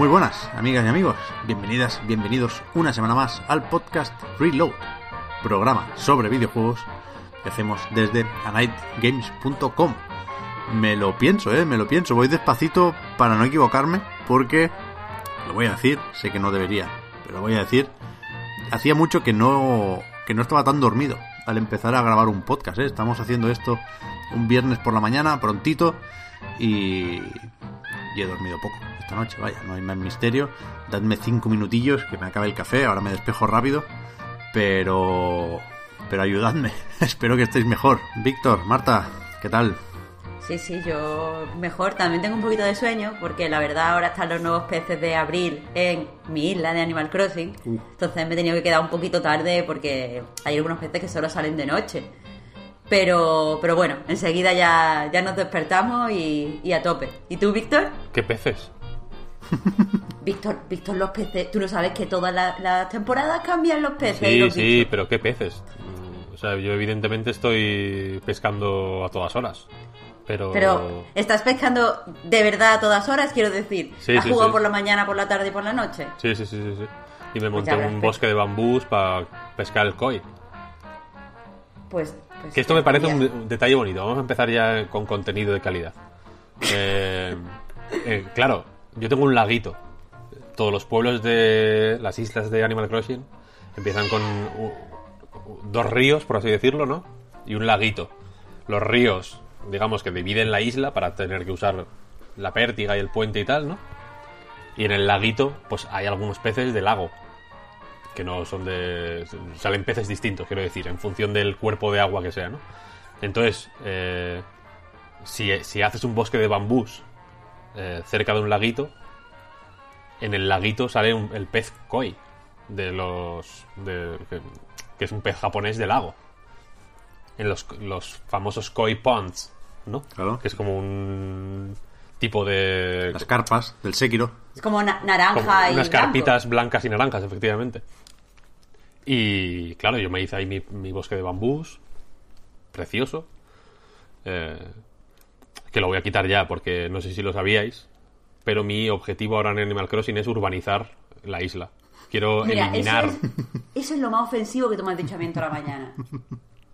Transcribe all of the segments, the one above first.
Muy buenas, amigas y amigos. Bienvenidas, bienvenidos una semana más al podcast Reload, programa sobre videojuegos que hacemos desde anightgames.com. Me lo pienso, eh, me lo pienso. Voy despacito para no equivocarme porque lo voy a decir, sé que no debería, pero lo voy a decir. Hacía mucho que no que no estaba tan dormido al empezar a grabar un podcast, eh. Estamos haciendo esto un viernes por la mañana, prontito y y he dormido poco esta noche, vaya, no hay más misterio. Dadme cinco minutillos que me acabe el café, ahora me despejo rápido, pero... pero ayudadme, espero que estéis mejor. Víctor, Marta, ¿qué tal? Sí, sí, yo mejor. También tengo un poquito de sueño porque la verdad ahora están los nuevos peces de abril en mi isla de Animal Crossing. Entonces me he tenido que quedar un poquito tarde porque hay algunos peces que solo salen de noche. Pero, pero bueno, enseguida ya, ya nos despertamos y, y a tope. ¿Y tú, Víctor? ¿Qué peces? Víctor, Víctor, los peces. Tú no sabes que todas las, las temporadas cambian los peces. y Sí, los sí, bichos? pero ¿qué peces? O sea, yo evidentemente estoy pescando a todas horas. Pero... Pero, ¿estás pescando de verdad a todas horas? Quiero decir, Sí, ¿has sí, jugado sí. por la mañana, por la tarde y por la noche? Sí, sí, sí, sí, sí. Y me Pues monté un bosque de bambús para pescar el koi. Pues. pues Que esto me parece un detalle bonito. Vamos a empezar ya con contenido de calidad. Eh, eh, claro, yo tengo un laguito. Todos los pueblos de las islas de Animal Crossing empiezan con dos ríos, por así decirlo, ¿no? Y un laguito. Los ríos, digamos que dividen la isla para tener que usar la pértiga y el puente y tal, ¿no? Y en el laguito, pues hay algunos peces de lago. Que no son de. Salen peces distintos, quiero decir, en función del cuerpo de agua que sea, ¿no? Entonces, eh, si, si haces un bosque de bambús eh, cerca de un laguito, en el laguito sale un- el pez koi, de los. de- que, que es un pez japonés de lago. En los, los famosos koi ponds, ¿no? Claro. Que es como un tipo de. Las carpas del Sekiro. Es como na- Como naranja y. unas blanco. carpitas blancas y naranjas, efectivamente. Y claro, yo me hice ahí mi, mi bosque de bambús, precioso. eh, que lo voy a quitar ya porque no sé si lo sabíais, pero mi objetivo ahora en Animal Crossing es urbanizar la isla. Quiero Mira, eliminar. Eso, es, eso es lo más ofensivo que tú me has dicho a mí en toda la mañana.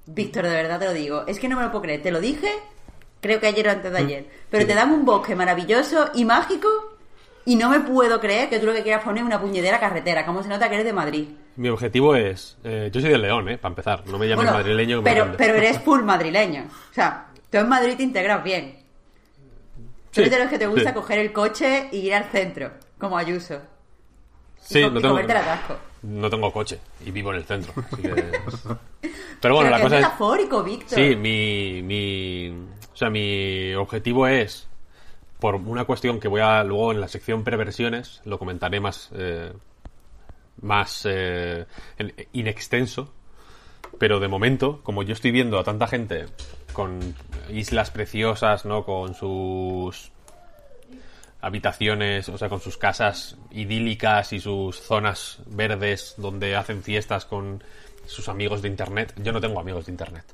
Víctor, de verdad te lo digo. Es que no me lo puedo creer. Te lo dije, creo que ayer o antes de ayer. Pero te dan un bosque maravilloso y mágico y no me puedo creer que tú lo que quieras poner es una puñetera carretera. Como se nota que eres de Madrid. Mi objetivo es. eh, yo soy del León, ¿eh? Para empezar. No me llames Bueno, madrileño. que pero, pero eres full madrileño. O sea, tú en Madrid te integras bien. Tú eres de los que te gusta coger el coche y ir al centro, como Ayuso. Sí, no tengo, comerte el atasco. no tengo coche y vivo en el centro. así que- Pero bueno, Pero la que cosa es es. metafórico, Víctor. Sí, mi, mi, o sea, mi objetivo es, por una cuestión que voy a luego en la sección preversiones, lo comentaré más, eh, más eh, in extenso, pero de momento, como yo estoy viendo a tanta gente con islas preciosas, ¿no? Con sus habitaciones, o sea, con sus casas idílicas y sus zonas verdes donde hacen fiestas con sus amigos de internet. Yo no tengo amigos de internet.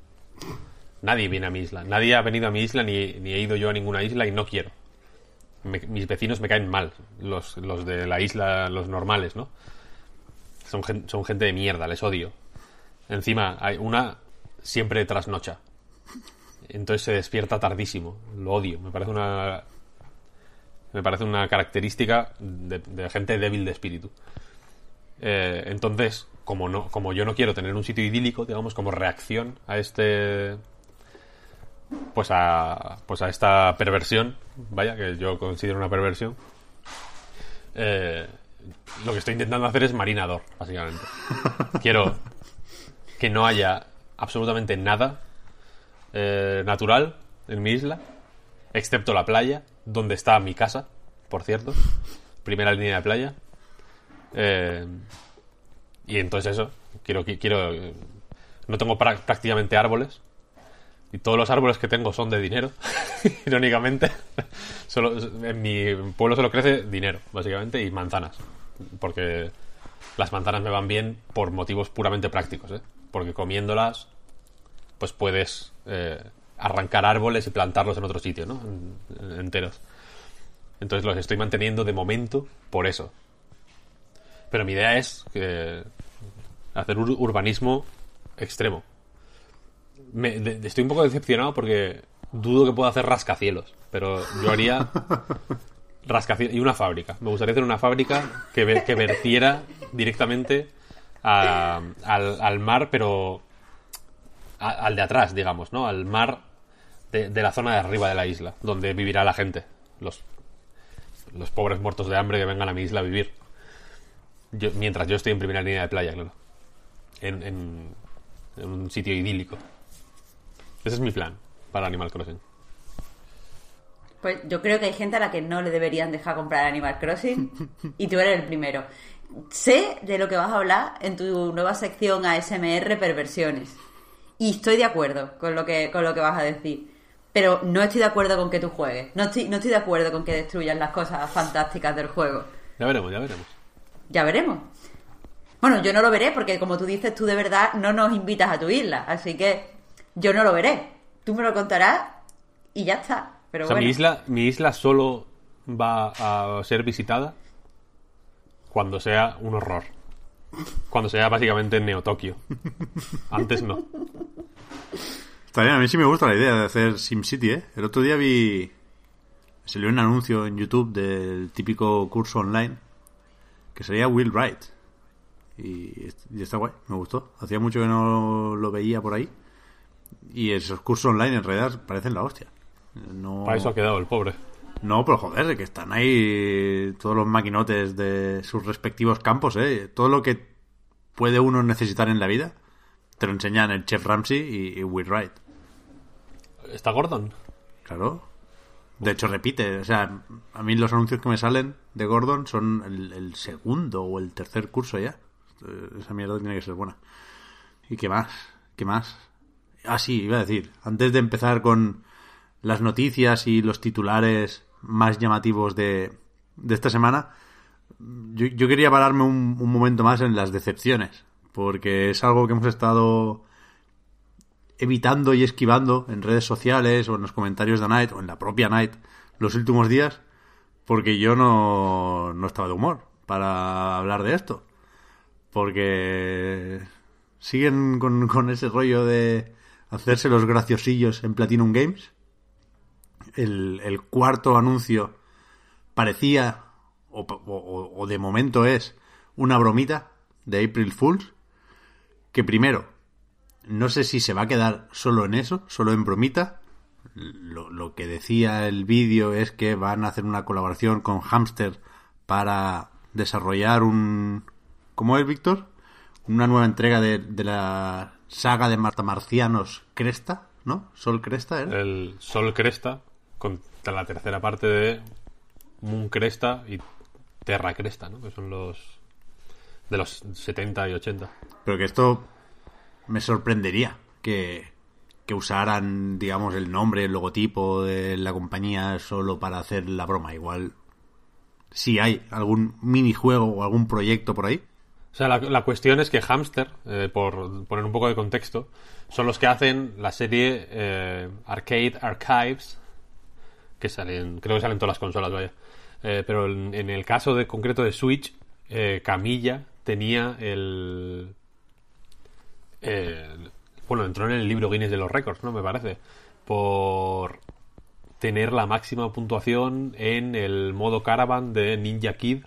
Nadie viene a mi isla. Nadie ha venido a mi isla ni, he ido yo a ninguna isla y no quiero. Mis vecinos me caen mal, los, de la isla, los normales, ¿no? Son, son gente de mierda, les odio. Encima, hay una siempre trasnocha. Entonces se despierta tardísimo. Lo odio. Me parece una. Me parece una característica de, de gente débil de espíritu. Eh, entonces, como no, como yo no quiero tener un sitio idílico, digamos, como reacción a este. pues a, pues a esta perversión, vaya, que yo considero una perversión, eh, lo que estoy intentando hacer es marinador, básicamente. Quiero que no haya absolutamente nada eh, natural en mi isla, excepto la playa, donde está mi casa, por cierto, primera línea de playa. Eh, y entonces eso, quiero, quiero, no tengo prácticamente árboles, y todos los árboles que tengo son de dinero, irónicamente. Solo, en mi pueblo solo crece dinero, básicamente, y manzanas. Porque las manzanas me van bien por motivos puramente prácticos, ¿eh? Porque comiéndolas, pues puedes eh, arrancar árboles y plantarlos en otro sitio, ¿no? enteros. Entonces los estoy manteniendo de momento por eso. Pero mi idea es que hacer un urbanismo extremo estoy un poco decepcionado porque dudo que pueda hacer rascacielos, pero yo haría rascacielos y una fábrica. Me gustaría hacer una fábrica que, que vertiera directamente al, mar, pero al de atrás, digamos, ¿no? Al mar de, la zona de arriba de la isla, donde vivirá la gente, los, los pobres muertos de hambre que vengan a mi isla a vivir. mientras yo estoy en primera línea de playa, claro. en un sitio idílico. Ese es mi plan para Animal Crossing. Pues yo creo que hay gente a la que no le deberían dejar comprar Animal Crossing y tú eres el primero. Sé de lo que vas a hablar en tu nueva sección ASMR Perversiones. Y estoy de acuerdo con lo que, con lo que vas a decir. Pero no estoy de acuerdo con que tú juegues. No estoy, no estoy de acuerdo con que destruyas las cosas fantásticas del juego. Ya veremos, ya veremos. Ya veremos. Bueno, yo no lo veré porque como tú dices, tú de verdad no nos invitas a tu isla. Así que yo no lo veré. Tú me lo contarás y ya está. Pero mi isla, mi isla solo va a ser visitada cuando sea un horror. Cuando sea básicamente Neo Tokio. Antes no. Está bien, a mí sí me gusta la idea de hacer SimCity, ¿eh? El otro día vi... Salió un anuncio en YouTube del típico curso online que sería Will Wright. Y, y está guay, me gustó. Hacía mucho que no lo veía por ahí. Y esos cursos online en realidad parecen la hostia. No... Para eso ha quedado el pobre. No, pero joder, que están ahí todos los maquinotes de sus respectivos campos, ¿eh? Todo lo que puede uno necesitar en la vida te lo enseñan el Chef Ramsey y, Will Wright. ¿Está Gordon? Claro. De hecho, repite. O sea, a mí los anuncios que me salen de Gordon son el, el segundo o el tercer curso ya. Esa mierda tiene que ser buena. ¿Y qué más? ¿Qué más? Ah, sí, iba a decir. Antes de empezar con las noticias y los titulares más llamativos de, de esta semana, yo, quería pararme un, momento más en las decepciones, porque es algo que hemos estado evitando y esquivando en redes sociales o en los comentarios de Night o en la propia Night los últimos días, porque yo no, no estaba de humor para hablar de esto. Porque siguen con, con ese rollo de hacerse los graciosillos en Platinum Games. El, cuarto anuncio parecía, o, de momento es, una bromita de April Fools. Que primero, no sé si se va a quedar solo en eso, solo en bromita. Lo, que decía el vídeo es que van a hacer una colaboración con Hamster para desarrollar un... ¿Cómo es, Víctor? Una nueva entrega de, de la saga de marcianos Cresta, ¿no? Sol Cresta, ¿eh? El Sol Cresta, con la tercera parte de Moon Cresta y Terra Cresta, ¿no? Que son los de los 70 y 80. Pero que esto me sorprendería que, que usaran, digamos, el nombre, el logotipo de la compañía solo para hacer la broma. Igual, si hay algún minijuego o algún proyecto por ahí, o sea, la, cuestión es que Hamster, eh, por poner un poco de contexto, son los que hacen la serie eh, Arcade Archives, que salen, creo que salen todas las consolas, vaya. Eh, pero en, el caso de concreto de Switch, Camilla tenía el, Bueno, entró en el libro Guinness de los récords, ¿no? Me parece. Por tener la máxima puntuación en el modo caravan de Ninja Kid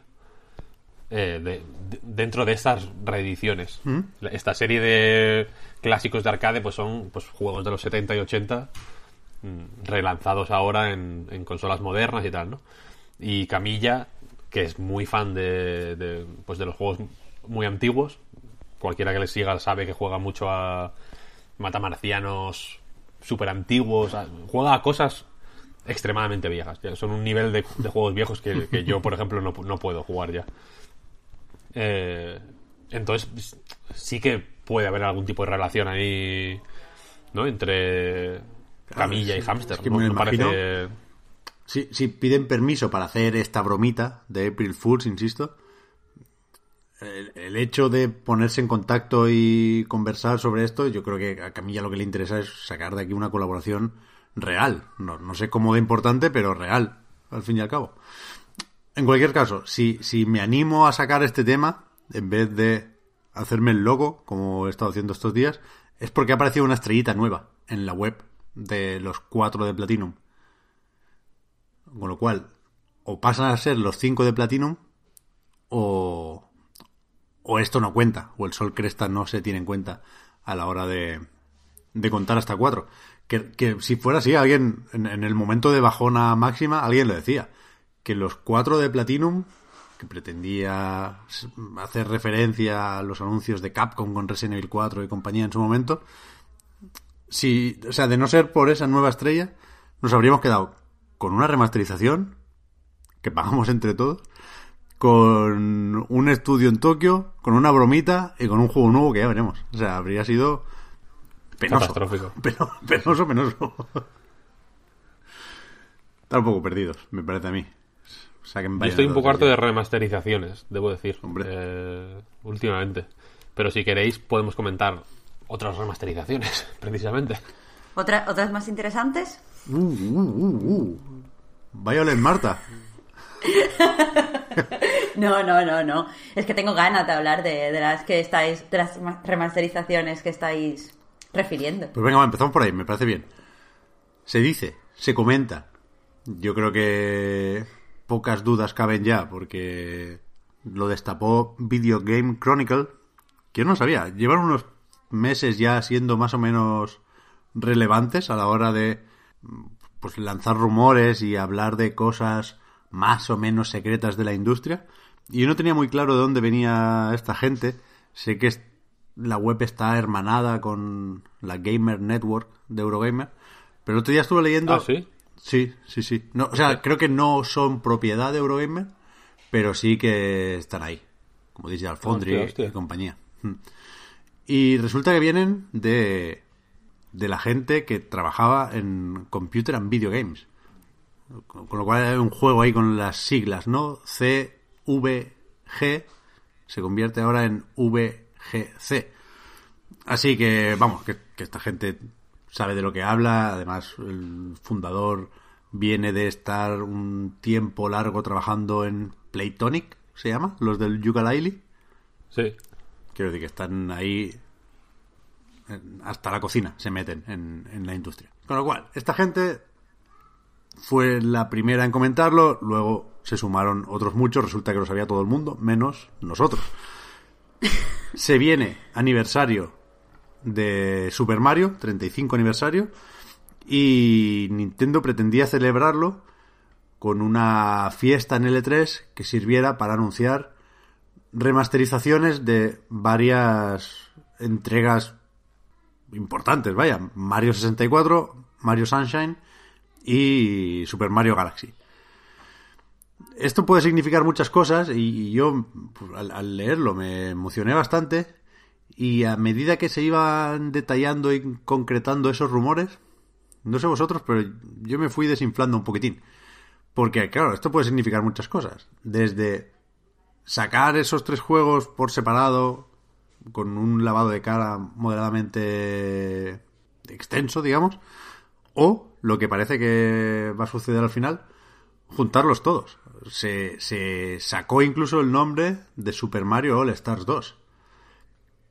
eh, dentro de estas reediciones. ¿Mm? Esta serie de clásicos de arcade pues son pues juegos de los 70 y 80 mm, relanzados ahora en, en consolas modernas y tal, ¿no? Y Camilla, que es muy fan de, de, pues de los juegos muy antiguos, cualquiera que le siga sabe que juega mucho a matamarcianos super antiguos, juega a cosas extremadamente viejas. Son un nivel de, juegos viejos que, yo, por ejemplo, no, no puedo jugar ya. Eh, entonces, sí que puede haber algún tipo de relación ahí, ¿no? Entre Camilla y es que me imagino- parece... Si, si piden permiso para hacer esta bromita de April Fools, insisto, el, el hecho de ponerse en contacto y conversar sobre esto, yo creo que a Camilla lo que le interesa es sacar de aquí una colaboración real. No, no sé cómo de importante, pero real, al fin y al cabo. En cualquier caso, si, si me animo a sacar este tema, en vez de hacerme el loco, como he estado haciendo estos días, es porque ha aparecido una estrellita nueva en la web de los cuatro de Platinum. Con lo cual, o pasan a ser los 5 de Platinum, o, o esto no cuenta, o el Sol Cresta no se tiene en cuenta a la hora de, de contar hasta 4. Que, que si fuera así, alguien, en, el momento de bajona máxima, alguien lo decía, que los 4 de Platinum, que pretendía hacer referencia a los anuncios de Capcom con Resident Evil 4 y compañía en su momento, si, o sea, de no ser por esa nueva estrella, nos habríamos quedado con una remasterización que pagamos entre todos, con un estudio en Tokio, con una bromita y con un juego nuevo que ya veremos. O sea, habría sido penoso. Catastrófico. Peno- penoso, penoso. Están un poco perdidos, me parece a mí. Yo vaya estoy un poco harto de remasterizaciones, debo decir, Hombre. eh, últimamente. Pero si queréis, podemos comentar otras remasterizaciones, precisamente. ¿Otra- ¿Otras más interesantes? Uh, uh, uh, uh. Violet Marta. No, no, no, no. Es que tengo ganas de hablar de, de las que estáis, de las ma- remasterizaciones que estáis refiriendo. Pues venga, va, empezamos por ahí, me parece bien. Se dice, se comenta. Yo creo que pocas dudas caben ya, porque lo destapó Video Game Chronicle, que yo no sabía. Llevan unos meses ya siendo más o menos relevantes a la hora de pues lanzar rumores y hablar de cosas más o menos secretas de la industria. Y yo no tenía muy claro de dónde venía esta gente. Sé que es- la web está hermanada con la Gamer Network de Eurogamer. Pero el otro día estuve leyendo... Ah, ¿sí? Sí, sí, sí. No, o sea, creo que no son propiedad de Eurogamer, pero sí que están ahí. Como Foundry Hostia, hostia. y compañía. Y resulta que vienen de, de la gente que trabajaba en Computer and Video Games. Con, con lo cual hay un juego ahí con las siglas, ¿no? CVG se convierte ahora en VGC. Así que, vamos, que, que esta gente sabe de lo que habla. Además, el fundador viene de estar un tiempo largo trabajando en Playtonic, se llama, los del Yooka-Laylee. Sí. Quiero decir que están ahí hasta la cocina, se meten en, en la industria. Con lo cual, esta gente fue la primera en comentarlo, luego se sumaron otros muchos, resulta que lo sabía todo el mundo, menos nosotros. Se viene aniversario de Super Mario, 35 aniversario, y Nintendo pretendía celebrarlo con una fiesta en L3 que sirviera para anunciar remasterizaciones de varias entregas importantes, vaya, Mario 64, Mario Sunshine y Super Mario Galaxy. Esto puede significar muchas cosas y yo pues, al, al leerlo me emocioné bastante y a medida que se iban detallando y concretando esos rumores, no sé vosotros, pero yo me fui desinflando un poquitín. Porque, claro, esto puede significar muchas cosas. Desde sacar esos tres juegos por separado, con un lavado de cara moderadamente extenso, digamos, o lo que parece que va a suceder al final, juntarlos todos. Se, se sacó incluso el nombre de Super Mario All Stars 2.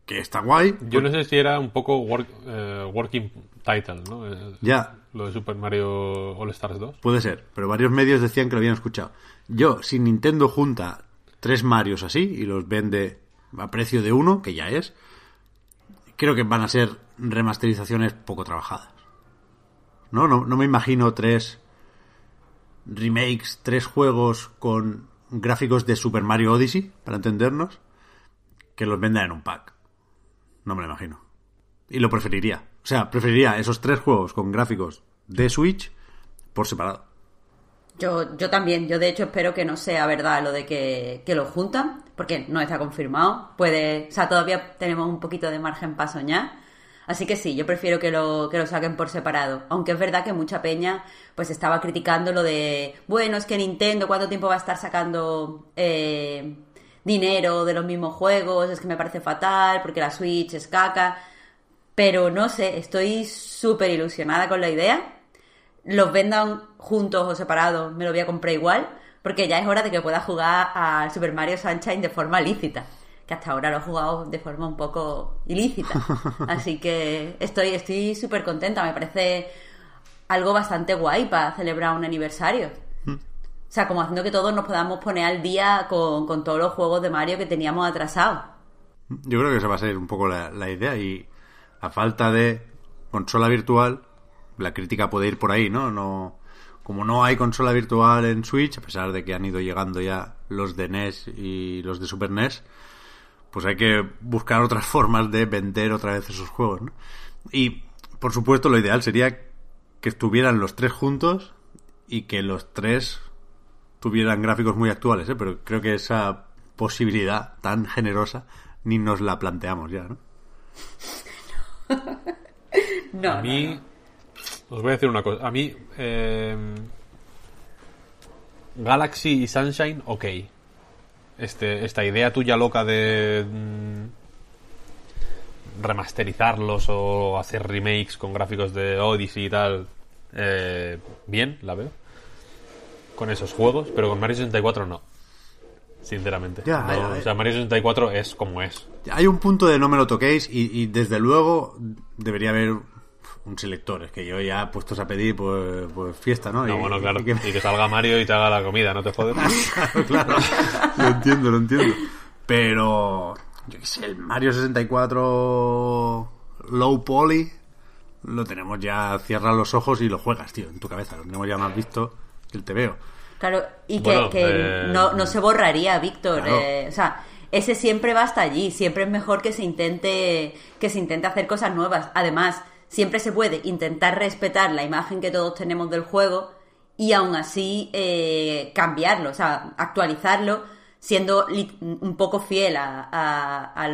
Que está guay. Yo no sé si era un poco work- eh, working title, ¿no? Eh, Ya, Lo de Super Mario All Stars 2. Puede ser, pero varios medios decían que lo habían escuchado. Yo, si Nintendo junta tres Marios así y los vende a precio de uno, que ya es, creo que van a ser remasterizaciones poco trabajadas. ¿no? ¿no? No me imagino tres remakes, tres juegos con gráficos de Super Mario Odyssey, para entendernos, que los vendan en un pack. No me lo imagino. Y lo preferiría. O sea, preferiría esos tres juegos con gráficos de Switch por separado. Yo, yo también, yo de hecho espero que no sea verdad lo de que, que lo juntan, porque no está confirmado. Puede, o sea, todavía tenemos un poquito de margen para soñar. Así que sí, yo prefiero que lo, que lo saquen por separado. Aunque es verdad que mucha peña pues estaba criticando lo de, bueno, es que Nintendo cuánto tiempo va a estar sacando eh, dinero de los mismos juegos, es que me parece fatal, porque la Switch es caca. Pero no sé, estoy súper ilusionada con la idea. Los vendan juntos o separados, me lo voy a comprar igual, porque ya es hora de que pueda jugar al Super Mario Sunshine de forma lícita que hasta ahora lo he jugado de forma un poco ilícita. Así que estoy estoy súper contenta, me parece algo bastante guay para celebrar un aniversario. O sea, como haciendo que todos nos podamos poner al día con, con todos los juegos de Mario que teníamos atrasados. Yo creo que esa va a ser un poco la, la idea y a falta de consola virtual, la crítica puede ir por ahí, ¿no? No como no hay consola virtual en Switch, a pesar de que han ido llegando ya los de NES y los de Super NES, pues hay que buscar otras formas de vender otra vez esos juegos. ¿no? Y, por supuesto, lo ideal sería que estuvieran los tres juntos y que los tres tuvieran gráficos muy actuales, ¿eh? pero creo que esa posibilidad tan generosa ni nos la planteamos ya, ¿no? no, a mí, os voy a decir una cosa. A mí, eh, Galaxy y Sunshine, ok. Este, esta idea tuya loca de mm, remasterizarlos o hacer remakes con gráficos de Odyssey y tal, eh, bien, la veo. Con esos juegos, pero con Mario 64 no. Sinceramente. Ya, No, ya, o sea, Mario 64 es como es. Hay un punto de no me lo toquéis y, y desde luego debería haber un selector. Es que yo ya puestos a pedir, pues, pues fiesta, ¿no? No, Y- bueno, claro. y que- Y que salga Mario y te haga la comida, no te jodes. claro, claro. Lo entiendo, lo entiendo. Pero, yo qué sé, el Mario 64 Low Poly lo tenemos ya, cierras los ojos y lo juegas, tío, en tu cabeza. Lo tenemos ya más visto que el te veo. Claro, y que, Bueno, que eh, no, no se borraría, Víctor. Claro. eh, o sea, ese siempre va hasta allí. Siempre es mejor que se intente que se intente hacer cosas nuevas. Además, siempre se puede intentar respetar la imagen que todos tenemos del juego y aún así eh, cambiarlo, o sea, actualizarlo, siendo un poco fiel a, a- a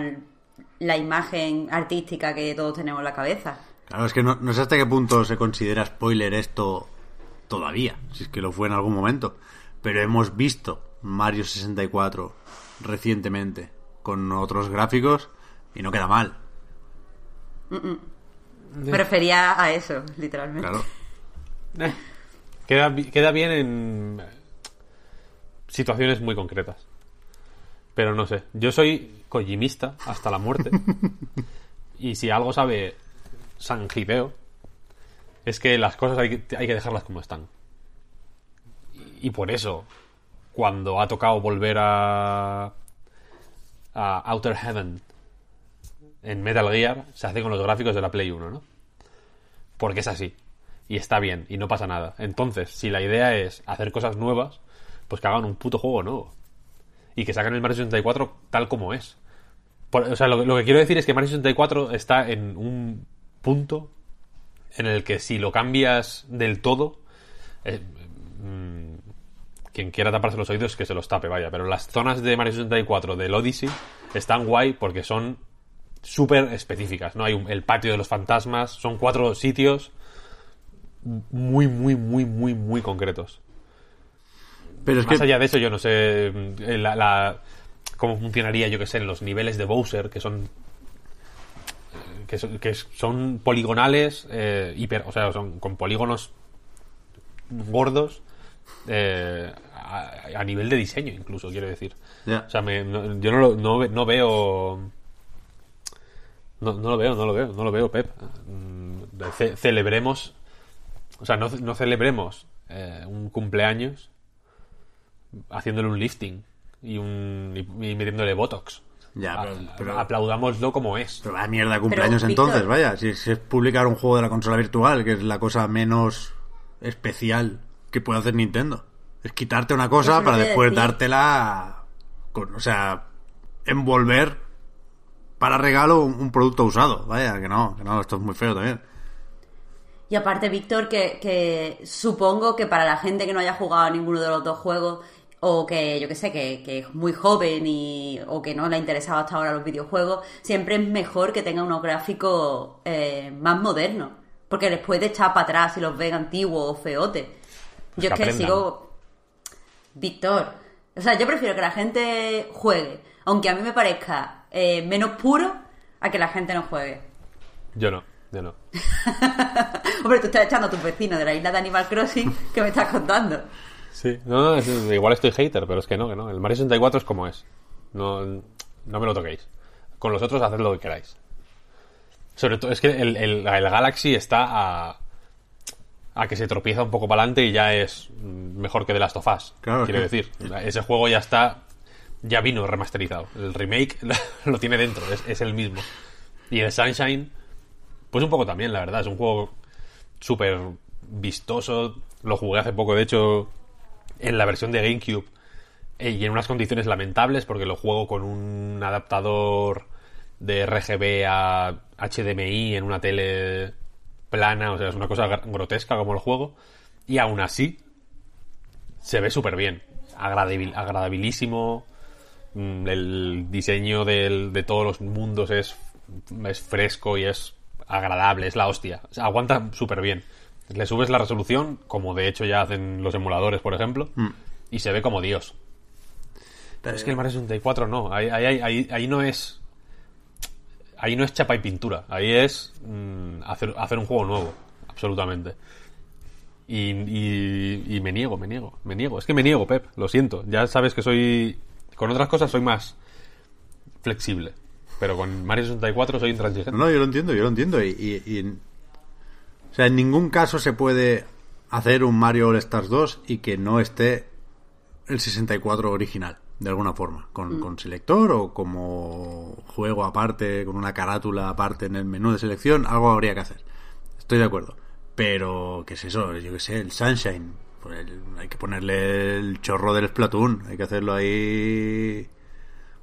la imagen artística que todos tenemos en la cabeza. Claro, es que no, no sé hasta qué punto se considera spoiler esto todavía, si es que lo fue en algún momento. Pero hemos visto Mario 64 recientemente con otros gráficos y no queda mal. Me refería a eso, literalmente. Claro. Eh, queda, queda bien en situaciones muy concretas. Pero no sé. Yo soy kojimista hasta la muerte. y si algo sabe San Hideo, es que las cosas hay que, hay que dejarlas como están. Y, y por eso, cuando ha tocado volver a, a Outer Heaven en Metal Gear, se hace con los gráficos de la Play 1, ¿no? porque es así. Y está bien, y no pasa nada. Entonces, si la idea es hacer cosas nuevas, pues que hagan un puto juego nuevo. Y que saquen el Mario 64 tal como es. O sea, lo, lo que quiero decir es que Mario 64 está en un punto en el que si lo cambias del todo, eh, mm, quien quiera taparse los oídos que se los tape, vaya. Pero las zonas de Mario 64 del Odyssey están guay porque son súper específicas, ¿no? Hay un- el patio de los fantasmas, son cuatro sitios muy, muy, muy, muy, muy concretos. Pero es Más que allá de eso, yo no sé la, la- cómo funcionaría, yo que sé, en los niveles de Bowser, que son que son, que son poligonales, eh, hiper, o sea, son con polígonos gordos eh, a, a nivel de diseño, incluso, quiero decir. O sea, me- no- yo no, no, no veo. No, no lo veo, no lo veo, no lo veo, Pep. Mm, ce- celebremos. O sea, no, no celebremos eh, un cumpleaños haciéndole un lifting y, un, y, y metiéndole botox. Ya, pero- pero- aplaudámoslo como es. Pero vaya mierda de cumpleaños entonces, vaya. Si, si es publicar un juego de la consola virtual, que es la cosa menos especial que puede hacer Nintendo. Es quitarte una cosa para después dártela con, o sea, envolver para regalo un, un producto usado. Vaya, que no, que no, esto es muy feo también. Y aparte, Víctor, que, que supongo que para la gente que no haya jugado a ninguno de los dos juegos, o que yo que sé, que, que es muy joven y, o que no le ha interesado hasta ahora los videojuegos, siempre es mejor que tenga unos gráficos eh, más modernos. Porque les puede echar para atrás si los ven antiguos o feotes. Pues yo que es que aprendan. sigo. Víctor. O sea, yo prefiero que la gente juegue, aunque a mí me parezca eh, menos puro, a que la gente no juegue. Yo no, yo no. Hombre, tú estás echando a tus vecinos de la isla de Animal Crossing que me estás contando. Sí, no, no, es- igual estoy hater, pero es que no, que no. El Mario 64 es como es. No, no me lo toquéis. Con los otros haced lo que queráis. Sobre todo, es que el, el- el Galaxy está a, a que se tropieza un poco para adelante y ya es mm, mejor que The Last of Us. Claro, quiero que- decir, ese juego ya está, ya vino remasterizado. El remake lo tiene dentro, es, es el mismo. Y el Sunshine, pues un poco también, la verdad. Es un juego súper vistoso. Lo jugué hace poco, de hecho, en la versión de GameCube. eh, Y en unas condiciones lamentables, porque lo juego con un adaptador de RGB a HDMI en una tele plana. O sea, es una cosa gr- grotesca como el juego. Y aún así, se ve súper bien. Agradabil- agradabilísimo. Mm, El diseño del- de todos los mundos es, es fresco y es agradable, es la hostia. O sea, aguanta súper bien. Le subes la resolución, como de hecho ya hacen los emuladores, por ejemplo, y se ve como Dios. Pero es que el Mario 64 no, ahí, ahí, ahí- ahí no es. Ahí no es chapa y pintura, ahí es mm, hacer, hacer un juego nuevo, absolutamente. Y, y- y me niego, me niego, me niego. Es que me niego, Pep, lo siento. Ya sabes que soy. Con otras cosas soy más flexible. Pero con Mario 64 soy intransigente. No, no, yo lo entiendo, yo lo entiendo. Y, y- o sea, en ningún caso se puede hacer un Mario All Stars 2 y que no esté el 64 original, de alguna forma. Con, con selector o como juego aparte, con una carátula aparte en el menú de selección, algo habría que hacer. Estoy de acuerdo. Pero, ¿qué es eso? Yo qué sé, el Sunshine. Hay que ponerle el chorro del Splatoon. Hay que hacerlo ahí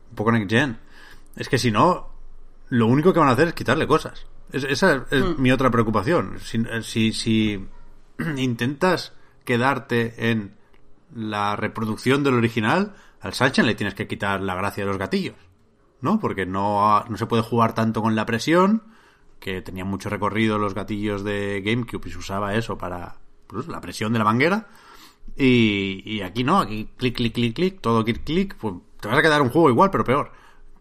un poco next gen. Es que si no, lo único que van a hacer es quitarle cosas. Es- esa es mi otra preocupación. Si, si, si intentas quedarte en la reproducción del original, al Sunshine le tienes que quitar la gracia de los gatillos. ¿No? Porque no, ha- no se puede jugar tanto con la presión, que tenía mucho recorrido los gatillos de GameCube y se usaba eso para pues, la presión de la manguera. Y, y aquí no, aquí clic, clic, clic, clic, todo clic, clic, pues te vas a quedar un juego igual, pero peor.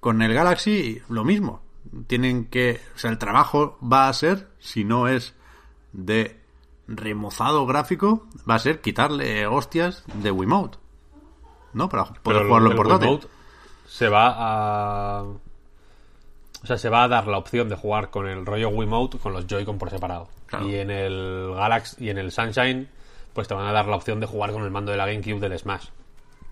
Con el Galaxy, lo mismo. Tienen que, o sea, el trabajo va a ser, si no es de remozado gráfico, va a ser quitarle hostias de Wiimote. ¿No? Para poder Pero jugarlo en portátil. Se va a. O sea, se va a dar la opción de jugar con el rollo Wiimote con los Joy-Con por separado. Claro. Y en el Galaxy y en el Sunshine, pues te van a dar la opción de jugar con el mando de la GameCube del Smash.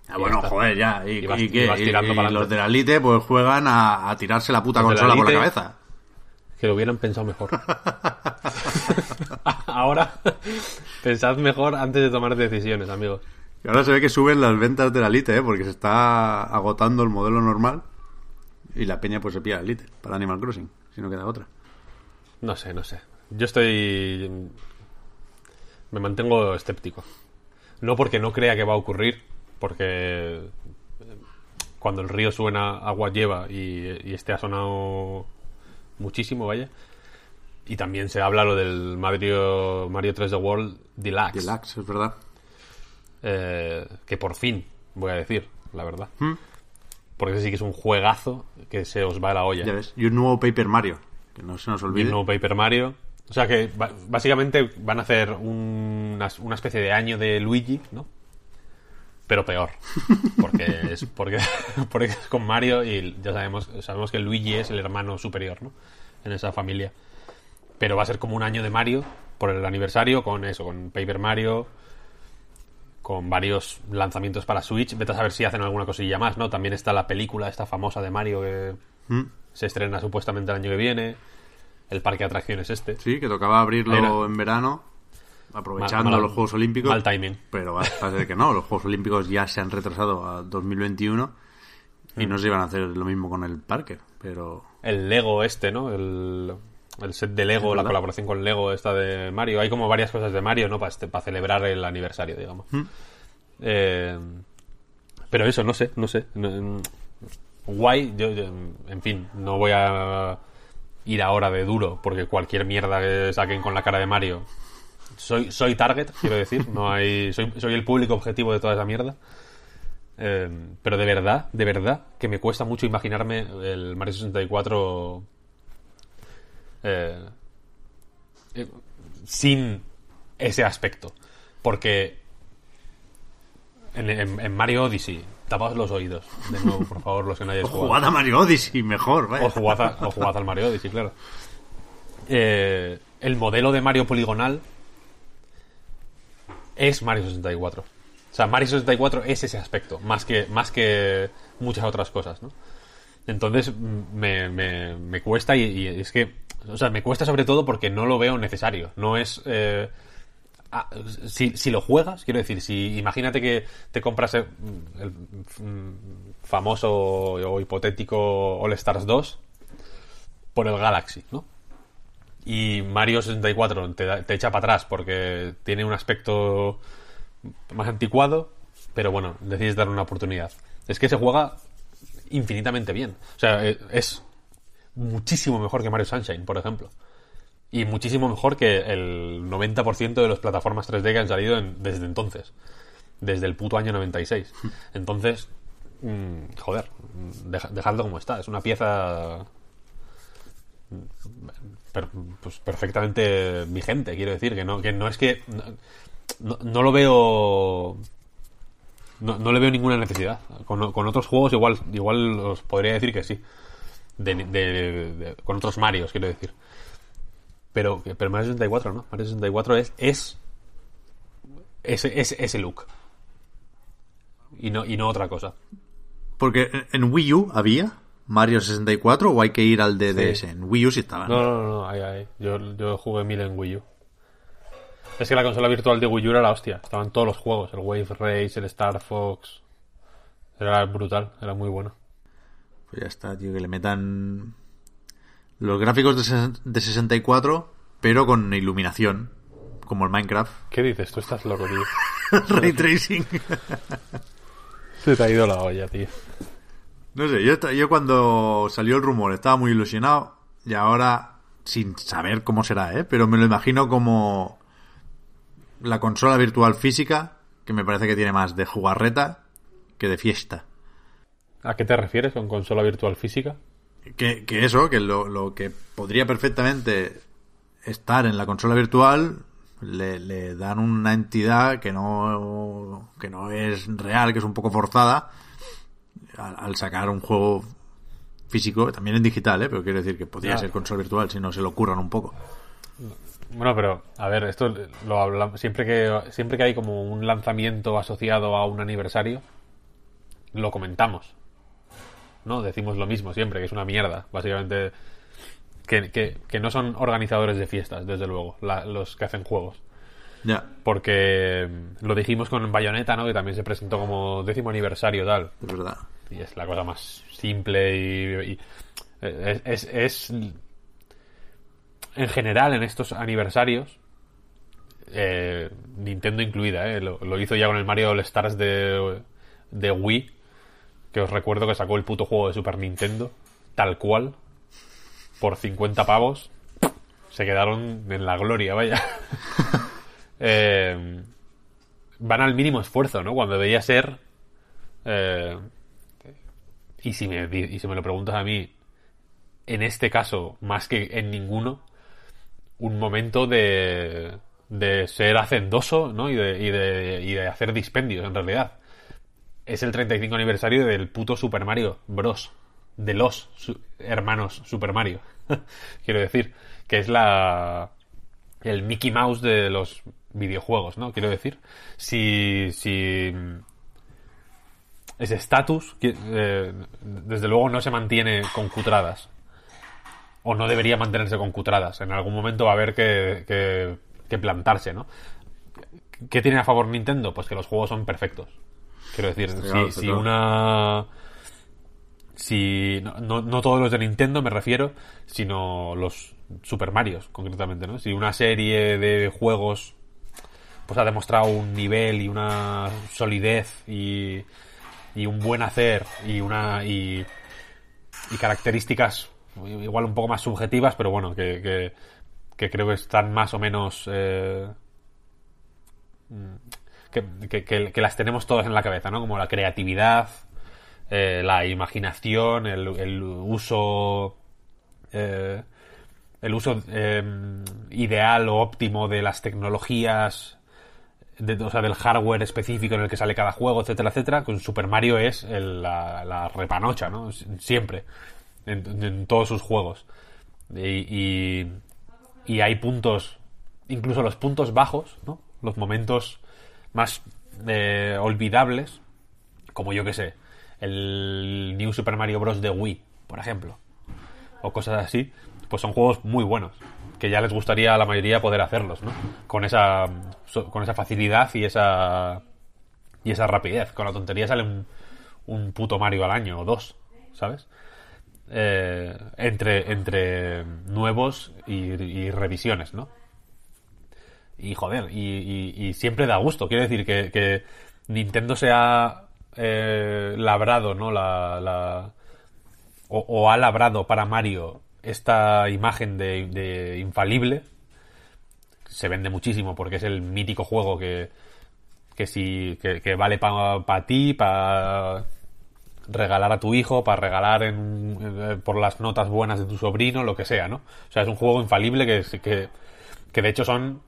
Ah, bueno, joder, ya. Y, Y vas- y vas Y- para los de la Elite pues juegan a, a tirarse la puta Los de la consola por la cabeza. Que lo hubieran pensado mejor. Ahora, pensad mejor antes de tomar decisiones, amigos. Y ahora se ve que suben las ventas de la Elite, ¿eh? Porque se está agotando el modelo normal. Y la peña pues se pilla la Elite para Animal Crossing, si no queda otra. No sé, no sé. Yo estoy. Me mantengo escéptico. No porque no crea que va a ocurrir, porque eh, cuando el río suena, agua lleva y, y este ha sonado muchísimo, vaya. Y también se habla lo del Mario, Mario 3D World Deluxe. Deluxe, es verdad. eh, que por fin, voy a decir, la verdad. Hmm. Porque ese sí que es un juegazo que se os va a la olla. Ya ves. Y un nuevo Paper Mario, que no se nos Y olvide. un nuevo Paper Mario. O sea que básicamente van a hacer un- una, una especie de año de Luigi, ¿no? Pero peor. Porque es, porque, porque es con Mario y ya sabemos, sabemos que Luigi es el hermano superior, ¿no? En esa familia. Pero va a ser como un año de Mario por el aniversario con eso, con Paper Mario. con varios lanzamientos para Switch. Vete a saber si hacen alguna cosilla más, ¿no? También está la película, esta famosa de Mario que Mm. se estrena supuestamente el año que viene. El parque de atracciones este. Sí, que tocaba abrirlo Era- en verano, aprovechando Mal- mal- los Juegos Olímpicos. mal timing. Pero ser que no, los Juegos Olímpicos ya se han retrasado a 2021 y Mm. no se iban a hacer lo mismo con el parque. Pero El Lego este, ¿no? El, el set de Lego, la colaboración con Lego esta de Mario. Hay como varias cosas de Mario, ¿no? Para, este- para celebrar el aniversario, digamos. Mm. Eh, pero eso, no sé, no sé. No- Guay, yo, yo, en fin, no voy a ir ahora de duro porque cualquier mierda que saquen con la cara de Mario soy soy target, quiero decir, no hay soy, soy el público objetivo de toda esa mierda. Eh, pero de verdad, de verdad, que me cuesta mucho imaginarme el Mario 64 eh, eh, sin ese aspecto. Porque en, Mario Odyssey, tapaos los oídos, de nuevo, por favor, los que no hayáis o jugado. jugad a Mario Odyssey, mejor, vaya. O jugad, a- o jugad al Mario Odyssey, claro. Eh, el modelo de Mario poligonal es Mario 64. O sea, Mario 64 es ese aspecto, más que, más que muchas otras cosas, ¿no? Entonces me, me- me cuesta y, y es que, o sea, me cuesta sobre todo porque no lo veo necesario. No es... eh, ah, si, si lo juegas, quiero decir, si imagínate que te compras el, el, mm, famoso o hipotético All Stars 2 por el Galaxy, ¿no? Y Mario 64 te, te echa para atrás porque tiene un aspecto más anticuado, pero bueno, decides darle una oportunidad. Es que se juega infinitamente bien. O sea, eh, es muchísimo mejor que Mario Sunshine, por ejemplo. Y muchísimo mejor que el 90% de las plataformas 3D que han salido en- desde entonces. Desde el puto año 96. Entonces, mm, joder, deja- dejadlo como está. Es una pieza per- pues perfectamente vigente, quiero decir, que no, que no es que no, no- no lo veo no, no le veo ninguna necesidad. Con, con otros juegos igual, igual os podría decir que sí. De, de- de- con otros Marios, quiero decir. Pero, pero Mario 64 no. Mario 64 es, es ese, look. Y no, y no otra cosa. Porque en Wii U había Mario 64 o hay que ir al DDS. Sí. En Wii U sí estaban. No, no, no, no, ahí, ahí. Yo, yo jugué mil en Wii U. Es que la consola virtual de Wii U era la hostia. Estaban todos los juegos. El Wave Race, el Star Fox. Era brutal, era muy bueno. Pues ya está, tío, que le metan los gráficos de, de 64, pero con iluminación, como el Minecraft. ¿Qué dices? Tú estás loco, tío. Ray tracing. Se te ha ido la olla, tío. No sé, yo, yo cuando salió el rumor estaba muy ilusionado y ahora, sin saber cómo será, ¿eh? pero me lo imagino como la consola virtual física, que me parece que tiene más de jugarreta que de fiesta. ¿A qué te refieres con consola virtual física? Que, que eso, que lo, lo que podría perfectamente estar en la consola virtual le, le dan una entidad que no, que no es real, que es un poco forzada al, al sacar un juego físico, también en digital, ¿eh? pero quiero decir que podría ser consola virtual si no se lo ocurran un poco. Bueno, pero, a ver, esto lo hablamos. Siempre que, siempre que hay como un lanzamiento asociado a un aniversario, lo comentamos. ¿No? Decimos lo mismo siempre, que es una mierda, básicamente. Que, que, que no son organizadores de fiestas, desde luego, la- los que hacen juegos. Ya, Porque mm, lo dijimos con Bayonetta, ¿no? Que también se presentó como décimo aniversario tal. es verdad. Y es la cosa más simple y... y- eh, es, es- es- En general, en estos aniversarios, eh, Nintendo incluida, ¿eh? Lo, lo hizo ya con el Mario All Stars de, de Wii, que os recuerdo que sacó el puto juego de Super Nintendo, tal cual, por 50 pavos. Se quedaron en la gloria, vaya. Eh, van al mínimo esfuerzo, ¿no? Cuando debería ser... eh, y si, me, y si me lo preguntas a mí, en este caso, más que en ninguno, un momento de, de ser hacendoso, ¿no? Y de, y, de, y de hacer dispendios, en realidad. Es el 35 aniversario del puto Super Mario Bros. De los hermanos Super Mario. Quiero decir, que es la, el Mickey Mouse de los videojuegos, ¿no? Quiero decir, si, si ese estatus, eh, desde luego no se mantiene con cutradas. O no debería mantenerse con cutradas. En algún momento va a haber que, que, plantarse, ¿no? ¿Qué tiene a favor Nintendo? Pues que los juegos son perfectos. Quiero decir, si, si una... Si, no, no, todos los de Nintendo me refiero, sino los Super Marios, concretamente, ¿no? Si una serie de juegos pues ha demostrado un nivel y una solidez y y un buen hacer y una y, y características igual un poco más subjetivas, pero bueno, que, que, creo que están más o menos eh, que, las tenemos todas en la cabeza, ¿no? Como la creatividad, eh, la imaginación, el, uso eh, el uso ideal o óptimo de las tecnologías o sea, del hardware específico en el que sale cada juego, etcétera, etcétera, con Super Mario es la, repanocha, ¿no? Siempre, en, todos sus juegos. Y, y, hay puntos, incluso los puntos bajos, ¿no? Los momentos más eh, olvidables, como yo que sé, el New Super Mario Bros. de Wii, por ejemplo, o cosas así, pues son juegos muy buenos que ya les gustaría a la mayoría poder hacerlos, ¿no? Con esa, con esa facilidad y esa, y esa rapidez. Con la tontería sale un, puto Mario al año o dos, ¿sabes? Eh, entre, entre nuevos y, revisiones, ¿no? Y joder, y, siempre da gusto. Quiero decir que, Nintendo se ha eh, labrado, ¿no? La, la o, ha labrado para Mario esta imagen de, infalible se vende muchísimo porque es el mítico juego que, que, si, que, vale para ti, para regalar a tu hijo, para regalar en, por las notas buenas de tu sobrino, lo que sea, ¿no? O sea, es un juego infalible que, que, que de hecho son...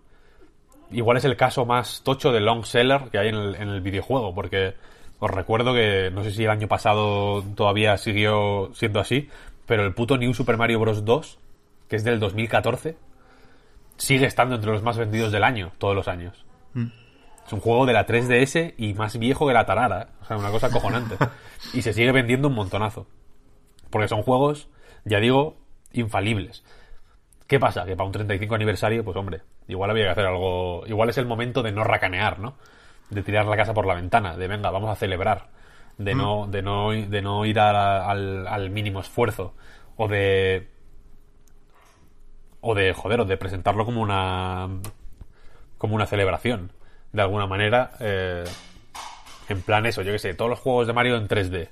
Igual es el caso más tocho de long seller que hay en el, en el videojuego, porque os recuerdo que no sé si el año pasado todavía siguió siendo así, pero el puto New Super Mario Bros. 2, que es del 2014, sigue estando entre los más vendidos del año, todos los años. Mm. Es un juego de la 3DS y más viejo que la tarara, ¿eh? o sea, una cosa acojonante. y se sigue vendiendo un montonazo. Porque son juegos, ya digo, infalibles. ¿Qué pasa? Que para un 35 aniversario, pues hombre, igual había que hacer algo. Igual es el momento de no racanear, ¿no? De tirar la casa por la ventana, de venga, vamos a celebrar de mm. no, de no, de no ir al, al mínimo esfuerzo o de o de joder o de presentarlo como una como una celebración de alguna manera eh, en plan eso yo que sé todos los juegos de Mario en 3D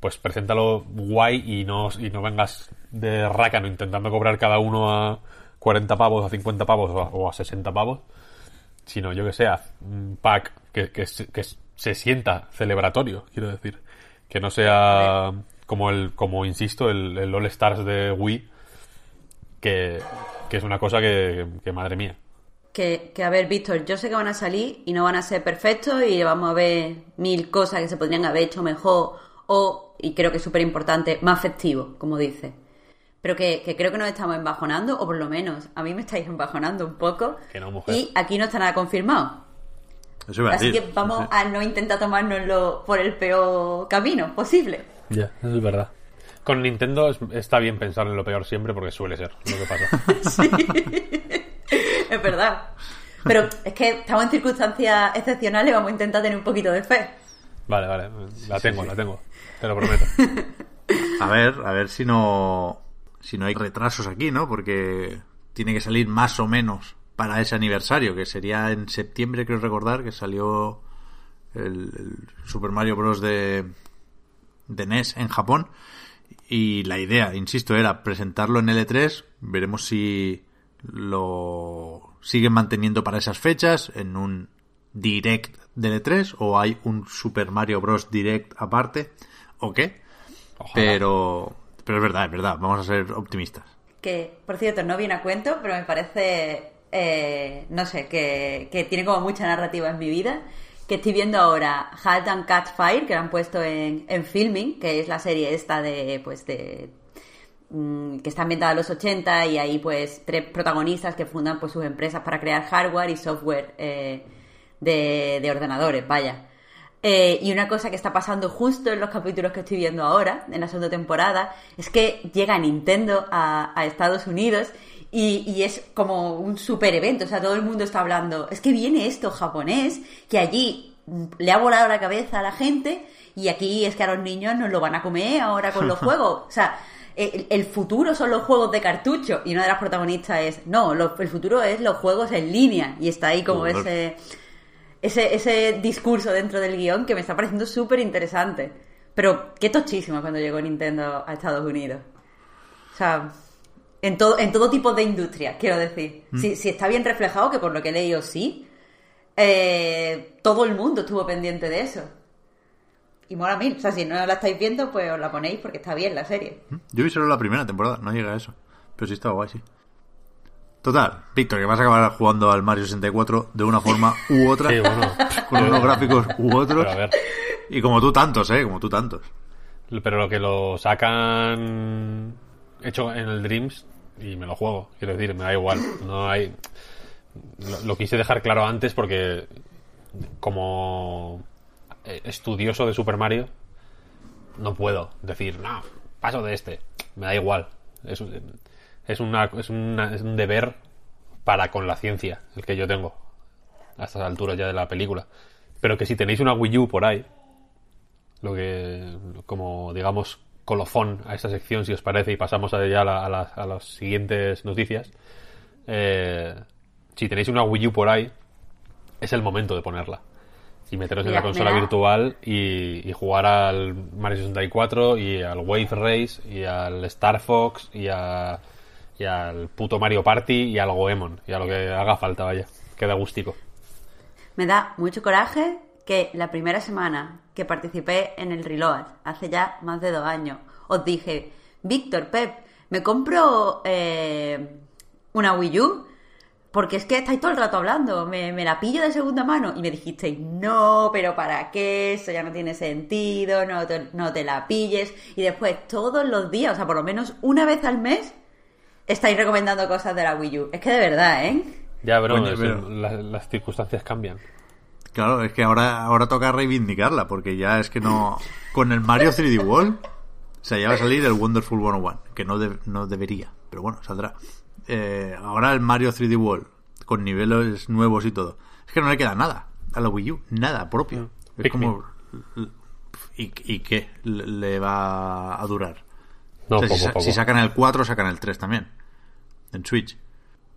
pues preséntalo guay y no y no vengas de rácano intentando cobrar cada uno a 40 pavos a 50 pavos o a, 60 pavos sino yo que sé un pack que, que, que, se sienta celebratorio, quiero decir. Que no sea como el, como insisto, el, All Stars de Wii, que, es una cosa que, madre mía. Que, que, a ver, Víctor, yo sé que van a salir y no van a ser perfectos y vamos a ver mil cosas que se podrían haber hecho mejor o, y creo que es súper importante, más efectivo, como dice. Pero que, creo que nos estamos embajonando, o por lo menos a mí me estáis embajonando un poco. Y aquí no está nada confirmado. Así que vamos a no intentar tomárnoslo por el peor camino posible. Ya, eso es verdad. Con Nintendo está bien pensar en lo peor siempre porque suele ser lo que pasa. sí, es verdad. Pero es que estamos en circunstancias excepcionales, vamos a intentar tener un poquito de fe. Vale, vale, la tengo, la tengo, te lo prometo. A ver, a ver si no si no hay retrasos aquí, ¿no? Porque tiene que salir más o menos para ese aniversario, que sería en septiembre, creo recordar, que salió el, Super Mario Bros. de, de NES en Japón. Y la idea, insisto, era presentarlo en L3. Veremos si lo siguen manteniendo para esas fechas en un Direct de L3 o hay un Super Mario Bros. Direct aparte o qué. Pero, pero es verdad, es verdad. Vamos a ser optimistas. Que, por cierto, no viene a cuento, pero me parece eh, no sé, que, tiene como mucha narrativa en mi vida. Que estoy viendo ahora Halt and Catch Fire, que lo han puesto en, en Filming, que es la serie esta de, pues, de mm, que está ambientada en los 80 y hay pues tres protagonistas que fundan pues sus empresas para crear hardware y software eh, de, de ordenadores, vaya. Eh, y una cosa que está pasando justo en los capítulos que estoy viendo ahora, en la segunda temporada, es que llega Nintendo a, a Estados Unidos y, y, es como un super evento. O sea, todo el mundo está hablando. Es que viene esto japonés, que allí le ha volado la cabeza a la gente y aquí es que a los niños nos lo van a comer ahora con los juegos. O sea, el, el, futuro son los juegos de cartucho y una de las protagonistas es, no, lo, el futuro es los juegos en línea y está ahí como ese ese, ese discurso dentro del guion que me está pareciendo súper interesante. Pero qué tochísimo cuando llegó Nintendo a Estados Unidos. O sea, en todo, en todo tipo de industria, quiero decir. Mm. Si, si, está bien reflejado, que por lo que he leído sí, eh, todo el mundo estuvo pendiente de eso. Y mola mil. O sea, si no la estáis viendo, pues os la ponéis porque está bien la serie. Mm. Yo vi solo la primera temporada, no llega a eso. Pero sí estaba guay, sí. Total, Víctor, que vas a acabar jugando al Mario 64 de una forma u otra, sí, bueno. con unos gráficos u otros. Y como tú tantos, ¿eh? Como tú tantos. Pero lo que lo sacan hecho en el Dreams y me lo juego, quiero decir, me da igual. No hay. Lo, lo quise dejar claro antes porque, como estudioso de Super Mario, no puedo decir, no, paso de este. Me da igual. Es, es, una, es, una, es un deber para con la ciencia, el que yo tengo, a estas alturas ya de la película. Pero que si tenéis una Wii U por ahí, lo que, como digamos, colofón a esta sección, si os parece, y pasamos ya a, la, a, la, a las siguientes noticias, eh, si tenéis una Wii U por ahí, es el momento de ponerla. Y meteros mira, en la consola mira. virtual y, y, jugar al Mario 64 y al Wave Race y al Star Fox y a y al puto Mario Party y al Goemon y a lo que haga falta, vaya. Queda gustico. Me da mucho coraje que la primera semana que participé en el Reload, hace ya más de dos años, os dije, Víctor, Pep, me compro eh, una Wii U porque es que estáis todo el rato hablando, me, me, la pillo de segunda mano y me dijisteis, no, pero ¿para qué? Eso ya no tiene sentido, no te, no te la pilles. Y después todos los días, o sea, por lo menos una vez al mes, estáis recomendando cosas de la Wii U. Es que de verdad, ¿eh? Ya, pero... las, las circunstancias cambian. Claro, es que ahora, ahora toca reivindicarla, porque ya es que no... Con el Mario 3D World, o sea, ya va a salir el Wonderful 101, que no, de, no debería, pero bueno, saldrá. Eh, ahora el Mario 3D World, con niveles nuevos y todo. Es que no le queda nada a la Wii U, nada propio. Mm. Es como... ¿Y, ¿Y qué le va a durar? No, o sea, poco, si, poco. si, sacan el 4, sacan el 3 también. En Switch.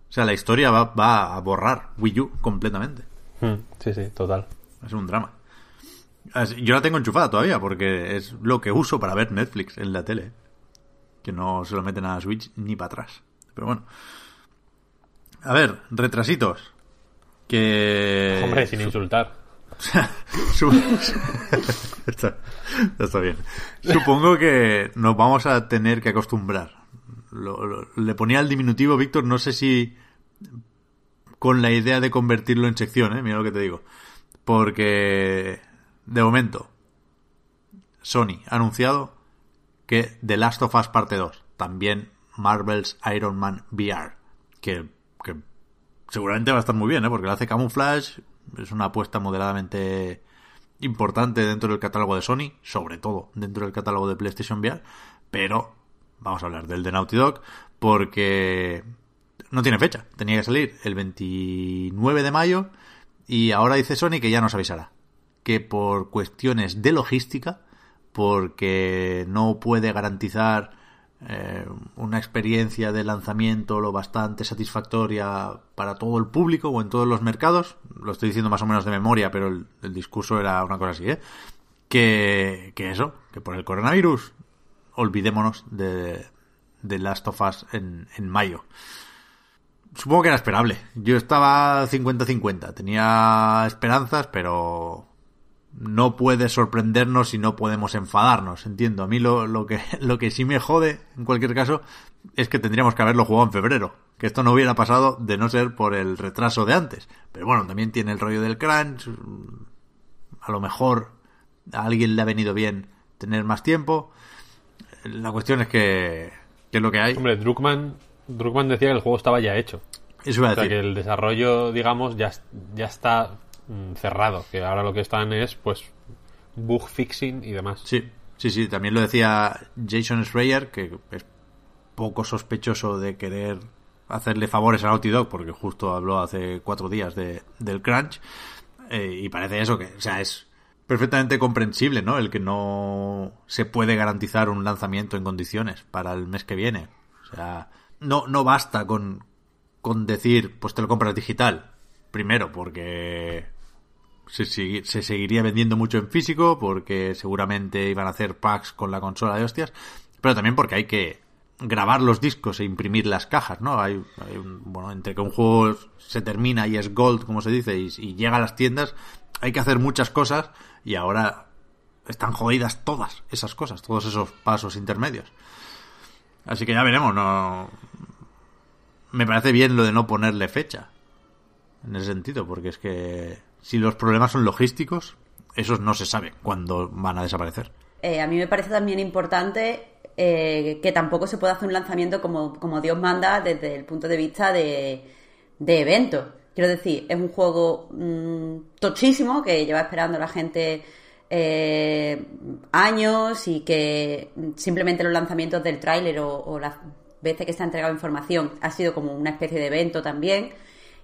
O sea, la historia va, va a borrar Wii U completamente. Mm, sí, sí, total. Es un drama. Yo la tengo enchufada todavía porque es lo que uso para ver Netflix en la tele. Que no se lo meten a Switch ni para atrás. Pero bueno. A ver, retrasitos. Que. Hombre, sin insultar. está, bien. Supongo que nos vamos a tener que acostumbrar. Lo, lo, le ponía el diminutivo, Víctor, no sé si con la idea de convertirlo en sección, ¿eh? mira lo que te digo. Porque, de momento, Sony ha anunciado que The Last of Us Parte 2, también Marvel's Iron Man VR, que, seguramente va a estar muy bien, ¿eh? porque lo hace Camouflage, es una apuesta moderadamente importante dentro del catálogo de Sony, sobre todo dentro del catálogo de PlayStation VR, pero vamos a hablar del de Naughty Dog porque no tiene fecha, tenía que salir el 29 de mayo y ahora dice Sony que ya nos avisará, que por cuestiones de logística, porque no puede garantizar eh, una experiencia de lanzamiento lo bastante satisfactoria para todo el público o en todos los mercados. Lo estoy diciendo más o menos de memoria, pero el, discurso era una cosa así, ¿eh? Que, que, eso, que por el coronavirus olvidémonos de, de Last of en, en mayo. Supongo que era esperable. Yo estaba 50-50. Tenía esperanzas, pero no puede sorprendernos y no podemos enfadarnos, entiendo. A mí lo, lo, que, lo que sí me jode, en cualquier caso, es que tendríamos que haberlo jugado en febrero. Que esto no hubiera pasado de no ser por el retraso de antes. Pero bueno, también tiene el rollo del crunch. A lo mejor a alguien le ha venido bien tener más tiempo. La cuestión es que que es lo que hay. Hombre, Druckmann, Druckmann decía que el juego estaba ya hecho. Eso iba a O sea, decir. que el desarrollo, digamos, ya, ya está mm, cerrado. Que ahora lo que están es, pues, bug fixing y demás. Sí, sí, sí. También lo decía Jason Schreier, que es poco sospechoso de querer hacerle favores a Naughty Dog, porque justo habló hace cuatro días de, del crunch. eh, y parece eso, que, o sea, es perfectamente comprensible, ¿no? El que no se puede garantizar un lanzamiento en condiciones para el mes que viene. O sea, no, no basta con, con decir, pues te lo compras digital. Primero, porque se, se seguiría vendiendo mucho en físico, porque seguramente iban a hacer packs con la consola de hostias, pero también porque hay que grabar los discos e imprimir las cajas, ¿no? Hay, hay un- bueno, entre que un juego se termina y es gold, como se dice, y, y llega a las tiendas, hay que hacer muchas cosas y ahora están jodidas todas esas cosas, todos esos pasos intermedios. Así que ya veremos, no... Me parece bien lo de no ponerle fecha. En ese sentido, porque es que si los problemas son logísticos, esos no se sabe cuándo van a desaparecer. Eh, a mí me parece también importante eh, que tampoco se pueda hacer un lanzamiento como, como Dios manda desde el punto de vista de, de evento. Quiero decir, es un juego mm, tochísimo que lleva esperando la gente eh, años y que simplemente los lanzamientos del tráiler o, o las veces que se ha entregado información ha sido como una especie de evento también.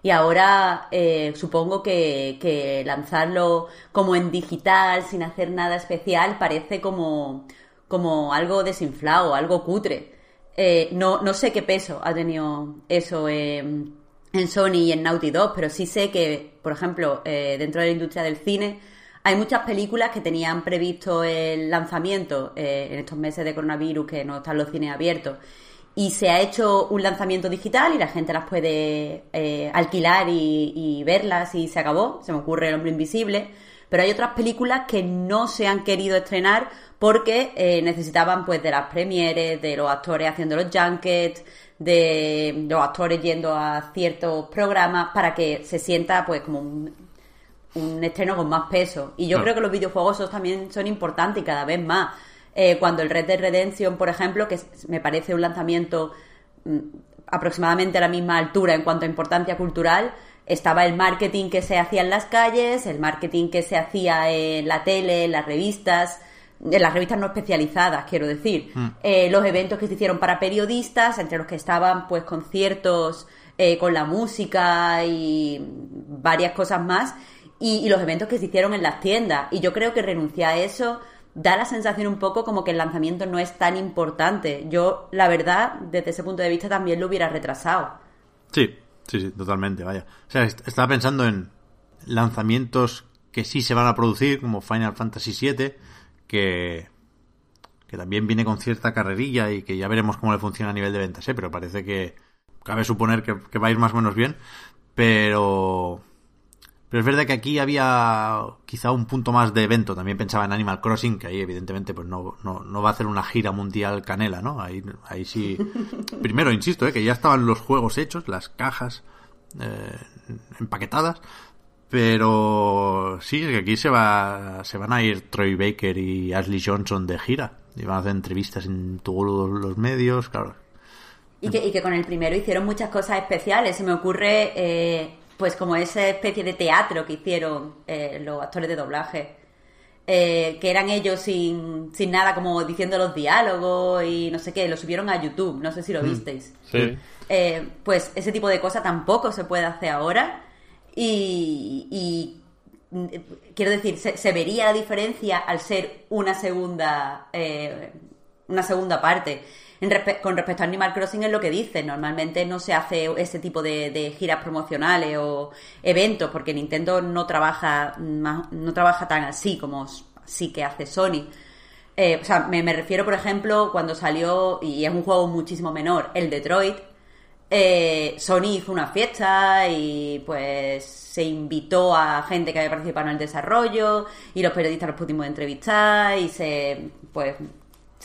Y ahora eh, supongo que, que lanzarlo como en digital, sin hacer nada especial, parece como, como algo desinflado, algo cutre. Eh, no, no sé qué peso ha tenido eso en, en Sony y en Naughty Dog, pero sí sé que, por ejemplo, eh, dentro de la industria del cine, hay muchas películas que tenían previsto el lanzamiento eh, en estos meses de coronavirus, que no están los cines abiertos, y se ha hecho un lanzamiento digital y la gente las puede eh, alquilar y, y verlas y se acabó. Se me ocurre El Hombre Invisible. Pero hay otras películas que no se han querido estrenar porque eh, necesitaban pues de las premieres, de los actores haciendo los junkets, de los actores yendo a ciertos programas para que se sienta pues como un, un estreno con más peso. Y yo creo que los videojuegos también son importantes y cada vez más. Eh, cuando el Red Dead Redemption, por ejemplo, que me parece un lanzamiento mm, aproximadamente a la misma altura en cuanto a importancia cultural, estaba el marketing que se hacía en las calles, el marketing que se hacía en la tele, en las revistas, en las revistas no especializadas, quiero decir, eh, los eventos que se hicieron para periodistas, entre los que estaban pues conciertos eh, con la música y varias cosas más, y, y los eventos que se hicieron en las tiendas. Y yo creo que renunciar a eso da la sensación un poco como que el lanzamiento no es tan importante. Yo, la verdad, desde ese punto de vista también lo hubiera retrasado. Sí, sí, sí, totalmente, vaya. O sea, est- estaba pensando en lanzamientos que sí se van a producir, como Final Fantasy VII, que, que también viene con cierta carrerilla y que ya veremos cómo le funciona a nivel de ventas, ¿eh? pero parece que cabe suponer que, que va a ir más o menos bien, pero... Pero es verdad que aquí había quizá un punto más de evento. También pensaba en Animal Crossing, que ahí evidentemente pues no, no, no va a hacer una gira mundial canela, ¿no? Ahí, ahí sí. Primero, insisto, ¿eh? que ya estaban los juegos hechos, las cajas eh, empaquetadas. Pero sí, es que aquí se va se van a ir Troy Baker y Ashley Johnson de gira. Y van a hacer entrevistas en todos los medios, claro. Y que, y que con el primero hicieron muchas cosas especiales. Se me ocurre, eh, pues como esa especie de teatro que hicieron eh, los actores de doblaje. eh, que eran ellos sin, sin nada, como diciendo los diálogos y no sé qué. Lo subieron a YouTube, no sé si lo visteis. Sí. Eh, pues ese tipo de cosas tampoco se puede hacer ahora. Y, y, mm, quiero decir, se, se vería la diferencia al ser una segunda eh, una segunda parte. En respe- con respecto a Animal Crossing es lo que dice, normalmente no se hace ese tipo de, giras promocionales o eventos porque Nintendo no trabaja ma- no trabaja tan así como sí que hace Sony. Eh, o sea, me, me refiero, por ejemplo, cuando salió, y es un juego muchísimo menor, el Detroit, eh, Sony hizo una fiesta y pues se invitó a gente que había participado en el desarrollo y los periodistas los pudimos entrevistar y se pues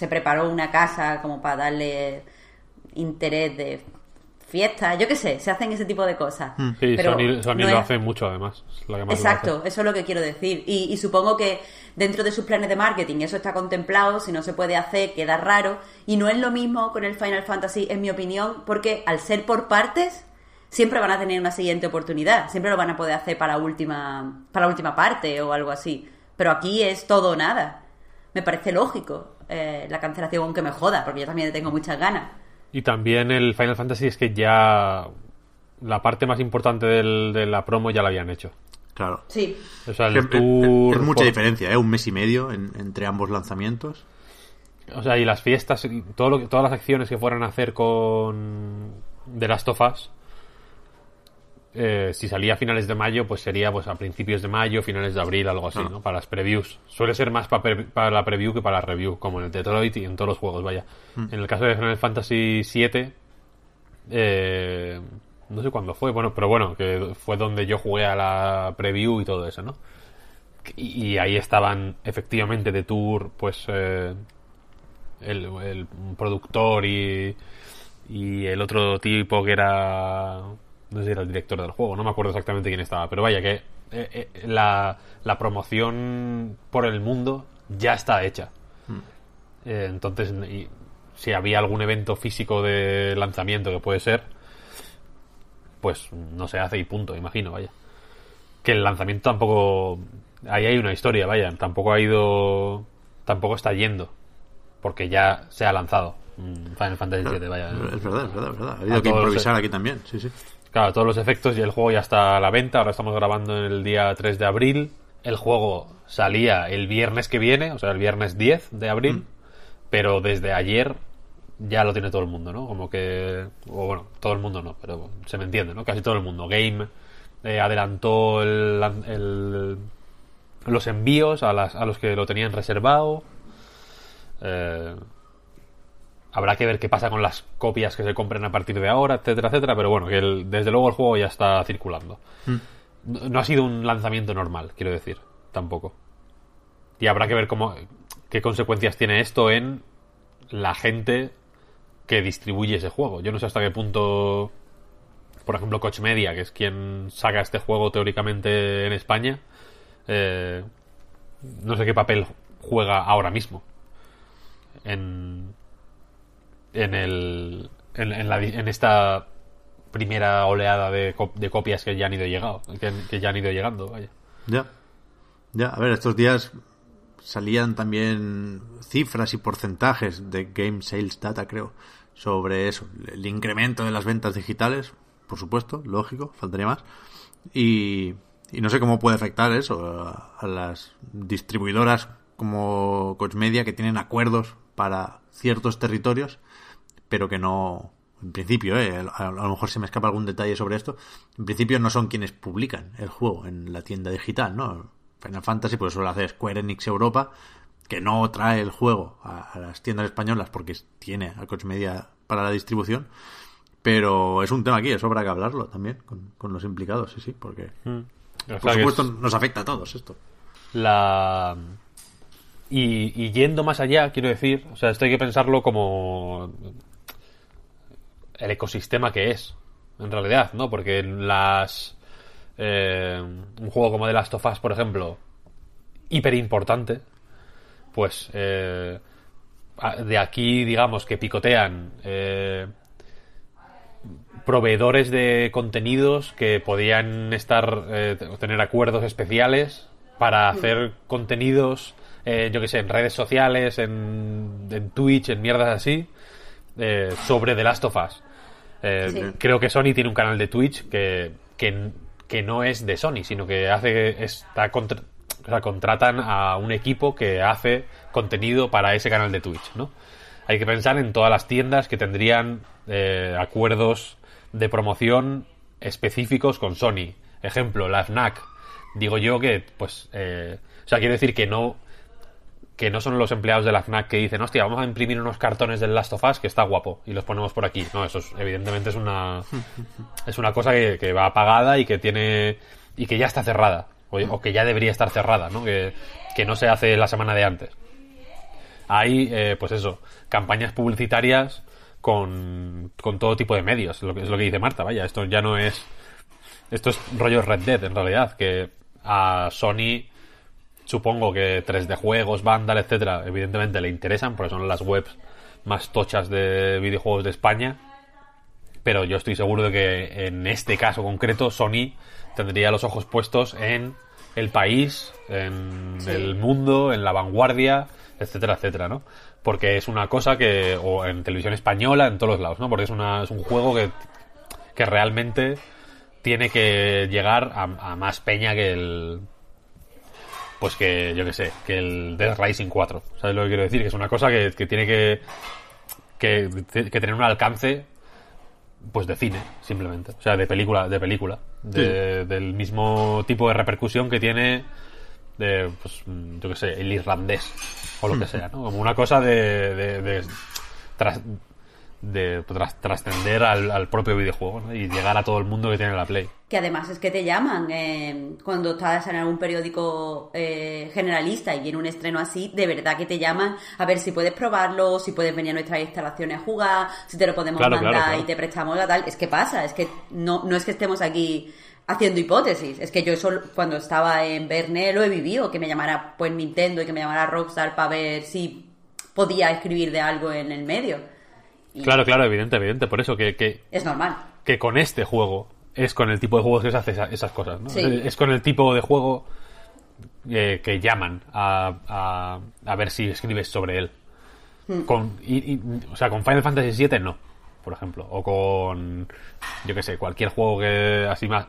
se preparó una casa como para darle interés de fiestas, yo qué sé, se hacen ese tipo de cosas. Sí, Pero Sony, Sony no lo es- hace mucho además. es la que más lo Exacto, eso es lo que quiero decir. Y, y supongo que dentro de sus planes de marketing eso está contemplado, si no se puede hacer, queda raro. Y no es lo mismo con el Final Fantasy, en mi opinión, porque al ser por partes, siempre van a tener una siguiente oportunidad. Siempre lo van a poder hacer para la última, para la última parte o algo así. Pero aquí es todo o nada. Me parece lógico eh, la cancelación, aunque me joda, porque yo también le tengo muchas ganas. Y también el Final Fantasy es que ya la parte más importante del- de la promo ya la habían hecho. Claro. Sí, O sea, Es, el es- tour... es mucha diferencia, ¿eh? Un mes y medio en- entre ambos lanzamientos. O sea, y las fiestas, y todo lo que- todas las acciones que fueran a hacer con The Last of Us, eh, si salía a finales de mayo, pues sería pues a principios de mayo, finales de abril, algo así, Ah. ¿no? Para las previews. Suele ser más pa- pre- para la preview que para la review, como en el Detroit y en todos los juegos, vaya. En el caso de Final Fantasy VII, eh, no sé cuándo fue, bueno, pero bueno, que fue donde yo jugué a la preview y todo eso, ¿no? Y, y ahí estaban efectivamente de tour, pues eh, el, el productor y, y el otro tipo que era no sé si era el director del juego, no me acuerdo exactamente quién estaba, pero vaya que eh, eh, la, la promoción por el mundo ya está hecha. Eh, entonces, y si había algún evento físico de lanzamiento que puede ser, pues no se hace y punto, imagino, vaya. Que el lanzamiento tampoco... Ahí hay una historia, vaya, tampoco ha ido... Tampoco está yendo, porque ya se ha lanzado mm, Final Fantasy VII, vaya. Es verdad, es verdad, es verdad. Ha habido que improvisar aquí también, sí, sí. Claro, todos los efectos y el juego ya está a la venta. Ahora estamos grabando en el día 3 de abril. El juego salía el viernes que viene, o sea, el viernes 10 de abril. Pero desde ayer ya lo tiene todo el mundo, ¿no? Como que. O bueno, todo el mundo no, pero se me entiende, ¿no? Casi todo el mundo. Game eh, adelantó el, el- los envíos a, las, a los que lo tenían reservado. Eh, Habrá que ver qué pasa con las copias que se compren a partir de ahora, etcétera, etcétera. Pero bueno, que el- desde luego el juego ya está circulando. No, no ha sido un lanzamiento normal, quiero decir, tampoco. Y habrá que ver cómo, qué consecuencias tiene esto en la gente que distribuye ese juego. Yo no sé hasta qué punto, por ejemplo, Coach Media, que es quien saca este juego teóricamente en España, eh, no sé qué papel juega ahora mismo en, en el en, en la en esta primera oleada de, co- de copias que ya han ido llegado que ya han ido llegando vaya Ya. Ya, a ver, estos días salían también cifras y porcentajes de Game Sales Data, creo, sobre eso, el incremento de las ventas digitales, por supuesto, lógico, faltaría más. Y, y no sé cómo puede afectar eso a, a las distribuidoras como Coach Media que tienen acuerdos para ciertos territorios, pero que no, en principio, eh, a, a lo mejor se me escapa algún detalle sobre esto, en principio no son quienes publican el juego en la tienda digital, ¿no? Final Fantasy pues suele hacer Square Enix Europa, que no trae el juego a, a las tiendas españolas porque tiene a Coach Media para la distribución, pero es un tema aquí, es sobra que hablarlo también con, con los implicados, sí, sí, porque O por supuesto es nos afecta a todos esto. la y, y yendo más allá quiero decir o sea esto hay que pensarlo como el ecosistema que es en realidad no porque las eh, un juego como The Last of Us por ejemplo hiper importante pues eh, de aquí digamos que picotean eh, proveedores de contenidos que podían estar eh, tener acuerdos especiales para hacer contenidos eh, yo que sé en redes sociales en, en Twitch en mierdas así eh, sobre The Last of Us Eh, Sí. creo que Sony tiene un canal de Twitch que, que, que no es de Sony sino que hace está contra- o sea, contratan a un equipo que hace contenido para ese canal de Twitch no hay que pensar en todas las tiendas que tendrían eh, acuerdos de promoción específicos con Sony. Ejemplo, la FNAC. Digo yo que, pues, eh, o sea, quiero decir que no que no son los empleados de la FNAC que dicen, hostia, vamos a imprimir unos cartones del Last of Us que está guapo y los ponemos por aquí. No, eso es- evidentemente es una es una cosa que, que va apagada y que tiene y que ya está cerrada o, o que ya debería estar cerrada, ¿no? Que, que no se hace la semana de antes hay, eh, pues eso, campañas publicitarias con, con todo tipo de medios, lo que es lo que dice Marta, vaya, esto ya no es esto es rollo Red Dead en realidad, que a Sony supongo que 3D juegos, Vandal, etcétera, evidentemente le interesan porque son las webs más tochas de videojuegos de España, pero yo estoy seguro de que en este caso concreto Sony tendría los ojos puestos en el país, en el mundo, en la vanguardia, etcétera, etcétera, ¿no? Porque es una cosa que, o en televisión española, en todos los lados, ¿no? Porque es, una, es un juego que, que realmente tiene que llegar a, a más peña que el, pues que, yo que sé, que el Dead Rising 4. ¿Sabes lo que quiero decir? Que es una cosa que, que tiene que, que, que tener un alcance pues de cine, simplemente. O sea, de película, de película. De- Del mismo tipo de repercusión que tiene de, pues, yo que sé, el irlandés o lo que sea, ¿no? Como una cosa de, de, de tras- de tras- trascender al, al propio videojuego ¿no? y llegar a todo el mundo que tiene la Play. Que además es que te llaman eh, cuando estás en algún periódico eh, generalista y viene un estreno así, de verdad que te llaman a ver si puedes probarlo, si puedes venir a nuestras instalaciones a jugar, si te lo podemos Claro, mandar claro, claro. y te prestamos la tal. Es que pasa, es que no, no es que estemos aquí haciendo hipótesis, es que yo eso cuando estaba en Verne lo he vivido, que me llamara pues Nintendo y que me llamara Rockstar para ver si podía escribir de algo en el medio. Y Claro, claro, evidente, evidente. Por eso que, que, Es normal. que con este juego es con el tipo de juegos que se hace esa- esas cosas, ¿no? Sí. Es con el tipo de juego eh, que llaman a, a, a ver si escribes sobre él. Con, y- y- o sea, con Final Fantasy VII no, por ejemplo. O con, yo que sé, cualquier juego que así más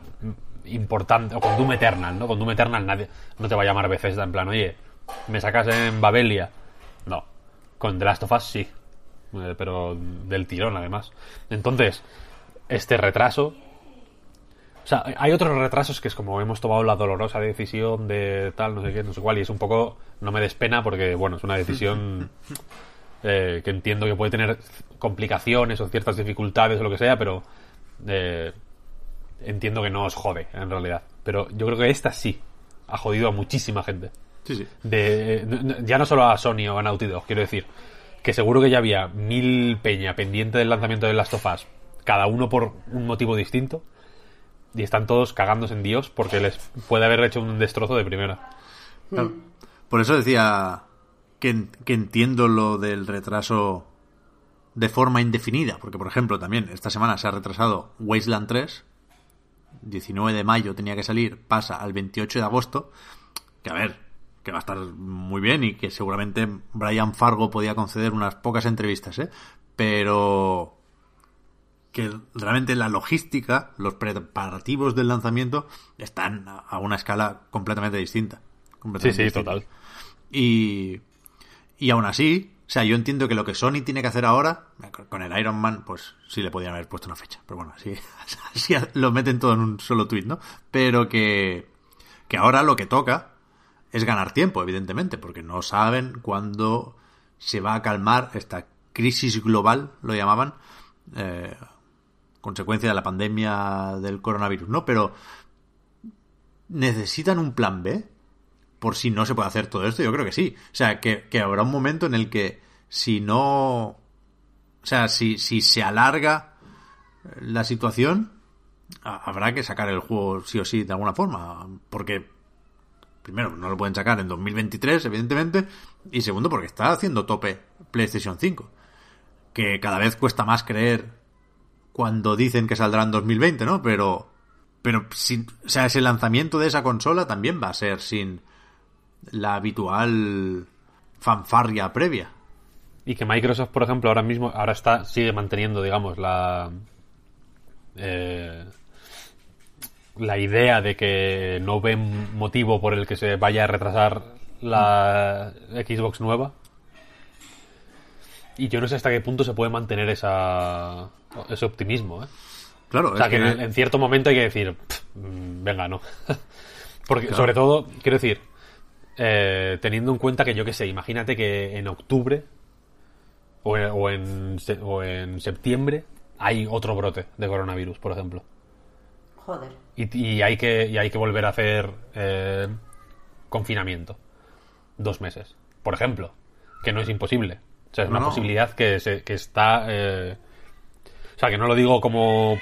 importante. O con Doom Eternal, ¿no? Con Doom Eternal nadie no te va a llamar Bethesda en plan, oye, ¿me sacas en Babelia? No. Con The Last of Us sí. Eh, pero del tirón además. Entonces, este retraso o sea, hay otros retrasos que es como hemos tomado la dolorosa decisión de tal, no sé qué, no sé cuál, y es un poco, no me des pena porque, bueno, es una decisión eh, que entiendo que puede tener complicaciones o ciertas dificultades o lo que sea, pero eh, entiendo que no os jode, en realidad. Pero yo creo que esta sí ha jodido a muchísima gente. Sí, sí. De, ya no solo a Sony o a Naughty Dog, quiero decir, que seguro que ya había mil peña pendiente del lanzamiento de Last of Us, cada uno por un motivo distinto, y están todos cagándose en Dios porque les puede haber hecho un destrozo de primera. Claro. Por eso decía que, que entiendo lo del retraso de forma indefinida, porque por ejemplo también esta semana se ha retrasado Wasteland 3, 19 de mayo tenía que salir, pasa al 28 de agosto, que a ver, que va a estar muy bien y que seguramente Brian Fargo podía conceder unas pocas entrevistas, ¿eh? Pero que realmente la logística, los preparativos del lanzamiento están a- una escala completamente distinta. Sí, Completamente sí, distinta. total. Y, y aún así, o sea, yo entiendo que lo que Sony tiene que hacer ahora, con el Iron Man, pues sí le podrían haber puesto una fecha. Pero bueno, así, así lo meten todo en un solo tweet, ¿no? Pero que, que ahora lo que toca es ganar tiempo, evidentemente, porque no saben cuándo se va a calmar esta crisis global, lo llamaban, eh, consecuencia de la pandemia del coronavirus, ¿no? Pero necesitan un plan B por si no se puede hacer todo esto, yo creo que sí. O sea, que, que habrá un momento en el que si no... O sea, si, si se alarga la situación, ha- habrá que sacar el juego sí o sí de alguna forma. Porque, primero, no lo pueden sacar en 2023, evidentemente. Y segundo, porque está haciendo tope PlayStation 5. Que cada vez cuesta más creer cuando dicen que saldrá en 2020, ¿no? Pero, pero sin, o sea, ese lanzamiento de esa consola también va a ser sin la habitual fanfarria previa. Y que Microsoft, por ejemplo, ahora mismo, ahora está, sigue manteniendo, digamos, la. eh, la idea de que no ven motivo por el que se vaya a retrasar la Xbox nueva. Y yo no sé hasta qué punto se puede mantener esa, ese optimismo, ¿eh? Claro, O sea, es que que- en, en cierto momento hay que decir, "Pff, mm, venga, no. Porque, Claro. sobre todo, quiero decir, eh, teniendo en cuenta que yo qué sé, imagínate que en octubre o en, o en, o en septiembre hay otro brote de coronavirus, por ejemplo. Joder. Y, y hay, que, y hay que volver a hacer eh, confinamiento. Dos meses. Por ejemplo. Que no es imposible. O sea, es No, una no. posibilidad que, se- que está... eh, o sea, que no lo digo como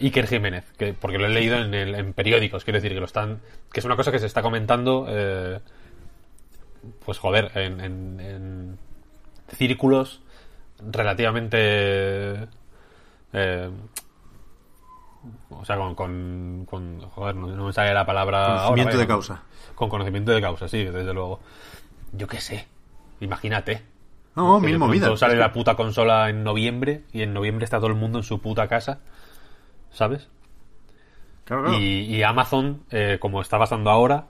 Iker Jiménez, que, porque lo he leído en, el- en periódicos, quiero decir que lo están... que es una cosa que se está comentando, eh, pues joder, en, en- en círculos relativamente... eh, o sea, con, con, con- Joder, no, no me sale la palabra... Conocimiento de causa. Con conocimiento de causa, sí, desde luego. Yo qué sé. Imagínate. No, mil movidas. sale la puta consola en noviembre y en noviembre está todo el mundo en su puta casa. ¿Sabes? Claro, claro. Y, y Amazon, eh, como está pasando ahora,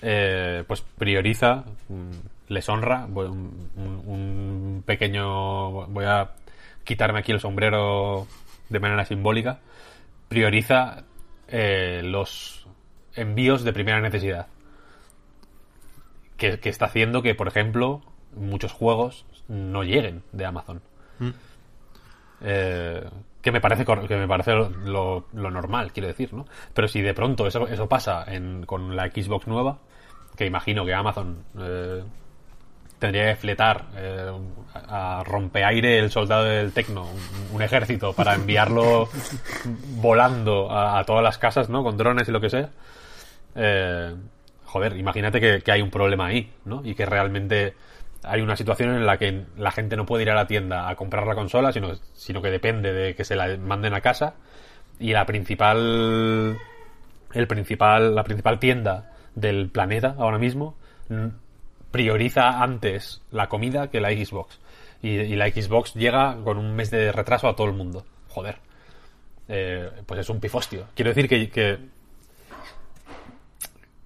eh, pues prioriza, mm, les honra. un- un pequeño. Voy a quitarme aquí el sombrero de manera simbólica. Prioriza eh, los envíos de primera necesidad. Que, que está haciendo que, por ejemplo, muchos juegos no lleguen de Amazon. Eh, que me parece que me parece lo, lo- lo normal, quiero decir, ¿no? Pero si de pronto eso, eso pasa en- con la Xbox nueva, que imagino que Amazon eh, tendría que fletar eh, a rompeaire el soldado del Tecno, un, un ejército, para enviarlo volando a, a todas las casas, ¿no? Con drones y lo que sea. Eh, joder, imagínate que, que hay un problema ahí, ¿no? Y que realmente hay una situación en la que la gente no puede ir a la tienda a comprar la consola, sino, sino que depende de que se la manden a casa. Y la principal. El principal. La principal tienda del planeta ahora mismo prioriza antes la comida que la Xbox. Y, y la Xbox llega con un mes de retraso a todo el mundo. Joder. Eh, pues es un pifostio. Quiero decir que, que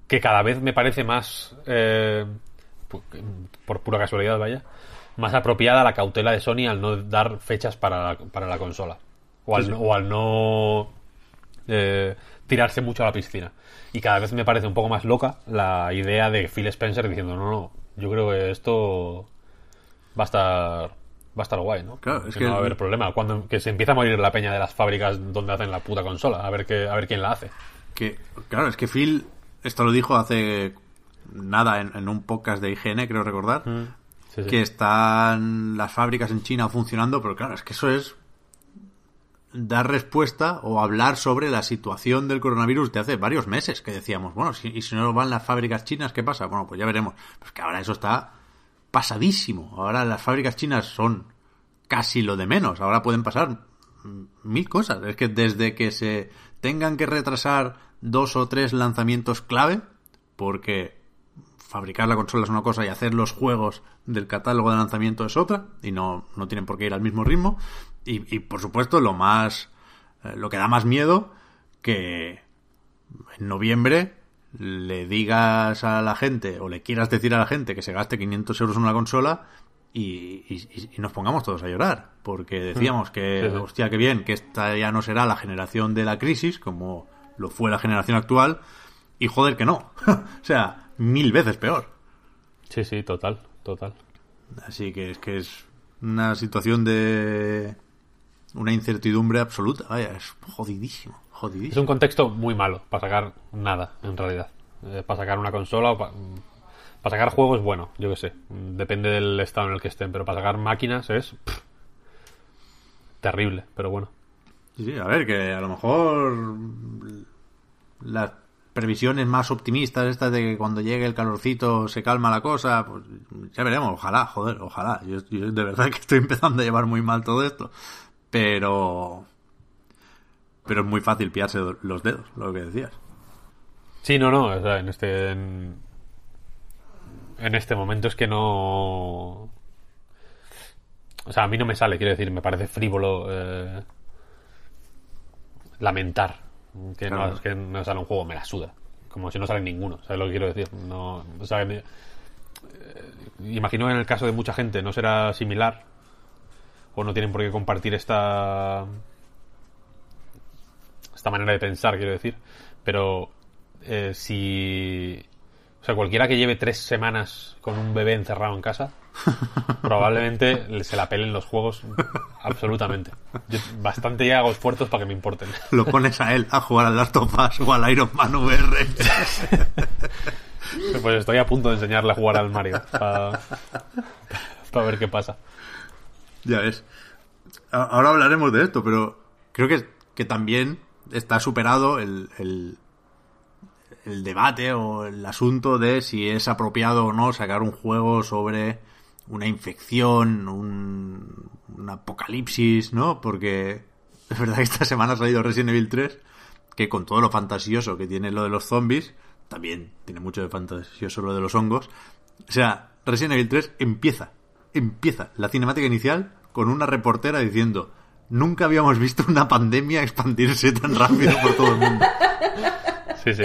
que cada vez me parece más, eh, por pura casualidad, vaya, más apropiada la cautela de Sony al no dar fechas para la, para la consola. O al, no- o al no eh, tirarse mucho a la piscina. Y cada vez me parece un poco más loca la idea de Phil Spencer diciendo, no, no, yo creo que esto va a estar... Va a estar guay, ¿no? Claro, es que, que no va a haber problema. Cuando que se empieza a morir la peña de las fábricas donde hacen la puta consola, a ver qué, a ver quién la hace. Que, claro, es que Phil, esto lo dijo hace nada en, en un podcast de IGN, creo recordar, Sí, sí. que están las fábricas en China funcionando, pero claro, es que eso es dar respuesta o hablar sobre la situación del coronavirus de hace varios meses, que decíamos, bueno, si, y si no van las fábricas chinas, ¿qué pasa? Bueno, pues ya veremos. Pues que ahora eso está pasadísimo. Ahora las fábricas chinas son casi lo de menos. Ahora pueden pasar mil cosas. Es que desde que se tengan que retrasar dos o tres lanzamientos clave, porque fabricar la consola es una cosa y hacer los juegos del catálogo de lanzamiento es otra, y no, no tienen por qué ir al mismo ritmo. Y, y, por supuesto, lo más. eh, lo que da más miedo, que en noviembre le digas a la gente, o le quieras decir a la gente que se gaste 500 euros en una consola y, y- y nos pongamos todos a llorar. Porque decíamos que, Sí, sí. hostia, qué bien, que esta ya no será la generación de la crisis, como lo fue la generación actual, y joder que no. o sea, mil veces peor. Sí, sí, total, total. Así que es que es una situación de una incertidumbre absoluta. Vaya, es jodidísimo, Es jodidísimo. un contexto muy malo para sacar nada, en realidad. Eh, para sacar una consola o para, para sacar juegos, bueno, yo qué sé. Depende del estado en el que estén, pero para sacar máquinas es pff, terrible, pero bueno. Sí, sí, a ver, que a lo mejor las previsiones más optimistas, estas de que cuando llegue el calorcito se calma la cosa, pues ya veremos, ojalá, joder, ojalá. Yo, yo de verdad que estoy empezando a llevar muy mal todo esto, pero... Pero es muy fácil pillarse los dedos, lo que decías. Sí, no, no, o sea, en este en, en este momento es que no o sea, a mí no me sale, quiero decir, me parece frívolo eh, lamentar que, Claro. no, que no sale un juego, me la suda. Como si no sale ninguno, ¿sabes lo que quiero decir? No, o sea, me- eh, imagino en el caso de mucha gente no será similar o no tienen por qué compartir esta esta manera de pensar, quiero decir. Pero eh, si. O sea, cualquiera que lleve tres semanas con un bebé encerrado en casa, probablemente le- se la pelen los juegos absolutamente. Yo bastante ya hago esfuerzos para que me importen. Lo pones a él a jugar al Last of Us o al Iron Man VR. Pues estoy a punto de enseñarle a jugar al Mario. Para, para ver qué pasa. Ya ves. Ahora hablaremos de esto, pero creo que, que también está superado el, el, el debate o el asunto de si es apropiado o no sacar un juego sobre una infección, un, un apocalipsis, ¿no? Porque es verdad que esta semana ha salido Resident Evil 3, que con todo lo fantasioso que tiene lo de los zombies, también tiene mucho de fantasioso lo de los hongos. O sea, Resident Evil 3 empieza, empieza la cinemática inicial con una reportera diciendo nunca habíamos visto una pandemia expandirse tan rápido por todo el mundo. Sí, sí.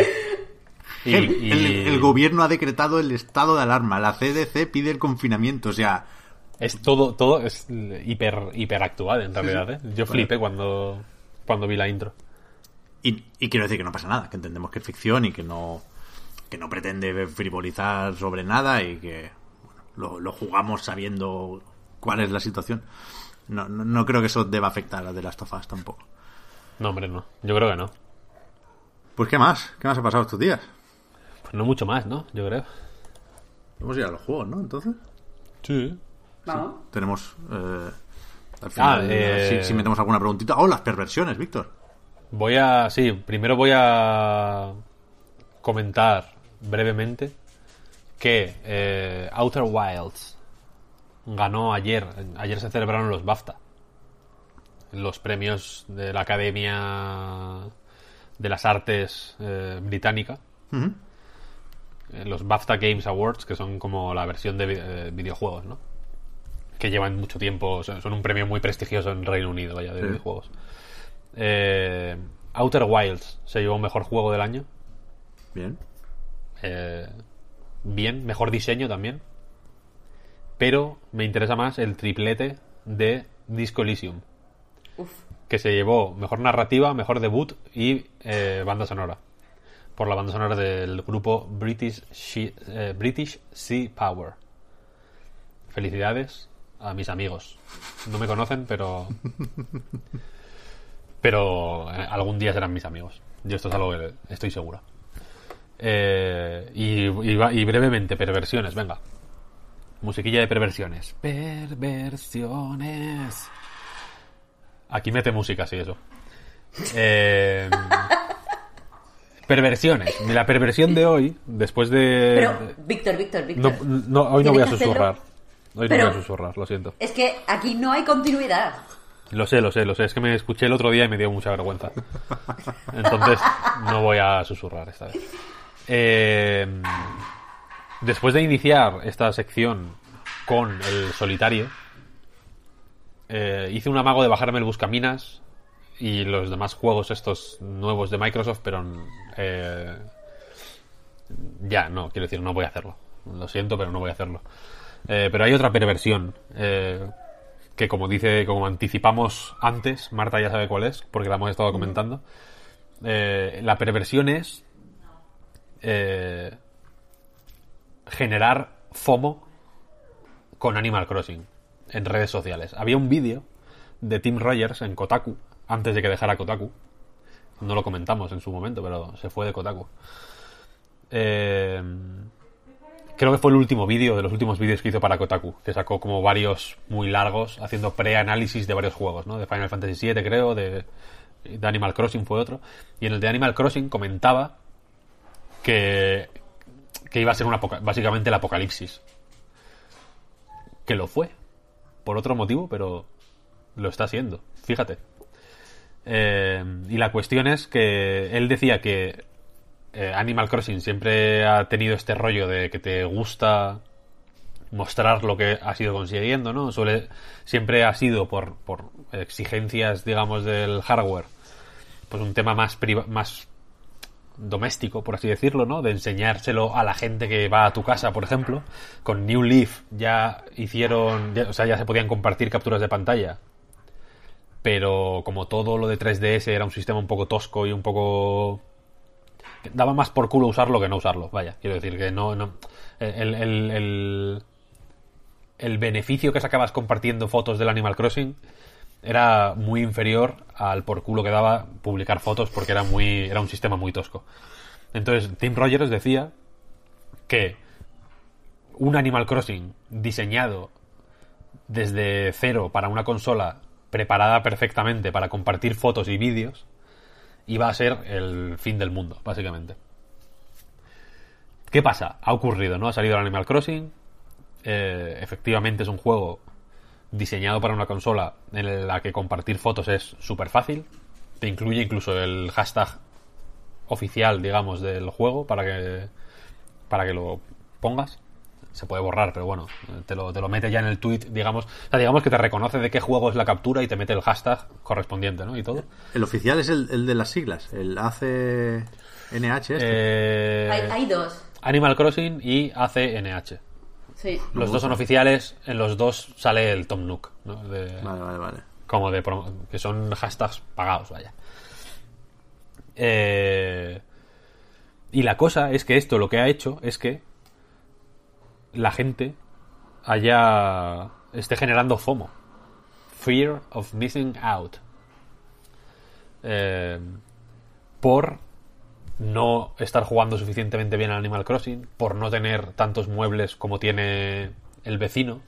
Y, el, y- el- el gobierno ha decretado el estado de alarma, la CDC pide el confinamiento, o sea, es todo, todo es hiper, hiperactual en realidad, ¿eh? Yo flipé cuando, cuando vi la intro. Y, y quiero decir que no pasa nada, que entendemos que es ficción y que no, que no pretende frivolizar sobre nada y que lo, lo jugamos sabiendo cuál es la situación. No, no, no creo que eso deba afectar a The Last of Us tampoco. No, hombre, no. Yo creo que no. Pues ¿qué más? ¿Qué más ha pasado estos días? Pues no mucho más, ¿no? Yo creo. Vamos a ir a los juegos, ¿no? Entonces Sí. Vamos. tenemos... eh, al final, Ah, eh, si, si metemos alguna preguntita. Oh, las perversiones, Víctor. Voy a. Sí, primero voy a comentar brevemente que eh, Outer Wilds ganó ayer. Ayer se celebraron los BAFTA. Los premios de la Academia de las Artes eh, Británica. Eh, Los BAFTA Games Awards, que son como la versión de vi- eh, videojuegos, ¿no? Que llevan mucho tiempo, son son un premio muy prestigioso en Reino Unido, vaya, de Sí. videojuegos. Eh, Outer Wilds se llevó mejor juego del año. Bien. Eh, bien, mejor diseño también. Pero me interesa más el triplete de Disco Elysium, Uf. que se llevó mejor narrativa, mejor debut y eh, banda sonora. Por la banda sonora del grupo British, She- eh, British Sea Power. Felicidades a mis amigos. No me conocen, pero. Pero eh, algún día serán mis amigos. Yo esto es algo que estoy seguro. Eh, y, y va- y brevemente, perversiones, venga. Musiquilla de perversiones. Perversiones. Aquí mete música, sí, eso. Eh, perversiones. La perversión de hoy, después de... Pero, Víctor, Víctor, Víctor. no, hoy no voy a susurrar. Hoy no voy a susurrar, lo siento. Es que aquí no hay continuidad. Lo sé, lo sé, lo sé. Es que me escuché el otro día y me dio mucha vergüenza. Entonces, no voy a susurrar esta vez. Eh, después de iniciar esta sección con el solitario, eh, hice un amago de bajarme el Buscaminas y los demás juegos estos nuevos de Microsoft, pero eh, ya, no, quiero decir, no voy a hacerlo. Lo siento, pero no voy a hacerlo. Eh, pero hay otra perversión eh, que, como dice, como anticipamos antes, Marta ya sabe cuál es, porque la hemos estado comentando. La perversión es eh, generar FOMO con Animal Crossing en redes sociales. Había un vídeo de Tim Rogers en Kotaku, antes de que dejara Kotaku. No lo comentamos en su momento, pero se fue de Kotaku. Eh, creo que fue el último vídeo de los últimos vídeos que hizo para Kotaku, que sacó como varios muy largos, haciendo pre-análisis de varios juegos, ¿no? De Final Fantasy VII, creo, de, de Animal Crossing fue otro. Y en el de Animal Crossing comentaba que, que iba a ser una básicamente el apocalipsis. Que lo fue. Por otro motivo, pero lo está siendo. Fíjate. Eh, y la cuestión es que él decía que eh, Animal Crossing siempre ha tenido este rollo de que te gusta mostrar lo que has ido consiguiendo, ¿no? Suele, siempre ha sido por, por exigencias, digamos, del hardware, pues un tema más priva- más doméstico, por así decirlo, ¿no? De enseñárselo a la gente que va a tu casa, por ejemplo. Con New Leaf ya hicieron, o sea, ya se podían compartir capturas de pantalla. Pero como todo lo de 3DS era un sistema un poco tosco y un poco daba más por culo usarlo que no usarlo. Vaya, quiero decir que no. no el, el, el, el beneficio que sacabas compartiendo fotos del Animal Crossing era muy inferior al por culo que daba publicar fotos porque era muy era un sistema muy tosco. Entonces, Tim Rogers decía que un Animal Crossing diseñado desde cero para una consola preparada perfectamente para compartir fotos y vídeos, iba a ser el fin del mundo, básicamente. ¿Qué pasa? Ha ocurrido, ¿no? Ha salido el Animal Crossing. eh, efectivamente es un juego diseñado para una consola en la que compartir fotos es súper fácil. Te incluye incluso el hashtag oficial, digamos, del juego para que, para que lo pongas. Se puede borrar, pero bueno, te lo, te lo mete ya en el tweet, digamos. O sea, digamos que te reconoce de qué juego es la captura y te mete el hashtag correspondiente, ¿no? Y todo. El oficial es el, el de las siglas, el ACNH este. Eh, Hay, hay dos. Animal Crossing y ACNH. Sí. Los dos son oficiales, en los dos sale el Tom Nook, ¿no? De- Vale, vale, vale. como de promo- que son hashtags pagados, vaya. Eh, y la cosa es que esto lo que ha hecho es que la gente haya esté generando FOMO, fear of missing out, Eh, por no estar jugando suficientemente bien al Animal Crossing, por no tener tantos muebles como tiene el vecino,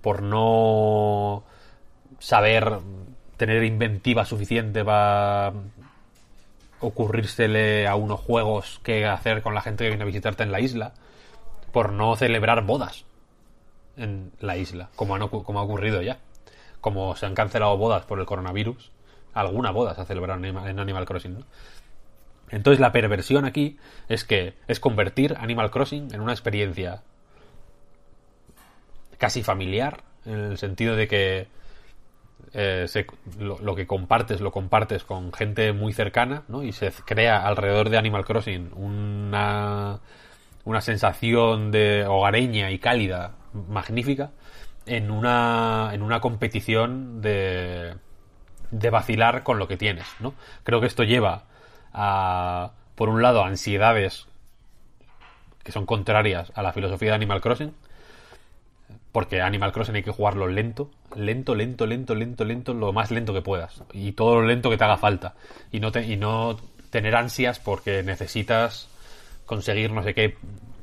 por no saber tener inventiva suficiente para ocurrírsele a unos juegos que hacer con la gente que viene a visitarte en la isla, por no celebrar bodas en la isla, como, han como ha ocurrido ya. Como se han cancelado bodas por el coronavirus, alguna boda se ha celebrado en Animal Crossing, ¿no? Entonces la perversión aquí es que es convertir Animal Crossing en una experiencia casi familiar, en el sentido de que eh, se- lo, lo que compartes lo compartes con gente muy cercana, ¿no? Y se crea alrededor de Animal Crossing una, una sensación de hogareña y cálida magnífica en una, en una competición de, de vacilar con lo que tienes, ¿no? Creo que esto lleva a, por un lado, ansiedades que son contrarias a la filosofía de Animal Crossing, porque Animal Crossing hay que jugarlo lento, lento, lento, lento, lento, lento, lo más lento que puedas. Y todo lo lento que te haga falta. Y no, te- y no tener ansias porque necesitas conseguir no sé qué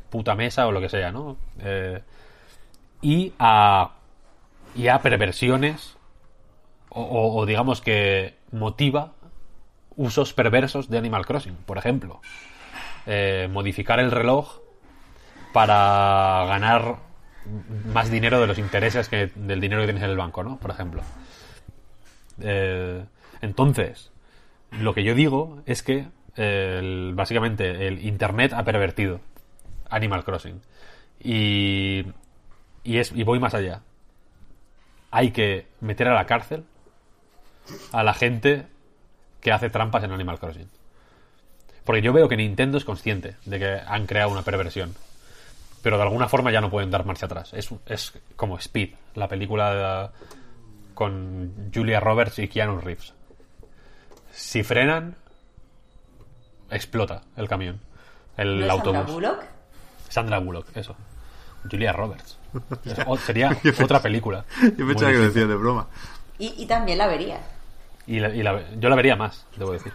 puta mesa o lo que sea, ¿no? Eh, y a, y a perversiones o, digamos que motiva usos perversos de Animal Crossing. Por ejemplo, eh, modificar el reloj para ganar más dinero de los intereses que del dinero que tienes en el banco, ¿no? Por ejemplo. Eh, entonces, lo que yo digo es que eh, básicamente el Internet ha pervertido Animal Crossing. Y, y, es, y voy más allá. Hay que meter a la cárcel a la gente que hace trampas en Animal Crossing. Porque yo veo que Nintendo es consciente de que han creado una perversión. Pero de alguna forma ya no pueden dar marcha atrás. Es, es como Speed, la película de- con Julia Roberts y Keanu Reeves. Si frenan, explota el camión, el ¿No es autobús. Sandra Bullock? Sandra Bullock, eso. Julia Roberts. Es o- sería otra película. Yo pensaba que lo decía de broma. Y, y también la vería. Y, la- yo la vería más, debo decir.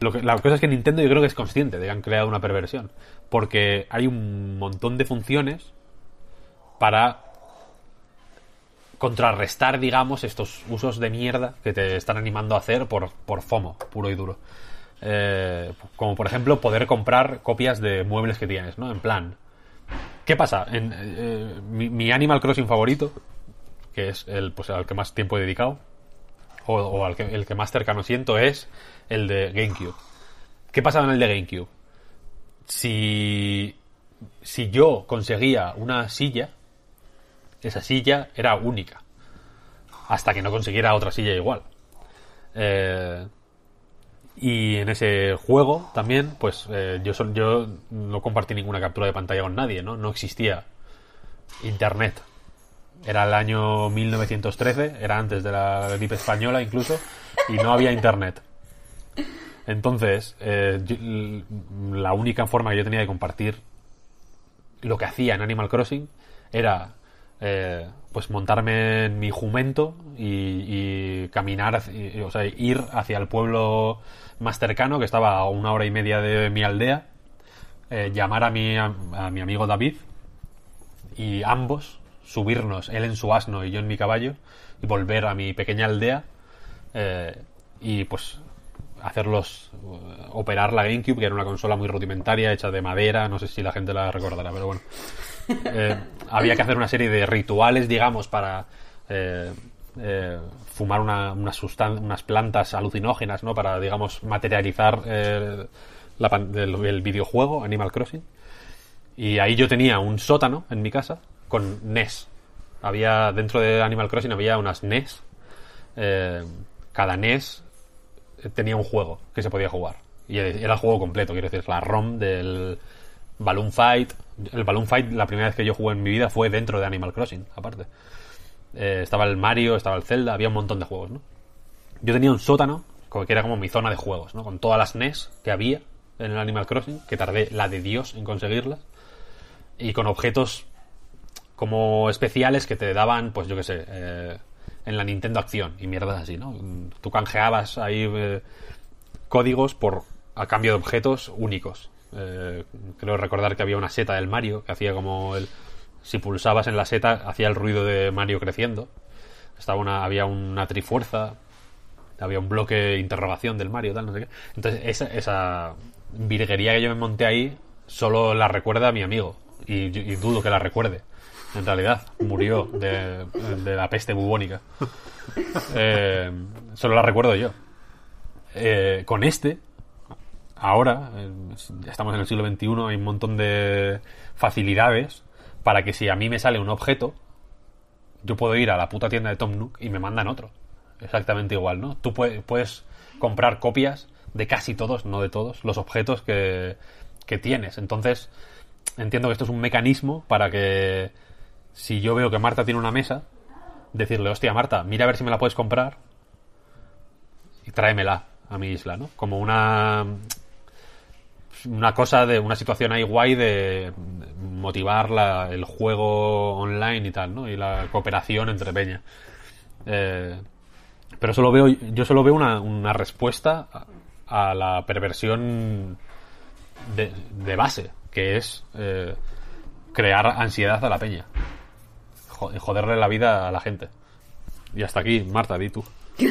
Lo que, la cosa es que Nintendo yo creo que es consciente de que han creado una perversión. Porque hay un montón de funciones para contrarrestar, digamos, estos usos de mierda que te están animando a hacer por, por FOMO, puro y duro. Eh, como por ejemplo poder comprar copias de muebles que tienes, ¿no? En plan, ¿qué pasa? Eh, mi, mi Animal Crossing favorito, que es el pues, al que más tiempo he dedicado, o, al que, el que más cercano siento es el de GameCube. ¿Qué pasaba en el de GameCube? Si, si yo conseguía una silla, esa silla era única. Hasta que no consiguiera otra silla igual. Eh, y en ese juego también, pues eh, yo, yo no compartí ninguna captura de pantalla con nadie, ¿no? No existía internet. Era el año 1913, era antes de la gripe española incluso, y no había internet. Entonces, eh, la única forma que yo tenía de compartir lo que hacía en Animal Crossing era eh, pues montarme en mi jumento y, caminar, o sea, ir hacia el pueblo más cercano, que estaba a una hora y media de mi aldea, eh, llamar a mi, a mi amigo David y ambos, subirnos, él en su asno y yo en mi caballo, y volver a mi pequeña aldea eh, y pues hacerlos eh, operar la GameCube, que era una consola muy rudimentaria, hecha de madera, no sé si la gente la recordará, pero bueno. Eh, había que hacer una serie de rituales, digamos, para eh, eh, fumar una, unas, sustan- unas plantas alucinógenas, ¿no? Para, digamos, materializar la el videojuego Animal Crossing. Y ahí yo tenía un sótano en mi casa con NES. Había, dentro de Animal Crossing había unas NES. Eh, cada NES tenía un juego que se podía jugar. Y era el juego completo, quiero decir, la ROM del Balloon Fight. El Balloon Fight, la primera vez que yo jugué en mi vida fue dentro de Animal Crossing, aparte. Eh, estaba el Mario, estaba el Zelda, había un montón de juegos, ¿no? Yo tenía un sótano, que era como mi zona de juegos, ¿no? Con todas las NES que había en el Animal Crossing, que tardé la de Dios en conseguirlas. Y con objetos como especiales que te daban, pues yo qué sé, eh, en la Nintendo Acción y mierdas así, ¿no? Tú canjeabas ahí eh, códigos por a cambio de objetos únicos. Eh, creo recordar que había una seta del Mario que hacía como el si pulsabas en la seta hacía el ruido de Mario creciendo. Estaba una había una trifuerza, había un bloque de interrogación del Mario, tal, no sé qué. Entonces, esa, esa virguería que yo me monté ahí solo la recuerda mi amigo. Y dudo que la recuerde. En realidad, murió de, de la peste bubónica. Eh, solo la recuerdo yo. Eh, con este, ahora, eh, estamos en el siglo XXI, hay un montón de facilidades para que si a mí me sale un objeto, yo puedo ir a la puta tienda de Tom Nook y me mandan otro. Exactamente igual, ¿no? Tú puedes, puedes comprar copias de casi todos, no de todos, los objetos que, que tienes. Entonces, entiendo que esto es un mecanismo para que si yo veo que Marta tiene una mesa, decirle, hostia, Marta, mira a ver si me la puedes comprar y tráemela a mi isla, ¿no? Como una una cosa de una situación ahí guay de motivar la- el juego online y tal, ¿no? Y la cooperación entre peña. Eh, pero solo veo, yo solo veo una, una respuesta a, la perversión de, de base, que es eh, crear ansiedad a la peña. Joderle la vida a la gente. Y hasta aquí, Marta, di tú.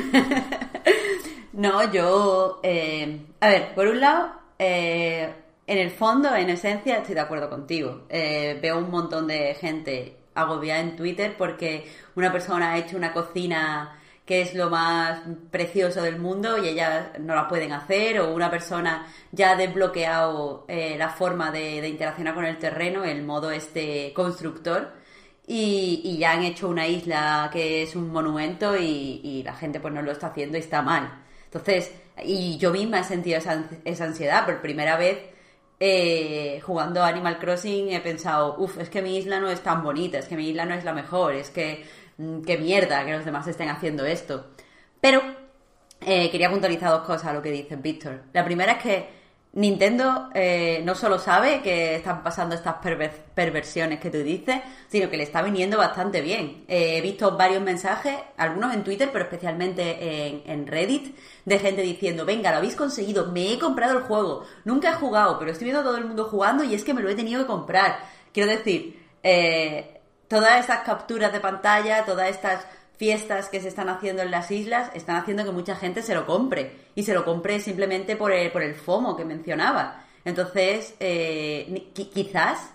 No, yo. eh, a ver, por un lado, eh, en el fondo, en esencia, estoy de acuerdo contigo. Eh, veo un montón de gente agobiada en Twitter porque una persona ha hecho una cocina que es lo más precioso del mundo y ellas no la pueden hacer, o una persona ya ha desbloqueado eh, la forma de, de interaccionar con el terreno, el modo este constructor, y, ya han hecho una isla que es un monumento y, la gente pues no lo está haciendo y está mal. Entonces, y yo misma he sentido esa, esa ansiedad por primera vez eh, jugando Animal Crossing he pensado, uff, es que mi isla no es tan bonita, es que mi isla no es la mejor, es que mm, qué mierda que los demás estén haciendo esto. Pero eh, quería puntualizar dos cosas a lo que dice Víctor. La primera es que Nintendo eh, no solo sabe que están pasando estas perver- perversiones que tú dices, sino que le está viniendo bastante bien. Eh, he visto varios mensajes, algunos en Twitter, pero especialmente en, Reddit, de gente diciendo, venga, lo habéis conseguido, me he comprado el juego, nunca he jugado, pero estoy viendo a todo el mundo jugando y es que me lo he tenido que comprar. Quiero decir, eh, todas estas capturas de pantalla, todas estas fiestas que se están haciendo en las islas están haciendo que mucha gente se lo compre y se lo compre simplemente por el, por el FOMO que mencionaba. Entonces, eh, quizás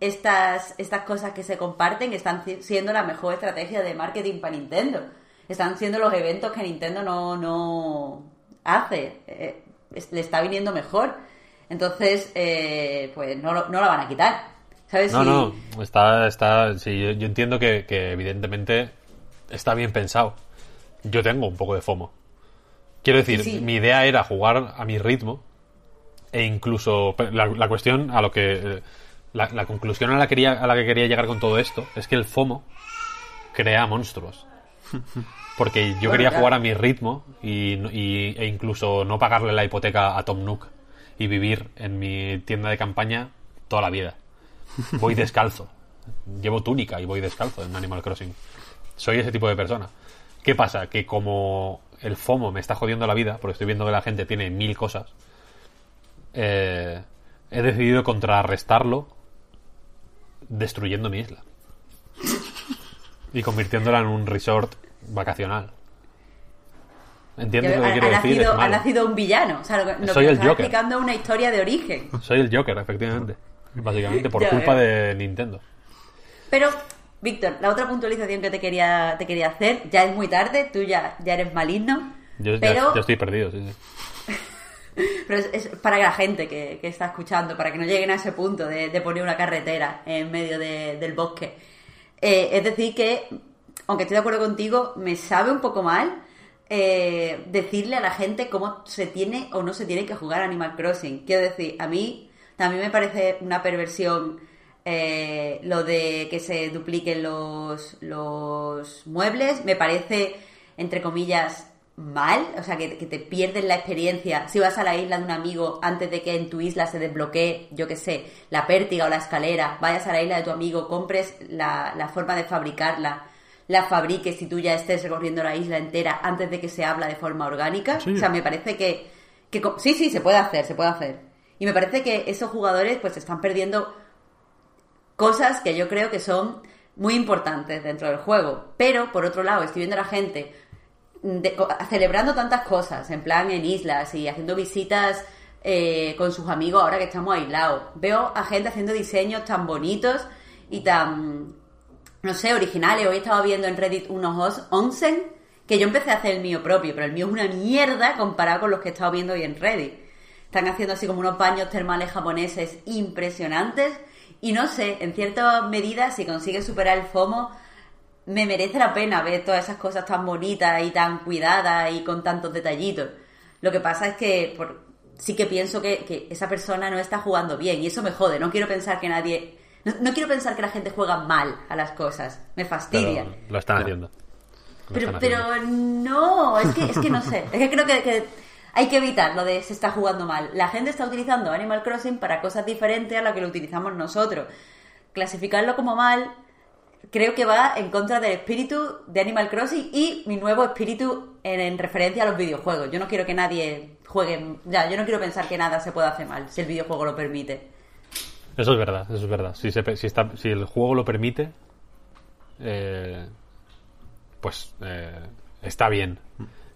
estas, estas cosas que se comparten están siendo la mejor estrategia de marketing para Nintendo. Están siendo los eventos que Nintendo no, no hace. Eh, le está viniendo mejor. Entonces, eh, pues no, lo- no la van a quitar. ¿Sabes? No, Si- no, está, está, sí, yo, yo entiendo que, que evidentemente está bien pensado. Yo tengo un poco de FOMO. Quiero decir, Sí, sí. mi idea era jugar a mi ritmo e incluso la, la cuestión a lo que eh, la, la conclusión a la, quería, a la que quería llegar con todo esto es que el FOMO crea monstruos. Porque yo Bueno, quería claro. jugar a mi ritmo y, y- e incluso no pagarle la hipoteca a Tom Nook y vivir en mi tienda de campaña toda la vida. Voy descalzo. Llevo túnica y voy descalzo en Animal Crossing. Soy ese tipo de persona. ¿Qué pasa? Que como el FOMO me está jodiendo la vida, porque estoy viendo que la gente tiene mil cosas, eh, he decidido contrarrestarlo destruyendo mi isla. Y convirtiéndola en un resort vacacional. ¿Entiendes lo que quiero decir? ha nacido un villano. O sea, lo, lo Soy que el Joker. explicando una historia de origen. Soy el Joker, efectivamente. Básicamente, por Ya culpa de Nintendo. Pero, Víctor, la otra puntualización que te quería, te quería hacer, ya es muy tarde, tú ya, ya eres maligno. Yo ya- pero ya, estoy perdido, sí, sí. Pero es, es para la gente que, que está escuchando, para que no lleguen a ese punto de, de poner una carretera en medio de- del bosque. Eh, es decir, que, aunque estoy de acuerdo contigo, me sabe un poco mal eh, decirle a la gente cómo se tiene o no se tiene que jugar Animal Crossing. Quiero decir, a mí también me parece una perversión eh, lo de que se dupliquen los, los muebles. Me parece, entre comillas, mal, o sea, que, que te pierdes la experiencia. Si vas a la isla de un amigo antes de que en tu isla se desbloquee, yo qué sé, la pértiga o la escalera, vayas a la isla de tu amigo, compres la, la forma de fabricarla, la fabriques y tú ya estés recorriendo la isla entera antes de que se habla de forma orgánica. Sí. O sea, me parece que, que... Sí, sí, se puede hacer, se puede hacer. Y me parece que esos jugadores pues están perdiendo cosas que yo creo que son muy importantes dentro del juego. Pero, por otro lado, estoy viendo a la gente celebrando tantas cosas, en plan en islas y haciendo visitas eh, con sus amigos ahora que estamos aislados. Veo a gente haciendo diseños tan bonitos y tan, no sé, originales. Hoy estaba viendo en Reddit unos os- onsen que yo empecé a hacer el mío propio, pero el mío es una mierda comparado con los que he estado viendo hoy en Reddit. Están haciendo así como unos baños termales japoneses impresionantes y no sé, en cierta medida, si consigues superar el FOMO, me merece la pena ver todas esas cosas tan bonitas y tan cuidadas y con tantos detallitos. Lo que pasa es que por- sí que pienso que, que esa persona no está jugando bien y eso me jode. No quiero pensar que nadie... No, no quiero pensar que la gente juega mal a las cosas. Me fastidia. Pero lo están haciendo. Lo Pero, están pero no, es que, es que no sé. Es que creo que, que hay que evitar lo de se está jugando mal. La gente está utilizando Animal Crossing para cosas diferentes a lo que lo utilizamos nosotros. Clasificarlo como mal creo que va en contra del espíritu de Animal Crossing y mi nuevo espíritu en, en referencia a los videojuegos. Yo no quiero que nadie juegue... Ya, yo no quiero pensar que nada se puede hacer mal si el videojuego lo permite. Eso es verdad, eso es verdad. Si, se si, está, si el juego lo permite, eh, pues eh, está bien.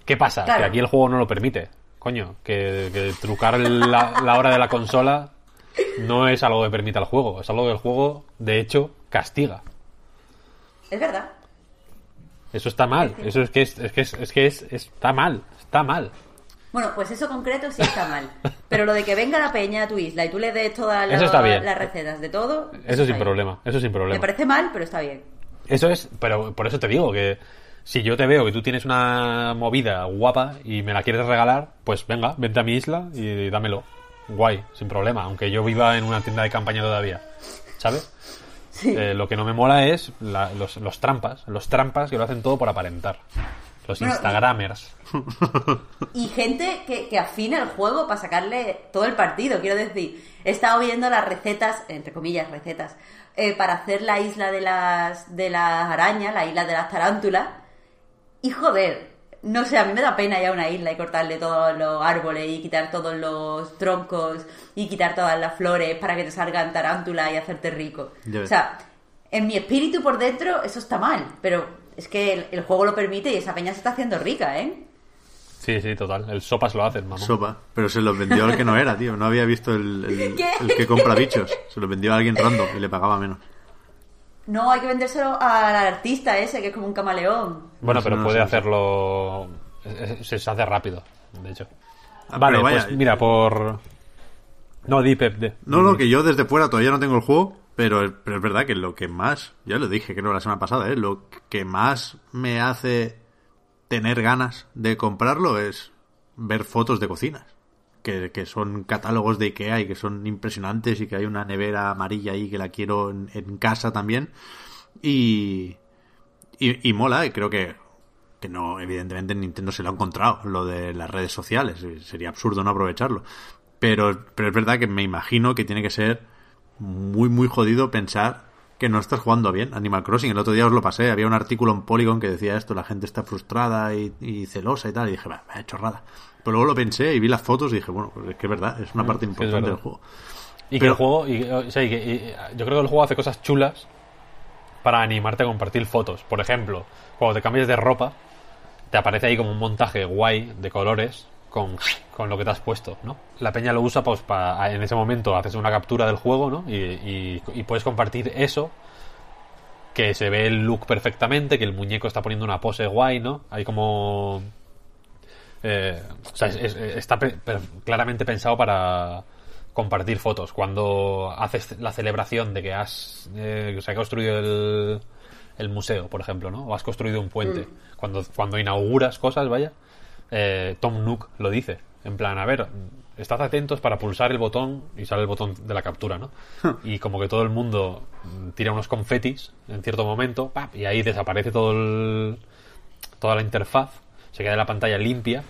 ¿Qué pasa? Claro. Que aquí el juego no lo permite. Coño, que, que trucar la, la hora de la consola no es algo que permita el juego, es algo que el juego, de hecho, castiga. Es verdad. Eso está mal, eso es que es, es que es, es que es, está mal, está mal. Bueno, pues eso concreto sí está mal. Pero lo de que venga la peña a tu isla y tú le des todas Eso las recetas de todo. Eso está sin problema, eso sin Me problema. parece mal, pero está bien. Eso es, pero por eso te digo que si yo te veo que tú tienes una movida guapa y me la quieres regalar, pues venga, vente a mi isla y dámelo. Guay, sin problema, aunque yo viva en una tienda de campaña todavía. ¿Sabes? Eh, lo que no me mola es la- los, los trampas, los trampas que lo hacen todo por aparentar. Los Bueno, y- Instagramers. Y gente que, que afina el juego para sacarle todo el partido. Quiero decir, he estado viendo las recetas, entre comillas, recetas, eh, para hacer la isla de las, de las arañas, la isla de las tarántulas. Y joder, no sé, a mí me da pena ya una isla y cortarle todos los árboles y quitar todos los troncos y quitar todas las flores para que te salgan tarántulas y hacerte rico. O sea, en mi espíritu por dentro eso está mal, pero es que el, el juego lo permite y esa peña se está haciendo rica, ¿eh? Sí, sí, total. El sopas lo hacen, mamá. Sopa. Pero se los vendió al que no era, tío. No había visto el, el que compra bichos. Se los vendió a alguien random y le pagaba menos. No, hay que vendérselo al artista ese, que es como un camaleón. Bueno, Eso pero no puede no hacerlo. Se, se hace rápido, de hecho. Ah, vale, vaya, pues mira, por. No, di Pep, de. No, no, que yo desde fuera todavía no tengo el juego, pero, pero es verdad que lo que más, ya lo dije creo la semana pasada, ¿eh? lo que más me hace tener ganas de comprarlo es ver fotos de cocinas. Que, que son catálogos de Ikea y que son impresionantes y que hay una nevera amarilla ahí que la quiero en, en casa también. Y, y, y mola, y creo que, que no, evidentemente Nintendo se lo ha encontrado, lo de las redes sociales, sería absurdo no aprovecharlo. Pero, pero es verdad que me imagino que tiene que ser muy, muy jodido pensar que no estás jugando bien Animal Crossing. El otro día os lo pasé, había un artículo en Polygon que decía esto, la gente está frustrada y, y celosa y tal, y dije, va, vaya chorrada. Pero luego lo pensé y vi las fotos y dije, bueno, pues es que es verdad, es una parte Mm, es importante del juego. Y que el juego. y- o sea, y que- y- yo creo que el juego hace cosas chulas para animarte a compartir fotos. Por ejemplo, cuando te cambias de ropa, te aparece ahí como un montaje guay de colores con, con lo que te has puesto, ¿no? La peña lo usa pues para en ese momento haces una captura del juego, ¿no? Y, y- y puedes compartir eso que se ve el look perfectamente, que el muñeco está poniendo una pose guay, ¿no? Hay como eh, o sea, es- es- está pe- claramente pensado para compartir fotos. Cuando haces la celebración de que has eh, se ha construido el, el museo, por ejemplo, ¿no? O has construido un puente. Cuando, cuando inauguras cosas, vaya, eh, Tom Nook lo dice. En plan, a ver, estad atentos para pulsar el botón y sale el botón de la captura, ¿no? y como que todo el mundo mm, tira unos confetis en cierto momento, ¡pap! y ahí desaparece todo el, toda la interfaz, se queda la pantalla limpia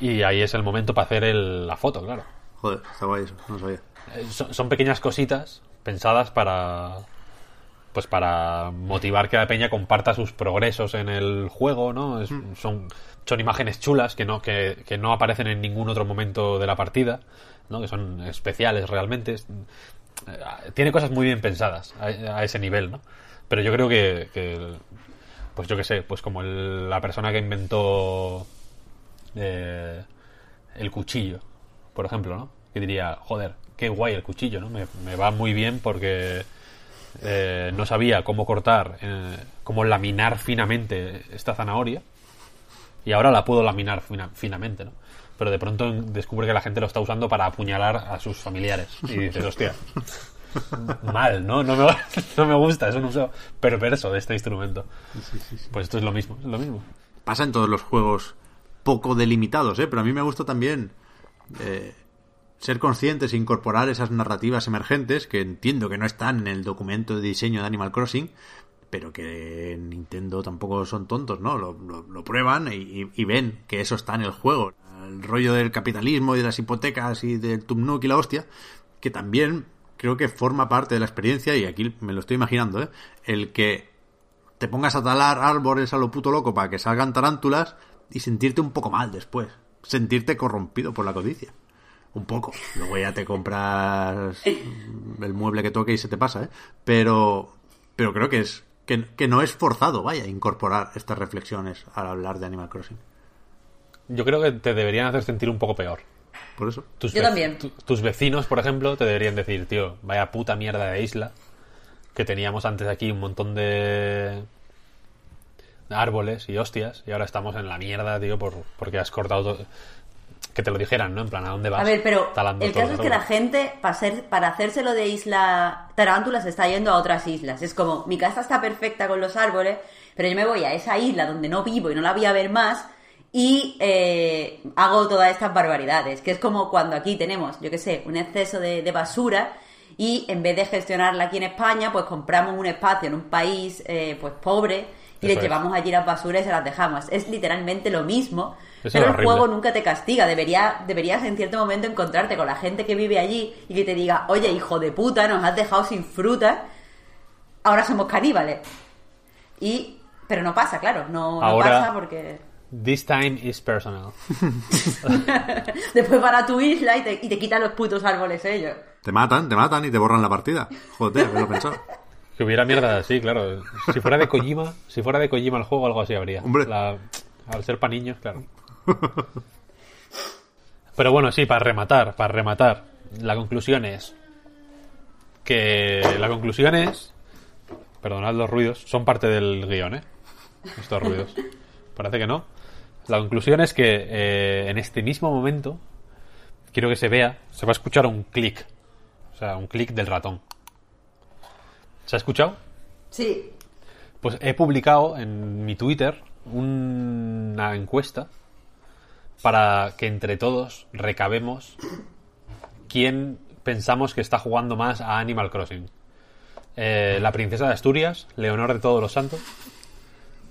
y ahí es el momento para hacer el- la foto, claro. Joder, está guay eso, no sabía. Eh, Son, son pequeñas cositas pensadas para pues para motivar que la peña comparta sus progresos en el juego, ¿no? Es- son, son imágenes chulas que no, que, que no aparecen en ningún otro momento de la partida, ¿no? Que son especiales realmente. Eh, tiene cosas muy bien pensadas a, ese nivel, ¿no? Pero yo creo que, que pues yo qué sé, pues como el- la persona que inventó eh, el cuchillo, por ejemplo, ¿no? Que diría, joder, qué guay el cuchillo, ¿no? Me, me va muy bien porque eh, no sabía cómo cortar, eh, cómo laminar finamente esta zanahoria y ahora la puedo laminar fina- finamente, ¿no? Pero de pronto descubre que la gente lo está usando para apuñalar a sus familiares y dices, hostia, mal, ¿no? No me, no me gusta, es un uso perverso de este instrumento. Pues esto es lo mismo, es lo mismo. Pasa en todos los juegos poco delimitados, ¿eh? Pero a mí me gusta también eh, ser conscientes e incorporar esas narrativas emergentes que entiendo que no están en el documento de diseño de Animal Crossing, pero que en Nintendo tampoco son tontos, ¿no? Lo, lo- lo prueban y ven que eso está en el juego. El rollo del capitalismo y de las hipotecas y del Tumnuk y la hostia, que también creo que forma parte de la experiencia, y aquí me lo estoy imaginando, ¿eh? El que te pongas a talar árboles a lo puto loco para que salgan tarántulas y sentirte un poco mal después. Sentirte corrompido por la codicia. Un poco. Luego ya te compras el mueble que toque y se te pasa, ¿eh? Pero, pero creo que es que, que no es forzado, vaya, incorporar estas reflexiones al hablar de Animal Crossing. Yo creo que te deberían hacer sentir un poco peor. Por eso. Tus Yo también. tu- tus vecinos, por ejemplo, te deberían decir, tío, vaya puta mierda de isla que teníamos antes aquí un montón de de árboles y hostias y ahora estamos en la mierda, tío, por, porque has cortado todo. Que te lo dijeran, ¿no? En plan, ¿a dónde vas? A ver, pero talando el caso es que la gente, para, ser, para hacérselo de isla Tarántula, se está yendo a otras islas. Es como, mi casa está perfecta con los árboles, pero yo me voy a esa isla donde no vivo y no la voy a ver más y eh, hago todas estas barbaridades. Que es como cuando aquí tenemos, yo qué sé, un exceso de, de basura y en vez de gestionarla aquí en España, pues compramos un espacio en un país eh, pues pobre y le es. llevamos allí las basuras y se las dejamos. Es literalmente lo mismo. Eso pero el horrible. juego nunca te castiga. Debería, deberías en cierto momento encontrarte con la gente que vive allí y que te diga, oye, hijo de puta, nos has dejado sin fruta, ahora somos caníbales. Y, pero no pasa, claro, no, no Ahora- pasa porque This time is personal. después van a tu isla y te, y te quitan los putos árboles ellos. Te matan, te matan y te borran la partida. Joder, haberlo pensado. Que hubiera mierda así, claro. Si fuera de Kojima, si fuera de Kojima el juego, algo así habría. Hombre. La- al ser para niños, claro. Pero bueno, sí, para rematar, para rematar. La conclusión es que la conclusión es, perdonad los ruidos, son parte del guion, ¿eh? Estos ruidos. Parece que no. La conclusión es que eh, en este mismo momento quiero que se vea, se va a escuchar un clic, o sea, un clic del ratón. ¿Se ha escuchado? Sí. Pues he publicado en mi Twitter una encuesta para que entre todos recabemos quién pensamos que está jugando más a Animal Crossing. Eh, la princesa de Asturias, Leonor de Todos los Santos,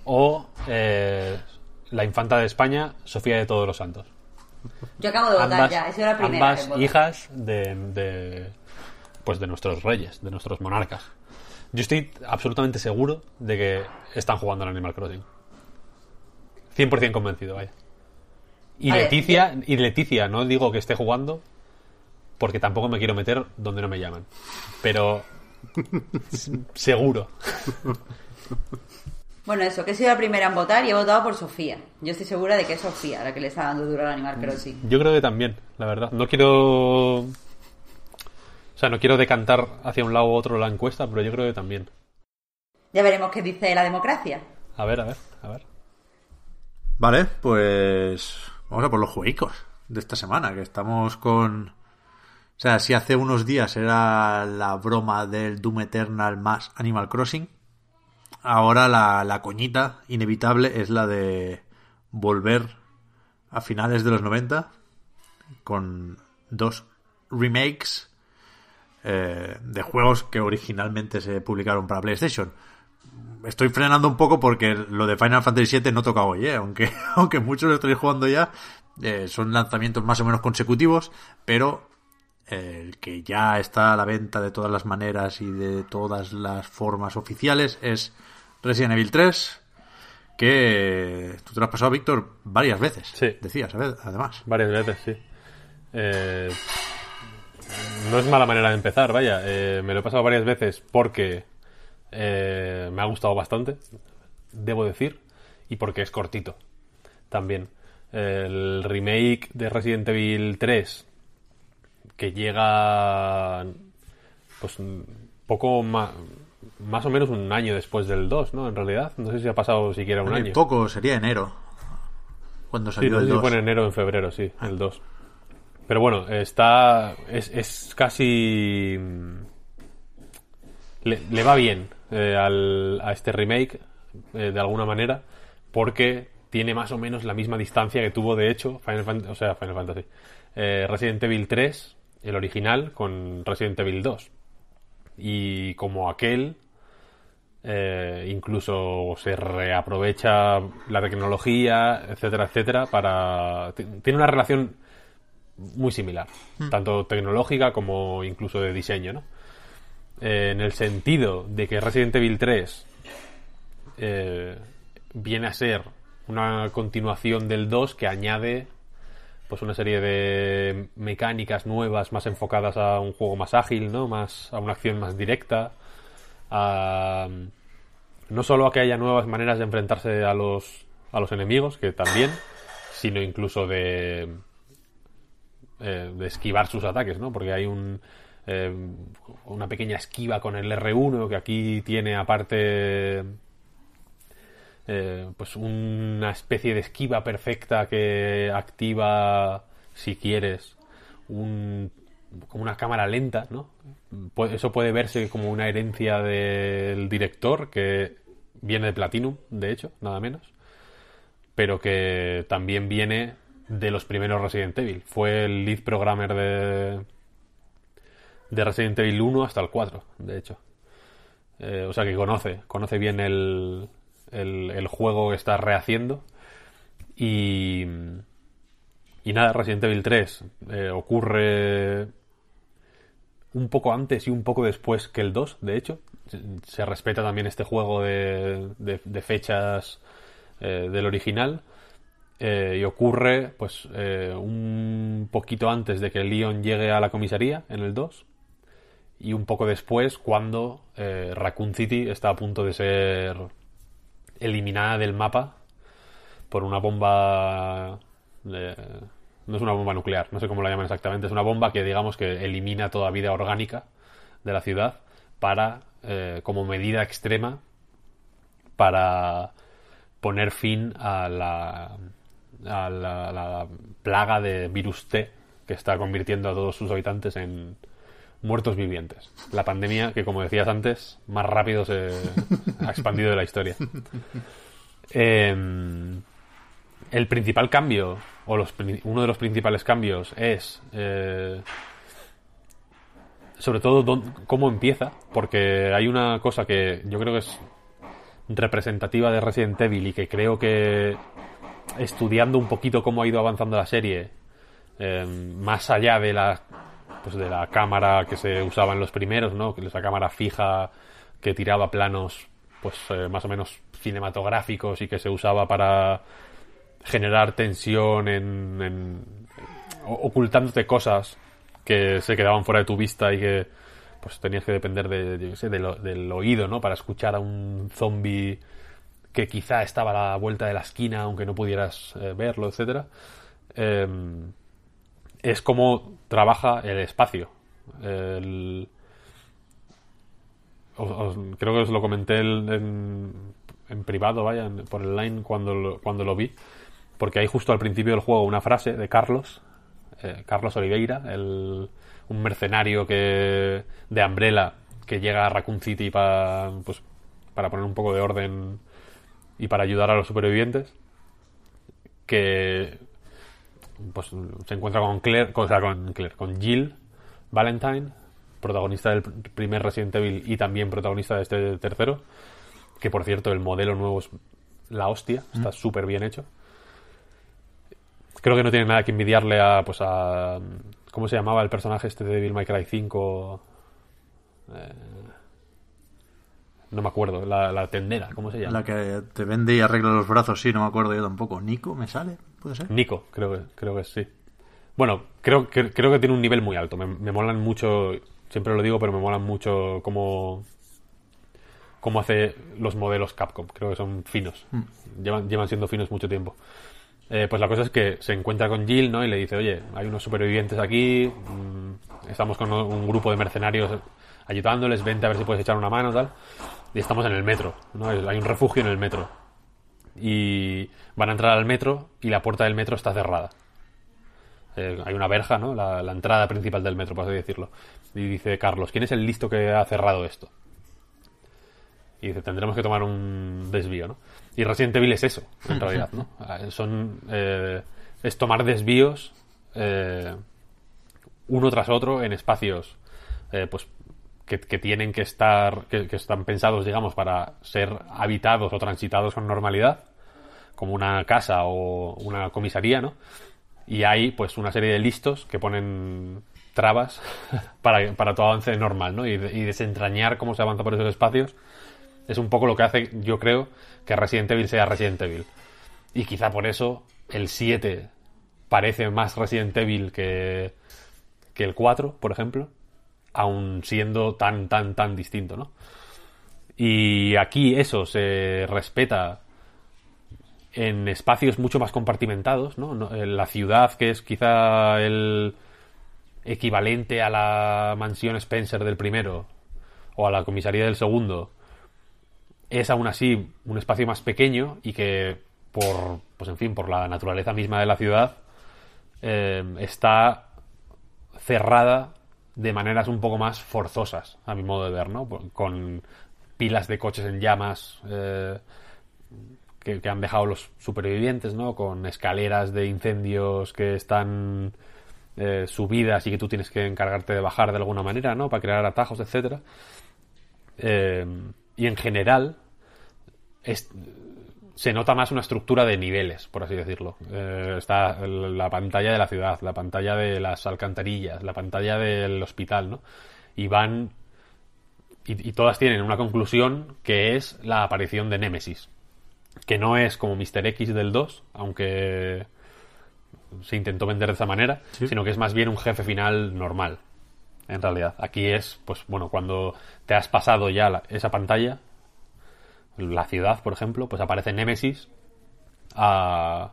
o eh, la infanta de España, Sofía de Todos los Santos. Yo acabo de votar Ambas, ya, sido la primera. ambas hijas de, de, pues de nuestros reyes, de nuestros monarcas. Yo estoy absolutamente seguro de que están jugando al Animal Crossing. 100% convencido, vaya. Y Leticia, y Leticia, no digo que esté jugando, porque tampoco me quiero meter donde no me llaman. Pero Seguro. Bueno, eso, que he sido la primera en votar y he votado por Sofía. Yo estoy segura de que es Sofía la que le está dando duro al Animal Crossing. Yo creo que también, la verdad. No quiero. O sea, no quiero decantar hacia un lado u otro la encuesta, pero yo creo que también. Ya veremos qué dice la democracia. A ver, a ver, a ver. Vale, pues vamos a por los juegos de esta semana, que estamos con... O sea, si hace unos días era la broma del Doom Eternal más Animal Crossing, ahora la, la coñita inevitable es la de volver a finales de los 90 con dos remakes eh, de juegos que originalmente se publicaron para PlayStation. Estoy frenando un poco porque lo de Final Fantasy VII no toca hoy, ¿eh? aunque, aunque muchos lo estoy jugando ya. eh, son lanzamientos más o menos consecutivos, pero eh, el que ya está a la venta de todas las maneras y de todas las formas oficiales es Resident Evil 3, que tú te lo has pasado, Víctor, varias veces. Sí. Decías. Además. Varias veces, sí. Eh, no es mala manera de empezar, vaya. Eh, me lo he pasado varias veces porque eh, me ha gustado bastante, debo decir, y porque es cortito también. El remake de Resident Evil 3, que llega pues poco más, más o menos un año después del 2, ¿no? En realidad, no sé si ha pasado siquiera un Muy año. poco, sería enero. Cuando Sí, salió no sé el si 2. fue en enero en febrero, sí, el 2. Pero bueno, está. Es, es casi. Le, le va bien eh, al- a este remake, eh, de alguna manera, porque tiene más o menos la misma distancia que tuvo, de hecho, Final Fantasy, o sea, Final Fantasy. eh, Resident Evil 3, el original, con Resident Evil 2. Y como aquel, eh, incluso se reaprovecha la tecnología, etcétera, etcétera, para... ti- Tiene una relación muy similar, tanto tecnológica como incluso de diseño, ¿no? Eh, en el sentido de que Resident Evil 3 eh, viene a ser una continuación del 2 que añade pues una serie de mecánicas nuevas más enfocadas a un juego más ágil, ¿no? Más a una acción más directa, no solo a que haya nuevas maneras de enfrentarse a los a los enemigos, que también, sino incluso de eh, de esquivar sus ataques, ¿no? Porque hay un eh, una pequeña esquiva con el R1 que aquí tiene aparte eh, pues una especie de esquiva perfecta que activa si quieres un como una cámara lenta, ¿no? Eso puede verse como una herencia del director que viene de Platinum, de hecho, nada menos, pero que también viene de los primeros Resident Evil. Fue el lead programmer de de Resident Evil 1 hasta el 4, de hecho. Eh, o sea que conoce, conoce bien el, el, juego que está rehaciendo. Y, y nada, Resident Evil 3 eh, ocurre un poco antes y un poco después que el 2, de hecho. Se, respeta también este juego de, de- fechas eh, del original. Y ocurre pues un poquito antes de que Leon llegue a la comisaría en el 2 y un poco después cuando eh, Raccoon City está a punto de ser eliminada del mapa por una bomba no es una bomba nuclear, no sé cómo la llaman exactamente, es una bomba que digamos que elimina toda vida orgánica de la ciudad para eh, como medida extrema para poner fin a la, a la, la plaga de virus T que está convirtiendo a todos sus habitantes en muertos vivientes. La pandemia que, como decías antes, más rápido se ha expandido de la historia. Em, el principal cambio, o los, uno de los principales cambios, es eh, sobre todo cómo empieza, porque hay una cosa que yo creo que es representativa de Resident Evil y que creo que estudiando un poquito cómo ha ido avanzando la serie, eh, más allá de la pues de la cámara que se usaba en los primeros, ¿no? Que esa cámara fija que tiraba planos pues eh, más o menos cinematográficos y que se usaba para generar tensión en, ocultándote cosas que se quedaban fuera de tu vista y que pues tenías que depender de, yo sé, de lo- del oído, ¿no? Para escuchar a un zombie que quizá estaba a la vuelta de la esquina, aunque no pudieras eh, verlo, etcétera. Eh, es como trabaja el espacio. Os- creo que os lo comenté en, en privado, vaya, por el line cuando lo, cuando lo vi, porque hay justo al principio del juego una frase de Carlos, eh, Carlos Oliveira, el- un mercenario que de Umbrella que llega a Raccoon City para, pues, para poner un poco de orden y para ayudar a los supervivientes, que pues se encuentra con Claire, o sea, con Claire, con Jill Valentine, protagonista del pr- primer Resident Evil y también protagonista de este tercero, que por cierto el modelo nuevo es la hostia, está súper bien hecho. Creo que no tiene nada que envidiarle a, pues a, ¿cómo se llamaba el personaje este de Devil May Cry 5? Eh, no me acuerdo, la, la tendera, ¿cómo se llama? La que te vende y arregla los brazos, sí, no me acuerdo yo tampoco. ¿Nico me sale? ¿Puede ser? Nico, creo que, creo que sí. Bueno, creo, que creo que tiene un nivel muy alto. Me, me molan mucho, siempre lo digo, pero me molan mucho cómo, cómo hace los modelos Capcom. Creo que son finos. Llevan, llevan siendo finos mucho tiempo. Eh, pues la cosa es que se encuentra con Jill, ¿no? Y le dice, oye, hay unos supervivientes aquí, mm, estamos con un grupo de mercenarios ayudándoles, vente a ver si puedes echar una mano, tal. Y estamos en el metro, ¿no? Hay un refugio en el metro. Y van a entrar al metro y la puerta del metro está cerrada. Eh, hay una verja, ¿no? La, la entrada principal del metro, por así decirlo. Y dice Carlos, ¿quién es el listo que ha cerrado esto? Y dice, tendremos que tomar un desvío, ¿no? Y Resident Evil es eso, en realidad, ¿no? Eh, Son, eh, es tomar desvíos eh, uno tras otro en espacios pues que, tienen que estar que, están pensados digamos para ser habitados o transitados con normalidad como una casa o una comisaría no y hay pues una serie de listos que ponen trabas para, para tu avance normal no y desentrañar cómo se avanza por esos espacios es un poco lo que hace yo creo que Resident Evil sea Resident Evil. Y quizá por eso el 7 parece más Resident Evil que, que el 4, por ejemplo, aun siendo tan, tan, tan distinto, ¿no? Y aquí eso se respeta en espacios mucho más compartimentados, ¿no? La ciudad, que es quizá el equivalente a la mansión Spencer del primero o a la comisaría del segundo, es aún así un espacio más pequeño y que por, pues en fin, por la naturaleza misma de la ciudad, eh, está cerrada de maneras un poco más forzosas, a mi modo de ver, ¿no? Con pilas de coches en llamas eh, que, que han dejado los supervivientes, ¿no? Con escaleras de incendios que están eh, subidas y que tú tienes que encargarte de bajar de alguna manera, ¿no? Para crear atajos, etcétera. Eh, y en general es- se nota más una estructura de niveles, por así decirlo. Eh, está la pantalla de la ciudad, la pantalla de las alcantarillas, la pantalla del hospital, ¿no? Y van y, y todas tienen una conclusión que es la aparición de Némesis. Que no es como Mr. X del 2, aunque se intentó vender de esa manera, Sí. sino que es más bien un jefe final normal. En realidad, aquí es, pues bueno, cuando te has pasado ya la- esa pantalla, la ciudad, por ejemplo, pues aparece Némesis a,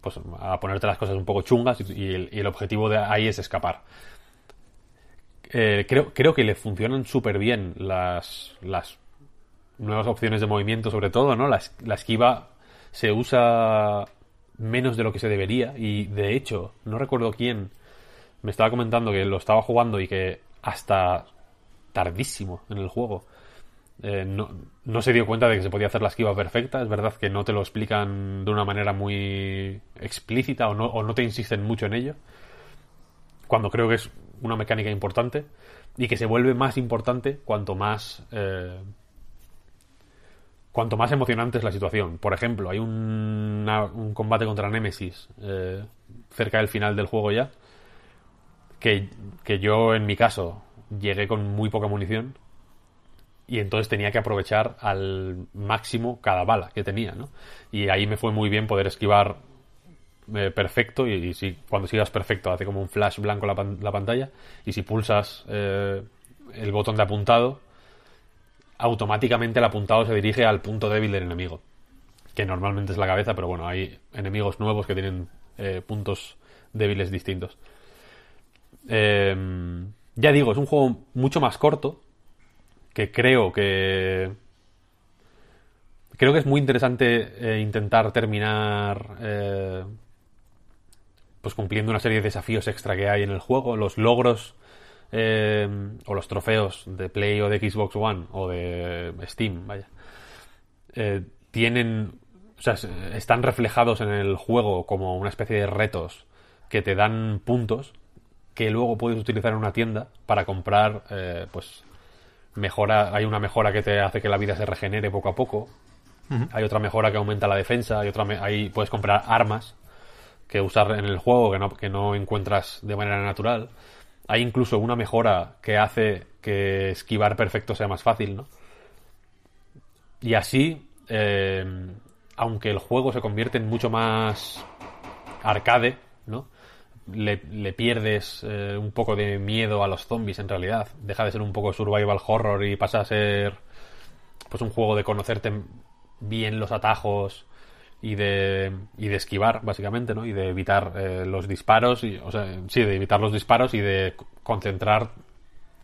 pues, a ponerte las cosas un poco chungas y, el, objetivo de ahí es escapar. Eh, creo, creo que le funcionan súper bien las, las nuevas opciones de movimiento, sobre todo, ¿no? La, la esquiva se usa menos de lo que se debería y, de hecho, no recuerdo quién me estaba comentando que lo estaba jugando y que hasta tardísimo en el juego eh, no, no se dio cuenta de que se podía hacer la esquiva perfecta. Es verdad que no te lo explican de una manera muy explícita o no, o no te insisten mucho en ello. Cuando creo que es una mecánica importante y que se vuelve más importante cuanto más eh, cuanto más emocionante es la situación. Por ejemplo, hay un, un combate contra Nemesis eh, cerca del final del juego ya que, que yo en mi caso llegué con muy poca munición y entonces tenía que aprovechar al máximo cada bala que tenía, ¿no? Y ahí me fue muy bien poder esquivar eh, perfecto y, si cuando sigas perfecto hace como un flash blanco la, pan- la pantalla y si pulsas eh, el botón de apuntado, automáticamente el apuntado se dirige al punto débil del enemigo, que normalmente es la cabeza, pero bueno, hay enemigos nuevos que tienen eh, puntos débiles distintos. Eh, ya digo, es un juego mucho más corto, que creo que... Creo que es muy interesante eh, intentar terminar eh, pues cumpliendo una serie de desafíos extra que hay en el juego. Los logros eh, o los trofeos de Play o de Xbox One o de Steam, vaya, eh, tienen, o sea, están reflejados en el juego como una especie de retos que te dan puntos que luego puedes utilizar en una tienda para comprar, eh, pues, mejora, hay una mejora que te hace que la vida se regenere poco a poco. Hay otra mejora que aumenta la defensa, hay otra, me- ahí puedes comprar armas que usar en el juego que no, que no encuentras de manera natural. Hay incluso una mejora que hace que esquivar perfecto sea más fácil, ¿no? Y así, eh, aunque el juego se convierte en mucho más arcade, ¿no? Le, le pierdes eh, un poco de miedo a los zombies en realidad. Deja de ser un poco survival horror y pasa a ser pues un juego de conocerte bien los atajos y de, y de esquivar, básicamente, ¿no? Y de evitar eh, los disparos, y, o sea, sí, de evitar los disparos y de concentrar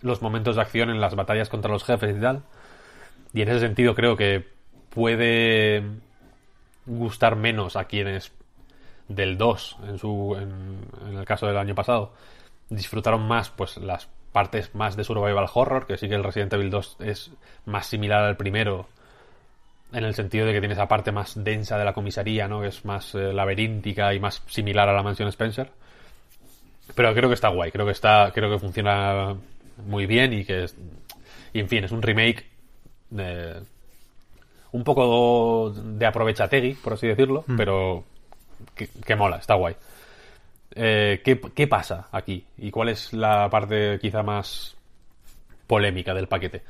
los momentos de acción en las batallas contra los jefes y tal. Y en ese sentido creo que puede gustar menos a quienes del 2, en, su, en, en el caso del año pasado, disfrutaron más pues las partes más de survival horror, que sí que el Resident Evil 2 es más similar al primero, en el sentido de que tiene esa parte más densa de la comisaría, ¿no? Que es más eh, laberíntica y más similar a la mansión Spencer. Pero creo que está guay, creo que está, creo que funciona muy bien y que es, y en fin, es un remake de, un poco de aprovechategui, por así decirlo, pero que, mola, está guay. Eh, ¿qué, ¿Qué pasa aquí? ¿Y cuál es la parte quizá más polémica del paquete?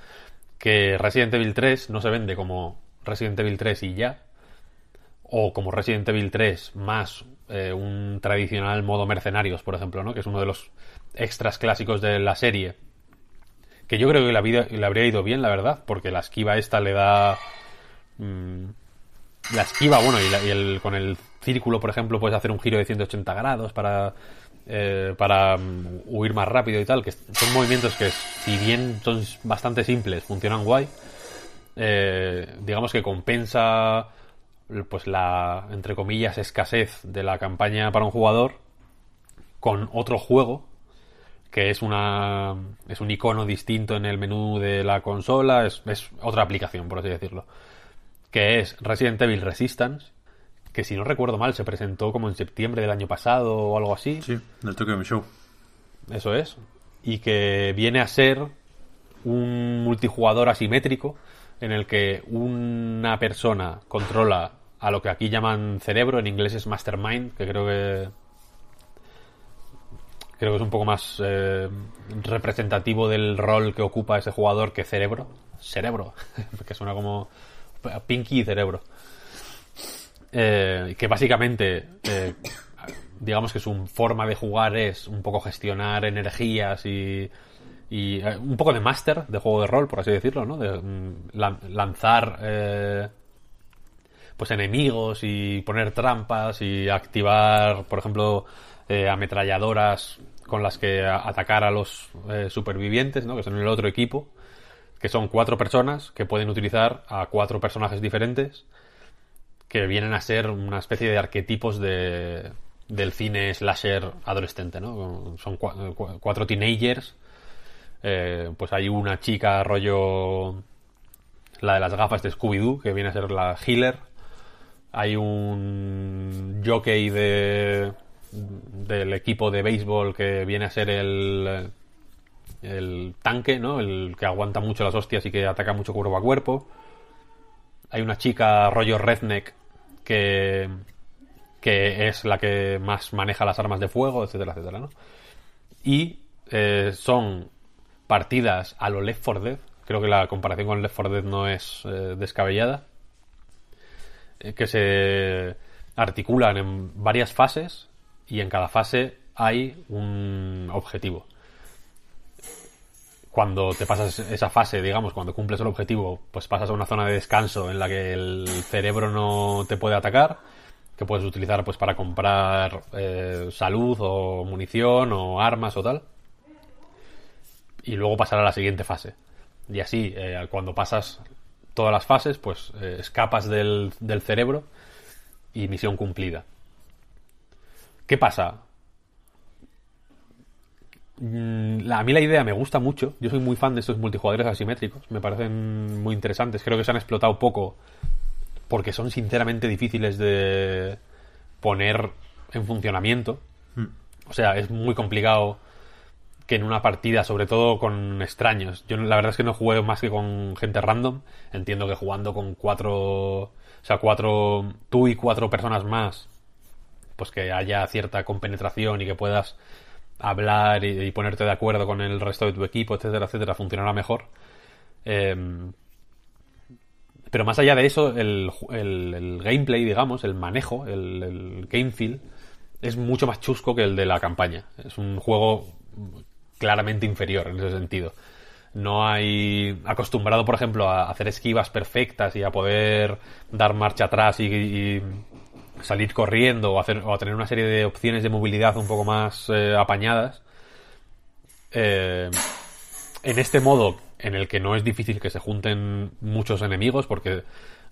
Que Resident Evil 3 no se vende como Resident Evil 3 y ya, o como Resident Evil 3 más eh, un tradicional modo mercenarios, por ejemplo, ¿no? que es uno de los extras clásicos de la serie. Que yo creo que la vida le habría ido bien, la verdad, porque la esquiva esta le da. mm, la esquiva, bueno, y, la- y el, con el círculo, por ejemplo, puedes hacer un giro de 180 grados para. eh, para mm, huir más rápido y tal, que son movimientos que, si bien son bastante simples, funcionan guay. Eh, digamos que compensa pues la entre comillas escasez de la campaña para un jugador con otro juego que es una es un icono distinto en el menú de la consola es, es otra aplicación por así decirlo que es Resident Evil Resistance que si no recuerdo mal se presentó como en septiembre del año pasado o algo así Sí, del Tokyo Show. eso es. Y que viene a ser un multijugador asimétrico en el que una persona controla a lo que aquí llaman cerebro, en inglés es mastermind, que creo que creo que es un poco más eh, representativo del rol que ocupa ese jugador que cerebro. Cerebro, que suena como Pinky y cerebro. Eh, que básicamente eh, digamos que su forma de jugar es un poco gestionar energías y, eh, un poco de máster de juego de rol, por así decirlo, ¿no? De mm, lan- lanzar eh, pues enemigos y poner trampas y activar, por ejemplo, ametralladoras con las que atacar a los supervivientes, ¿no? Que son el otro equipo, que son cuatro personas que pueden utilizar a cuatro personajes diferentes que vienen a ser una especie de arquetipos de, del cine slasher adolescente, ¿no? Son cua- cua- cuatro teenagers. eh, pues hay una chica rollo la de las gafas de Scooby-Doo, que viene a ser la healer. Hay un jockey de, del equipo de béisbol que viene a ser el, el tanque, ¿no? El que aguanta mucho las hostias y que ataca mucho cuerpo a cuerpo. Hay una chica rollo redneck que, que es la que más maneja las armas de fuego, etcétera, etcétera, ¿no? Y eh, son partidas a lo Left 4 Dead. Creo que la comparación con Left 4 Dead no es eh, descabellada. Eh, que se articulan en varias fases y en cada fase hay un objetivo. Cuando te pasas esa fase, digamos, cuando cumples el objetivo, pues pasas a una zona de descanso en la que el cerebro no te puede atacar, que puedes utilizar pues para comprar eh, salud o munición o armas o tal. Y luego pasar a la siguiente fase. Y así, eh, cuando pasas todas las fases, pues eh, escapas del, del cerebro y misión cumplida. ¿Qué pasa? Mm, A mí la idea me gusta mucho. Yo soy muy fan de estos multijugadores asimétricos. Me parecen muy interesantes. Creo que se han explotado poco porque son sinceramente difíciles de poner en funcionamiento. O sea, es muy complicado que en una partida, sobre todo con extraños. Yo la verdad es que no juego más que con gente random. Entiendo que jugando con cuatro, o sea, cuatro, tú y cuatro personas más, pues que haya cierta compenetración y que puedas hablar y, ponerte de acuerdo con el resto de tu equipo, etcétera, etcétera, funcionará mejor. Em, pero más allá de eso, el, el- el gameplay, digamos, el manejo, el, game feel, es mucho más chusco que el de la campaña. Es un juego claramente inferior en ese sentido. No hay acostumbrado, por ejemplo, a hacer esquivas perfectas y a poder dar marcha atrás y salir corriendo o, hacer, o tener una serie de opciones de movilidad un poco más eh, apañadas. Eh, en este modo, en el que no es difícil que se junten muchos enemigos, porque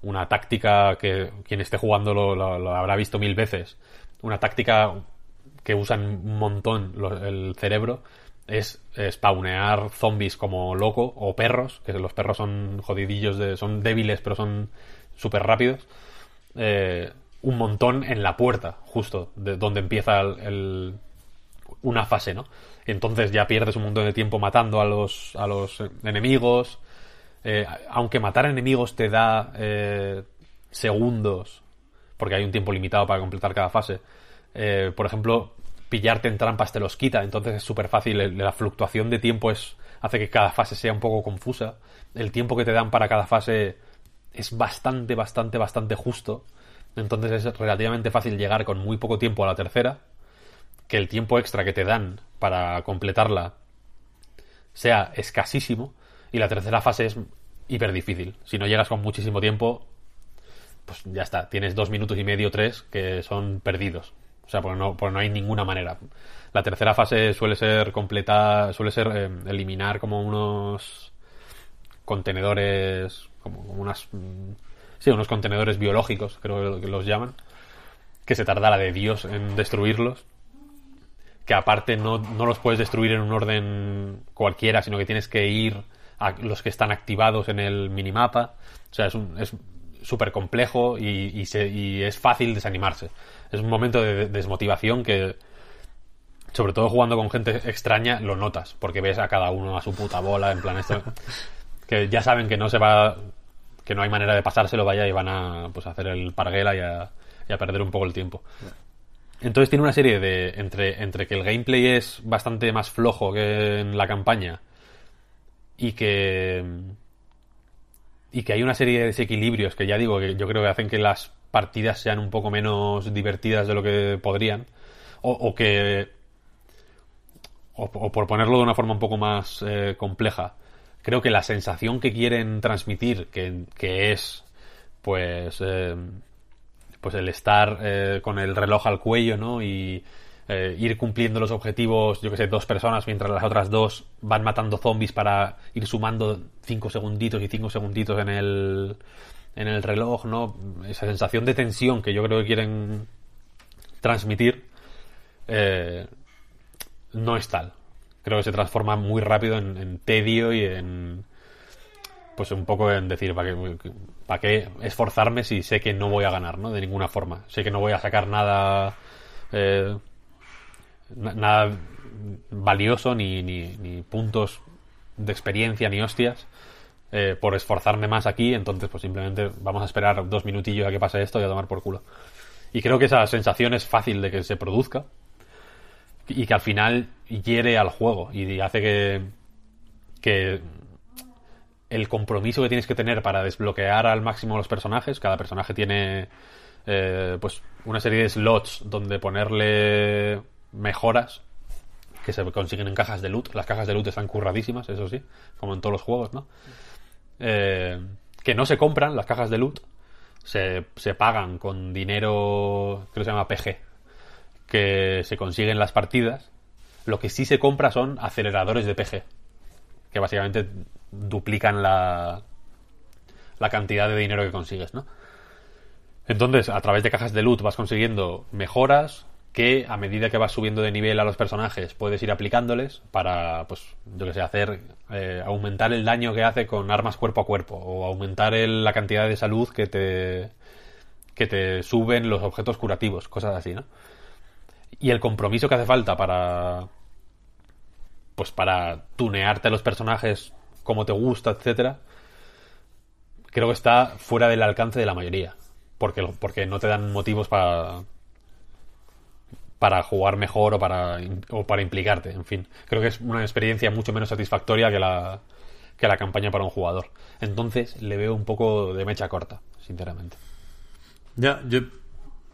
una táctica que quien esté jugando lo, habrá visto mil veces, una táctica que usan un montón el cerebro es spawnear zombies como loco o perros, que los perros son jodidillos, de, son débiles pero son súper rápidos. eh, un montón en la puerta, justo, de donde empieza el- una fase, ¿no? Entonces ya pierdes un montón de tiempo matando a los, a los enemigos. Eh, aunque matar enemigos te da eh, segundos, porque hay un tiempo limitado para completar cada fase. eh, por ejemplo, pillarte en trampas te los quita, entonces es súper fácil. La fluctuación de tiempo es hace que cada fase sea un poco confusa. El tiempo que te dan para cada fase es bastante, bastante, bastante justo. Entonces es relativamente fácil llegar con muy poco tiempo a la tercera. Que el tiempo extra que te dan para completarla sea escasísimo. Y la tercera fase es hiper difícil. Si no llegas con muchísimo tiempo, pues ya está. Tienes dos minutos y medio, tres, que son perdidos. O sea, porque no, no hay ninguna manera. La tercera fase suele ser completa, suele ser eh, eliminar como unos contenedores, como, como unas, mm, sí, unos contenedores biológicos, creo que los llaman, que se tarda la de Dios en destruirlos. Que aparte no, no los puedes destruir en un orden cualquiera, sino que tienes que ir a los que están activados en el minimapa. O sea, es un, es súper complejo y, se- y es fácil desanimarse. Es un momento de- desmotivación que, sobre todo jugando con gente extraña, lo notas, porque ves a cada uno a su puta bola, en plan esto, que ya saben que no se va, que no hay manera de pasárselo, vaya, y van a pues hacer el parguela y a, y a perder un poco el tiempo. Entonces tiene una serie de, entre, entre que el gameplay es bastante más flojo que en la campaña y que y que hay una serie de desequilibrios que ya digo que yo creo que hacen que las partidas sean un poco menos divertidas de lo que podrían o, que o, o por ponerlo de una forma un poco más eh, compleja creo que la sensación que quieren transmitir que, es pues eh, pues el estar eh, con el reloj al cuello, ¿no? Y eh, ir cumpliendo los objetivos, yo que sé, dos personas, mientras las otras dos van matando zombies para ir sumando cinco segunditos y cinco segunditos en el, en el reloj, ¿no? Esa sensación de tensión que yo creo que quieren transmitir no es tal. Creo que se transforma muy rápido en, tedio y en pues un poco en decir, ¿para qué, ¿para qué esforzarme si sé que no voy a ganar, ¿no? De ninguna forma. Sé que no voy a sacar nada, eh, na- nada valioso, ni, ni, ni puntos de experiencia, ni hostias, eh, por esforzarme más aquí. Entonces, pues simplemente vamos a esperar dos minutillos a que pase esto y a tomar por culo. Y creo que esa sensación es fácil de que se produzca y que al final hiere al juego y hace que, que el compromiso que tienes que tener para desbloquear al máximo los personajes. Cada personaje tiene eh, pues una serie de slots donde ponerle mejoras que se consiguen en cajas de loot. Las cajas de loot están curradísimas, eso sí, como en todos los juegos, ¿no? Eh, que no se compran las cajas de loot, se, se pagan con dinero, creo que se llama PG, que se consiguen las partidas. Lo que sí se compra son aceleradores de PG, que básicamente duplican la, la cantidad de dinero que consigues, ¿no? Entonces, a través de cajas de loot vas consiguiendo mejoras que a medida que vas subiendo de nivel a los personajes puedes ir aplicándoles para, pues, yo que sé, hacer, eh, aumentar el daño que hace con armas cuerpo a cuerpo o aumentar el- la cantidad de salud que te, que te suben los objetos curativos, cosas así, ¿no? Y el compromiso que hace falta para, pues, para tunearte a los personajes como te gusta, etcétera, creo que está fuera del alcance de la mayoría. Porque, porque no te dan motivos para para jugar mejor o para, o para implicarte, en fin. Creo que es una experiencia mucho menos satisfactoria que la, que la campaña para un jugador. Entonces le veo un poco de mecha corta, sinceramente. Ya, yo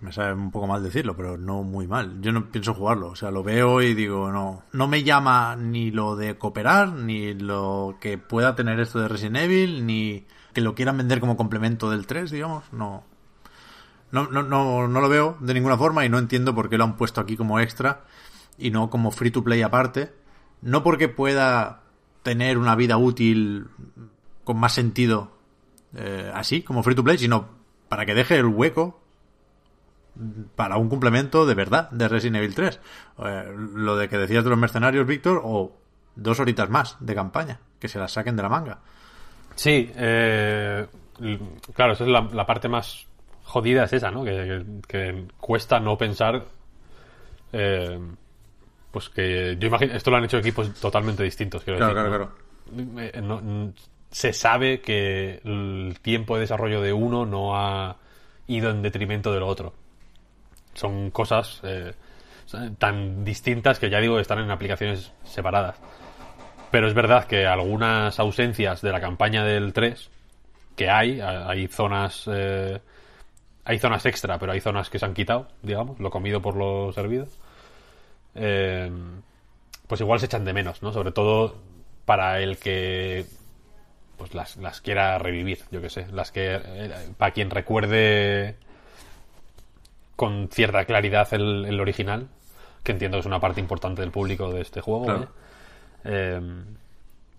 me sabe un poco mal decirlo, pero no muy mal. Yo no pienso jugarlo, o sea, lo veo y digo, no, no me llama ni lo de cooperar, ni lo que pueda tener esto de Resident Evil, ni que lo quieran vender como complemento del 3, digamos, no. No, no, no, no lo veo de ninguna forma y no entiendo por qué lo han puesto aquí como extra y no como free to play aparte. No porque pueda tener una vida útil con más sentido eh, así, como free to play, sino para que deje el hueco para un complemento de verdad de Resident Evil 3. Eh, lo de que decías de los mercenarios, Víctor, o dos horitas más de campaña, que se las saquen de la manga. Sí, eh, claro, esa es la, la parte más jodida, es esa, ¿no? Que, que- que cuesta no pensar. eh, pues que yo imagino, esto lo han hecho equipos totalmente distintos, quiero decir. ¿no? Eh, no- n- se sabe que el tiempo de desarrollo de uno no ha ido en detrimento del otro. Son cosas eh, tan distintas que ya digo están en aplicaciones separadas. Pero es verdad que algunas ausencias de la campaña del 3 que hay, hay zonas eh, hay zonas extra, pero hay zonas que se han quitado, digamos, lo comido por lo servido. Eh, pues igual se echan de menos, ¿no? Sobre todo para el que pues las, las quiera revivir, yo que sé, las que eh, para quien recuerde con cierta claridad el, el original, que entiendo que es una parte importante del público de este juego. Claro. Eh,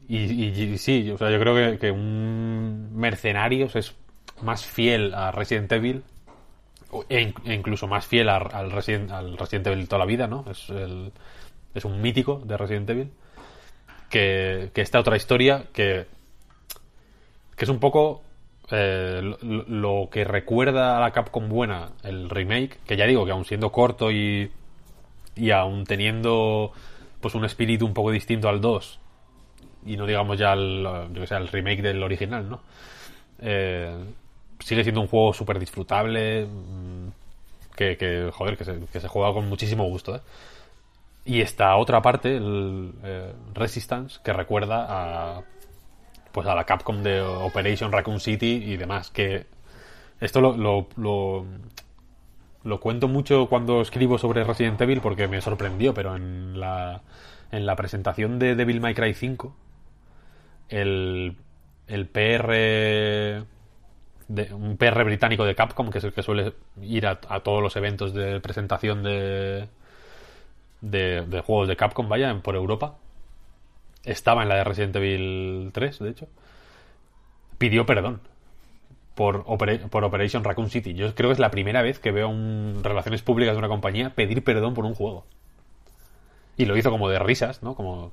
y, y- y sí, o sea, yo creo que, que un Mercenarios es más fiel a Resident Evil e, e incluso más fiel a- al, Resident, al Resident Evil toda la vida, ¿no? Es, el- es un mítico de Resident Evil que, que esta otra historia que, que es un poco eh, lo, que recuerda a la Capcom buena el remake, que ya digo que aun siendo corto y, y aun teniendo pues un espíritu un poco distinto al 2 y no digamos ya al, yo que sé, al remake del original, ¿no? Eh, sigue siendo un juego súper disfrutable mm, que, que, joder, que se, que se juega con muchísimo gusto, ¿eh? Y esta otra parte, el eh, Resistance, que recuerda a pues a la Capcom de Operation Raccoon City y demás, que esto lo, lo, lo, cuento mucho cuando escribo sobre Resident Evil porque me sorprendió, pero en la, en la presentación de Devil May Cry 5, el, el PR un PR británico de Capcom, que es el que suele ir a, a todos los eventos de presentación de, de, de juegos de Capcom, vaya, por Europa. Estaba en la de Resident Evil 3, de hecho. Pidió perdón por, por Operation Raccoon City. Yo creo que es la primera vez que veo un relaciones públicas de una compañía pedir perdón por un juego. Y lo hizo como de risas, ¿no? Como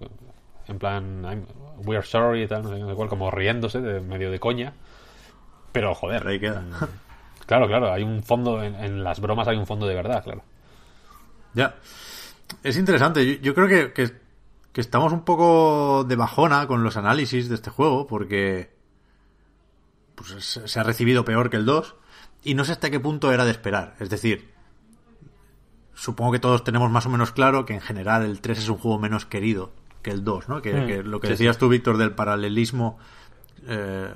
en plan, I'm- we are sorry y tal, no sé no sé cuál, como riéndose, de medio de coña. Pero joder. Ahí queda. mm, Claro, claro, hay un fondo, en, en las bromas hay un fondo de verdad, claro. Ya. Es interesante. Yo, yo creo que, que, que estamos un poco de bajona con los análisis de este juego porque pues, se, ha recibido peor que el 2 y no sé hasta qué punto era de esperar. Es decir, supongo que todos tenemos más o menos claro que en general el 3 es un juego menos querido que el 2, ¿no? Que, Mm, que lo que sí, decías tú, Víctor, del paralelismo eh,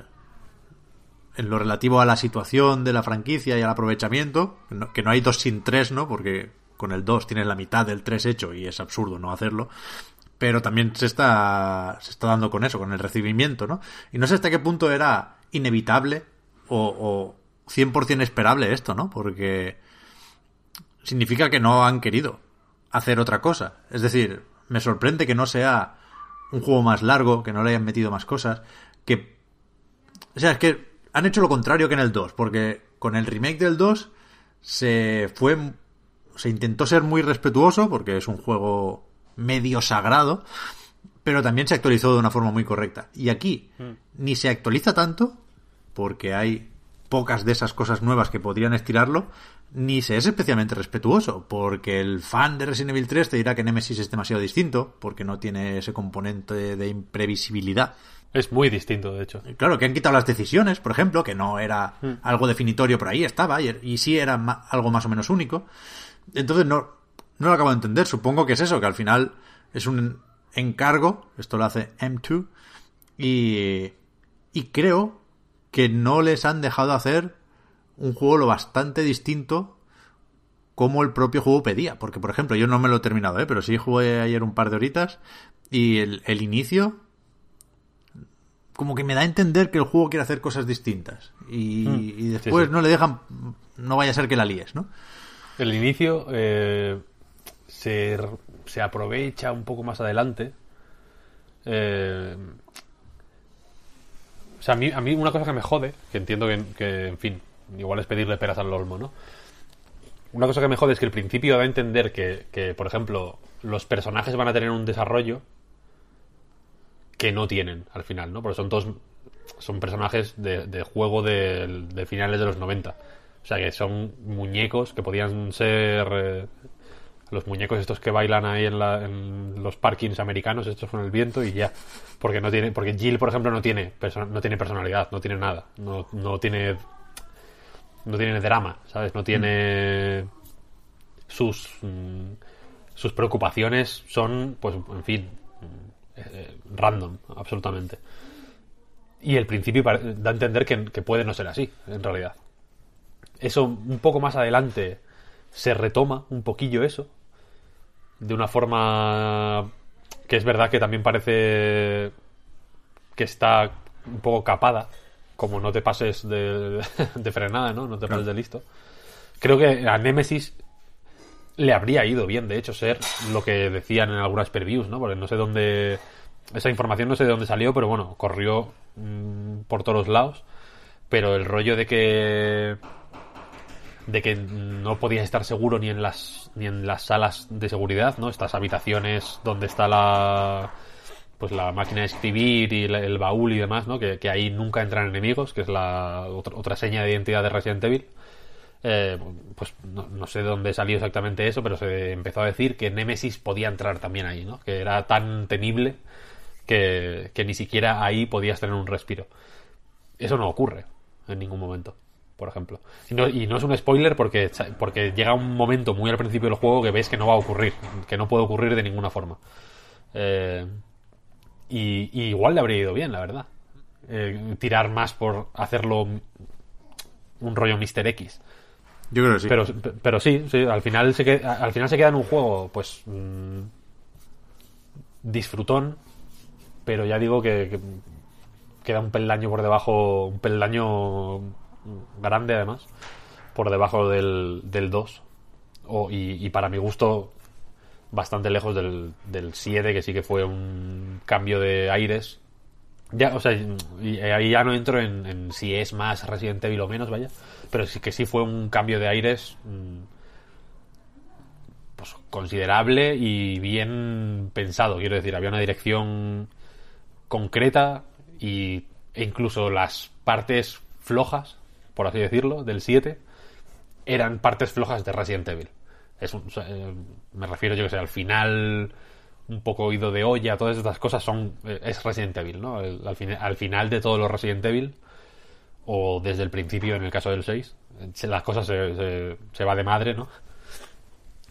en lo relativo a la situación de la franquicia y al aprovechamiento, que no, que no hay dos sin tres, ¿no? Porque con el 2 tienes la mitad del 3 hecho y es absurdo no hacerlo. Pero también se está, se está dando con eso, con el recibimiento, ¿no? Y no sé hasta qué punto era inevitable o, o 100% esperable esto, ¿no? Porque significa que no han querido hacer otra cosa. Es decir, me sorprende que no sea un juego más largo, que no le hayan metido más cosas, que... O sea, es que han hecho lo contrario que en el 2, porque con el remake del 2 se fue... Se intentó ser muy respetuoso, porque es un juego medio sagrado, pero también se actualizó de una forma muy correcta. Y aquí ni se actualiza tanto, porque hay pocas de esas cosas nuevas que podrían estirarlo, ni se es especialmente respetuoso, porque el fan de Resident Evil 3 te dirá que Nemesis es demasiado distinto, porque no tiene ese componente de imprevisibilidad. Es muy distinto, de hecho. Claro, que han quitado las decisiones, por ejemplo, que no era algo definitorio, por ahí estaba, y, y sí era ma- algo más o menos único. Entonces no, no lo acabo de entender. Supongo que es eso, que al final es un encargo, esto lo hace M2, y, y creo que no les han dejado hacer un juego lo bastante distinto como el propio juego pedía. Porque, por ejemplo, yo no me lo he terminado, ¿eh? pero sí jugué ayer un par de horitas y el, el inicio como que me da a entender que el juego quiere hacer cosas distintas. Y, y después Mm. sí. no le dejan... No vaya a ser que la líes, ¿no? El inicio eh, se, se aprovecha un poco más adelante. Eh, o sea, a mí, a mí una cosa que me jode, que entiendo que, que, en fin, igual es pedirle peras al olmo, ¿no? Una cosa que me jode es que el principio da a entender que, que, por ejemplo, los personajes van a tener un desarrollo que no tienen al final, ¿no? Porque son todos son personajes de, juego de, de finales de los 90. O sea, que son muñecos que podían ser eh, los muñecos estos que bailan ahí en, la- en los parkings americanos hechos con el viento y ya. Porque no tiene, porque Jill, por ejemplo, no tiene, no tiene personalidad, no tiene nada, no, no tiene, no tiene drama, ¿sabes? No tiene sus, mm, sus preocupaciones son, pues, en fin, eh, random, absolutamente. Y el principio da a entender que puede no ser así, en realidad. Eso un poco más adelante se retoma un poquillo eso. De una forma que es verdad que también parece que está un poco capada. Como no te pases de, de frenada, ¿no? No te pases de listo. Creo que a Nemesis le habría ido bien, de hecho, ser lo que decían en algunas previews, ¿no? Porque no sé dónde. Esa información no sé de dónde salió, pero bueno, corrió mm, por todos lados. Pero el rollo de que. De que no podías estar seguro ni en las. ni en las salas de seguridad, ¿no? Estas habitaciones donde está la. pues la máquina de escribir y la- el baúl y demás, ¿no? Que, ahí nunca entran enemigos, que es la otra, otra seña de identidad de Resident Evil. Eh, pues no, no sé de dónde salió exactamente eso, pero se empezó a decir que Nemesis podía entrar también ahí, ¿no? Que era tan temible que, que ni siquiera ahí podías tener un respiro. Eso no ocurre en ningún momento, por ejemplo. Y no, y no es un spoiler porque, porque llega un momento muy al principio del juego que ves que no va a ocurrir, que no puede ocurrir de ninguna forma. Eh, y, y igual le habría ido bien, la verdad. Eh, tirar más por hacerlo un rollo Mr. X. Yo creo que sí. Pero, pero sí, sí, al final se queda, al final se queda en un juego, pues mm, disfrutón, pero ya digo que, que queda un peldaño por debajo, un peldaño grande además, por debajo del, del 2. O- y, para mi gusto, bastante lejos del, del 7, que sí que fue un cambio de aires. Ya, o sea, ahí ya no entro en, en si es más Resident Evil o menos, vaya. Pero sí que sí fue un cambio de aires mm, pues considerable y bien pensado. Quiero decir, había una dirección concreta y, e incluso las partes flojas, por así decirlo, del 7 eran partes flojas de Resident Evil. Es un- eh, me refiero, yo que sé, al final un poco oído de olla, todas estas cosas son eh, es Resident Evil, ¿no? Al, fin- al final de todos los Resident Evil, o desde el principio en el caso del 6, eh, se- las cosas se, se, va de madre, ¿no?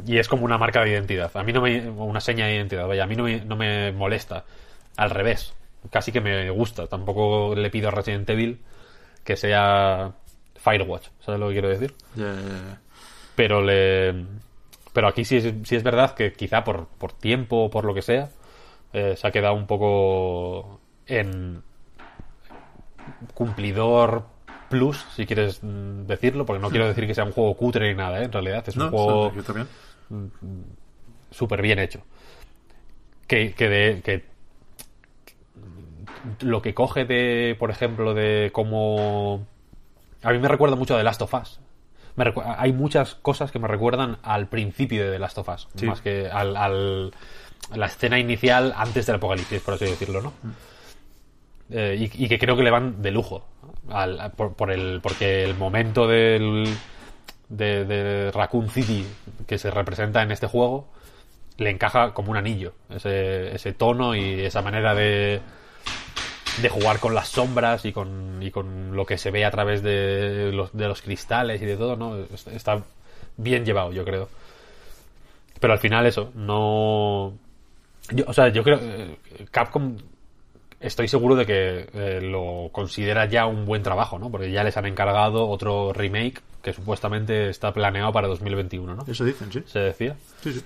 Y es como una marca de identidad. A mí no me. una seña de identidad, vaya, a mí no no me molesta. Al revés, casi que me gusta. Tampoco le pido a Resident Evil que sea Firewatch, ¿sabes lo que quiero decir? Pero le pero aquí sí es, sí es verdad que quizá por, por tiempo o por lo que sea, eh, se ha quedado un poco en cumplidor plus, si quieres mm, decirlo, porque no quiero decir que sea un juego cutre ni nada, ¿eh? en realidad es un No, juego también. súper bien hecho. Que, que, de, que lo que coge de, por ejemplo, de cómo... A mí me recuerda mucho a The Last of Us. Me hay muchas cosas que me recuerdan al principio de The Last of Us, Sí. más que al, al- a la escena inicial antes del apocalipsis, por así decirlo, ¿no? Eh, y, y que creo que le van de lujo al- por, por el porque el momento del de, de Raccoon City que se representa en este juego le encaja como un anillo ese, ese tono y esa manera de de jugar con las sombras y con, y con lo que se ve a través de los, de los cristales y de todo, ¿no? Es- Está bien llevado, yo creo. Pero al final eso, no... yo- o sea, yo creo... eh, Capcom estoy seguro de que eh, lo considera ya un buen trabajo, ¿no? Porque ya les han encargado otro remake que supuestamente está planeado para 2021, ¿no? Eso dicen, sí. Se decía. Sí, sí.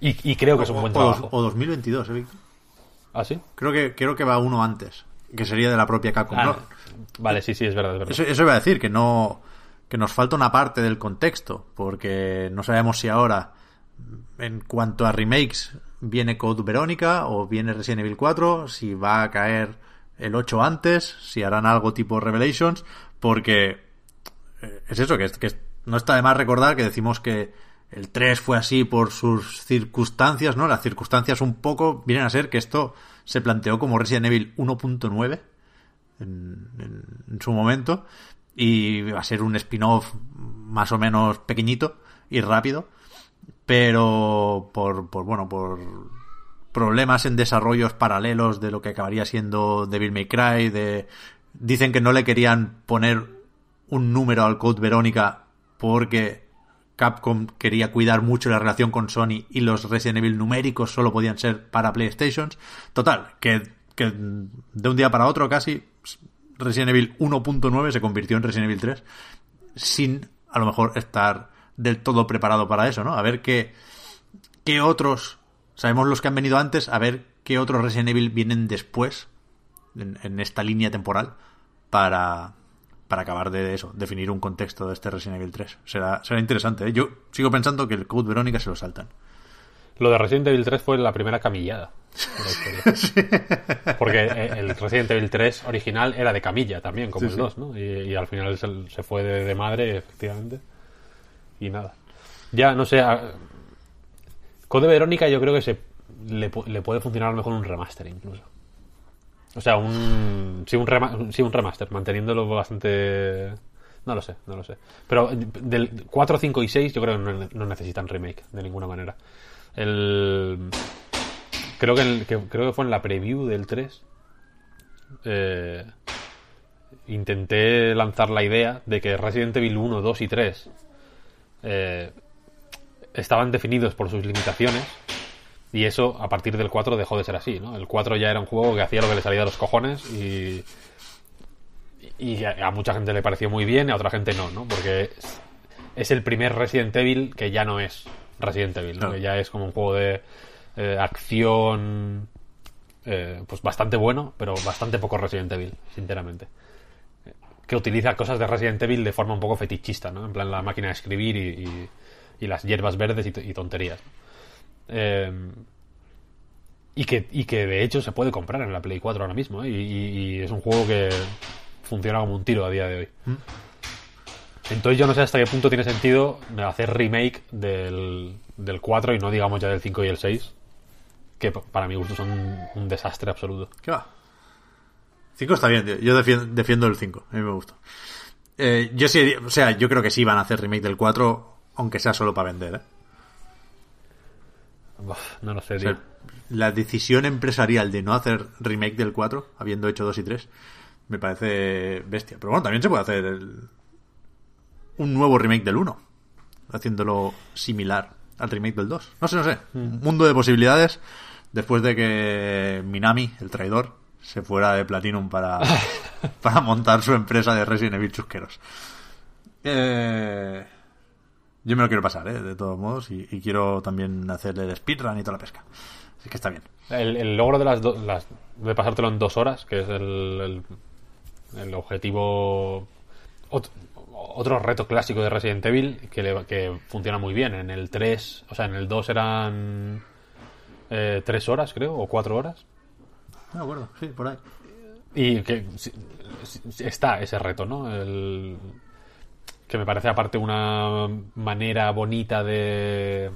Y, y creo que es un buen o, trabajo. o 2022, ¿eh, Víctor? ¿Ah, sí? Creo que, creo que va uno antes, que sería de la propia Capcom. Ah, No, vale, sí, sí, es verdad, es verdad. Eso, eso iba a decir, que no que nos falta una parte del contexto, porque no sabemos si ahora, en cuanto a remakes, viene Code Verónica o viene Resident Evil 4, si va a caer el 8 antes, si harán algo tipo Revelations, porque eh, es eso, que, es- que no está de más recordar que decimos que el 3 fue así por sus circunstancias, ¿no? Las circunstancias un poco vienen a ser que esto se planteó como Resident Evil 1.9 en, en- en su momento y va a ser un spin-off más o menos pequeñito y rápido pero por, por bueno por problemas en desarrollos paralelos de lo que acabaría siendo Devil May Cry de dicen que no le querían poner un número al Code Verónica porque Capcom quería cuidar mucho la relación con Sony y los Resident Evil numéricos solo podían ser para PlayStations. Total, que, que de un día para otro casi Resident Evil 1.9 se convirtió en Resident Evil 3 sin a lo mejor estar del todo preparado para eso, ¿no? A ver qué, qué otros, sabemos los que han venido antes, a ver qué otros Resident Evil vienen después en, en esta línea temporal para, para acabar de eso, definir un contexto de este Resident Evil 3. Será, será interesante, ¿eh? Yo sigo pensando que el Code Verónica se lo saltan. Lo de Resident Evil 3 fue la primera camillada la. Porque eh, el Resident Evil 3 original era de camilla también, como Sí, el sí. 2, ¿no? Y, y al final se, se fue de, de madre, efectivamente. Y nada. Ya, no sé. a- Code Verónica yo creo que se le, le puede funcionar mejor un remaster incluso. O sea, un. Sí, un, rema- sí, un remaster, manteniéndolo bastante. No lo sé, no lo sé. Pero del 4, 5 y 6 yo creo que no, no necesitan remake de ninguna manera. El. Creo que, que- creo que fue en la preview del 3. eh, intenté lanzar la idea de que Resident Evil 1, 2 y 3 eh, estaban definidos por sus limitaciones y eso a partir del 4 dejó de ser así, ¿no? El 4 ya era un juego que hacía lo que le salía de los cojones y y a, a mucha gente le pareció muy bien y a otra gente no, ¿no? Porque es, es el primer Resident Evil que ya no es Resident Evil, ¿no? Que ya es como un juego de eh, acción eh, pues bastante bueno, pero bastante poco Resident Evil, sinceramente. Que utiliza cosas de Resident Evil de forma un poco fetichista, ¿no? En plan la máquina de escribir y, y- y las hierbas verdes y, y tonterías. Eh, y, que, y que de hecho se puede comprar en la Play 4 ahora mismo, ¿eh? y, y- y es un juego que funciona como un tiro a día de hoy. Entonces yo no sé hasta qué punto tiene sentido hacer remake del, del 4 y no digamos ya del 5 y el 6, que para mi gusto son un, un desastre absoluto. ¿Qué va? 5 está bien, tío. Yo defiendo, defiendo el 5. A mí me gusta. Eh, yo sí, o sea, yo creo que sí van a hacer remake del 4, aunque sea solo para vender, ¿eh? Uf, no lo sé, O tío. sea, la decisión empresarial de no hacer remake del 4, habiendo hecho 2 y 3, me parece bestia. Pero bueno, también se puede hacer el- un nuevo remake del 1, haciéndolo similar al remake del 2. No sé, no sé. Un mundo de posibilidades después de que Minami, el traidor, se fuera de Platinum para, para montar su empresa de Resident Evil chusqueros. Eh, Yo me lo quiero pasar, ¿eh? De todos modos, y, y quiero también hacer el speedrun y toda la pesca. Así que está bien. El, el logro de las, do- las de pasártelo en dos horas, que es el, el, el objetivo. ot- otro reto clásico de Resident Evil que, le- que funciona muy bien. En el 3, o sea, en el 2 eran eh, 3 horas, creo, o 4 horas. No me acuerdo, sí, por ahí. Y que está ese reto, ¿no? El, que me parece aparte una manera bonita de...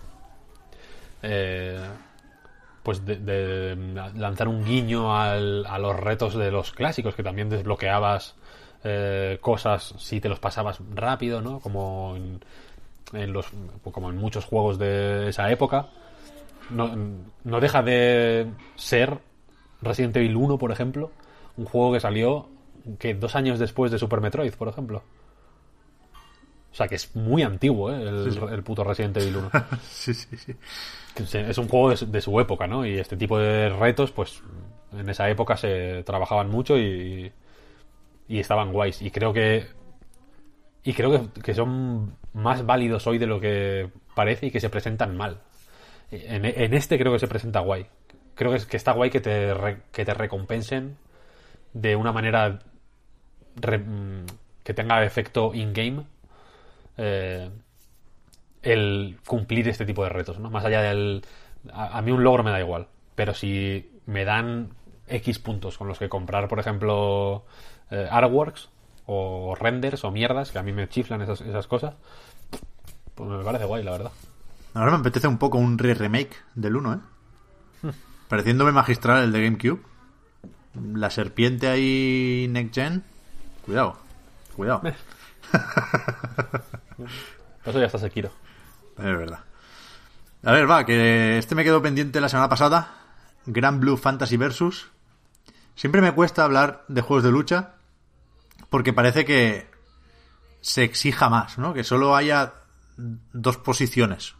eh, pues de, de lanzar un guiño a los retos de los clásicos, que también desbloqueabas eh, cosas si te los pasabas rápido, ¿no? Como en, en los, como en muchos juegos de esa época. No, no deja de ser Resident Evil 1, por ejemplo, un juego que salió que dos años después de Super Metroid, por ejemplo. O sea, que es muy antiguo, ¿eh? el, el puto Resident Evil 1. Sí, sí, sí. Es un juego de su, de su época, ¿no? Y este tipo de retos, pues en esa época se trabajaban mucho y, y estaban guays. Y creo que. Y creo que, que son más válidos hoy de lo que parece y que se presentan mal. En, en este creo que se presenta guay. Creo que, es- que está guay que te, re- que te recompensen de una manera re- mm, que tenga efecto in-game. Eh, el cumplir este tipo de retos, ¿no? Más allá del... A, a mí un logro me da igual, pero si me dan X puntos con los que comprar, por ejemplo, eh, artworks o renders o mierdas, que a mí me chiflan esas, esas cosas, pues me parece guay, la verdad. Ahora me apetece un poco un re-remake del 1, ¿eh? Pareciéndome magistral el de GameCube. La serpiente ahí Next Gen. Cuidado, cuidado. Eso ya está Sekiro. Es verdad. A ver, va, que este me quedó pendiente la semana pasada. Grand Blue Fantasy Versus. Siempre me cuesta hablar de juegos de lucha porque parece que se exija más, ¿no? Que solo haya dos posiciones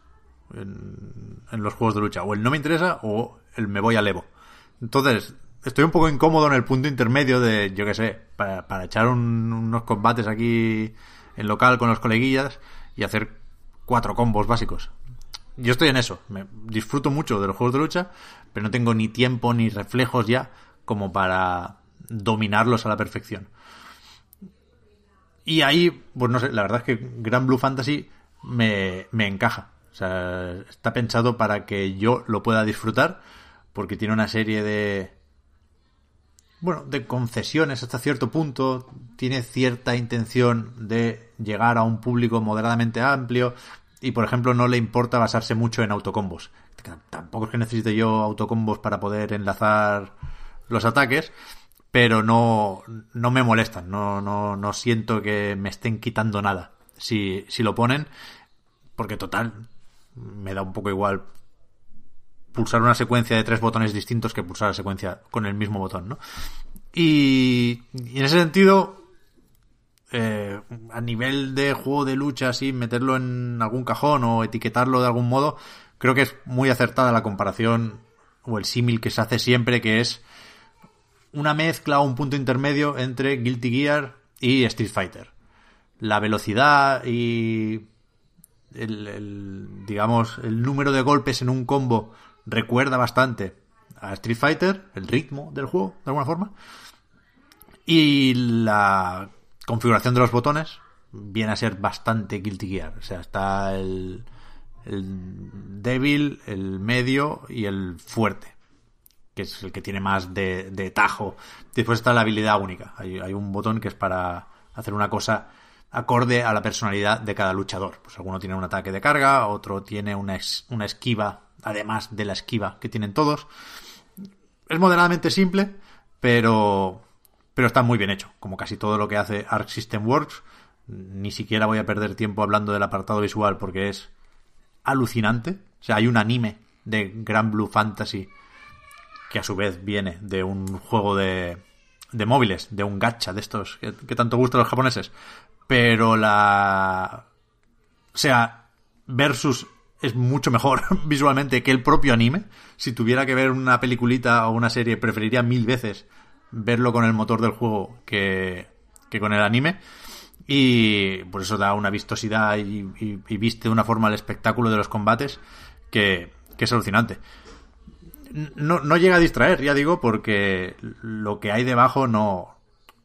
en, los juegos de lucha. O el no me interesa o el me voy al Evo. Entonces, estoy un poco incómodo en el punto intermedio de, yo qué sé, para, para echar un- unos combates aquí en local con los coleguillas y hacer cuatro combos básicos. Yo estoy en eso. Me disfruto mucho de los juegos de lucha, pero no tengo ni tiempo ni reflejos ya como para dominarlos a la perfección. Y ahí, pues no sé, la verdad es que Grand Blue Fantasy me, me encaja. O sea, está pensado para que yo lo pueda disfrutar, porque tiene una serie de. Bueno, de concesiones hasta cierto punto. Tiene cierta intención de llegar a un público moderadamente amplio. Y, por ejemplo, no le importa basarse mucho en autocombos. Tampoco es que necesite yo autocombos para poder enlazar los ataques pero no, no me molestan, no, no, no siento que me estén quitando nada si, si lo ponen, porque total, me da un poco igual pulsar una secuencia de tres botones distintos que pulsar la secuencia con el mismo botón, ¿no? Y, y en ese sentido, eh, a nivel de juego de lucha, así, meterlo en algún cajón o etiquetarlo de algún modo, creo que es muy acertada la comparación o el símil que se hace siempre, que es una mezcla o un punto intermedio entre Guilty Gear y Street Fighter. La velocidad y el, digamos el número de golpes en un combo recuerda bastante a Street Fighter, el ritmo del juego, de alguna forma. Y la configuración de los botones viene a ser bastante Guilty Gear. O sea, está el, el débil, el medio y el fuerte que es el que tiene más de, de tajo. Después está la habilidad única. Hay, hay, un botón que es para hacer una cosa acorde a la personalidad de cada luchador. Pues alguno tiene un ataque de carga, otro tiene una, una esquiva, además de la esquiva que tienen todos. Es moderadamente simple, pero, pero está muy bien hecho, como casi todo lo que hace Arc System Works. Ni siquiera voy a perder tiempo hablando del apartado visual porque es alucinante. O sea, hay un anime de Grand Blue Fantasy que a su vez viene de un juego de, de móviles, de un gacha de estos que, que, tanto gustan los japoneses. Pero la... O sea, Versus es mucho mejor visualmente que el propio anime. Si tuviera que ver una peliculita o una serie, preferiría mil veces verlo con el motor del juego que, que con el anime. Y por eso da una vistosidad y, y- viste de una forma el espectáculo de los combates que, que es alucinante. No, no llega a distraer, ya digo, porque lo que hay debajo no,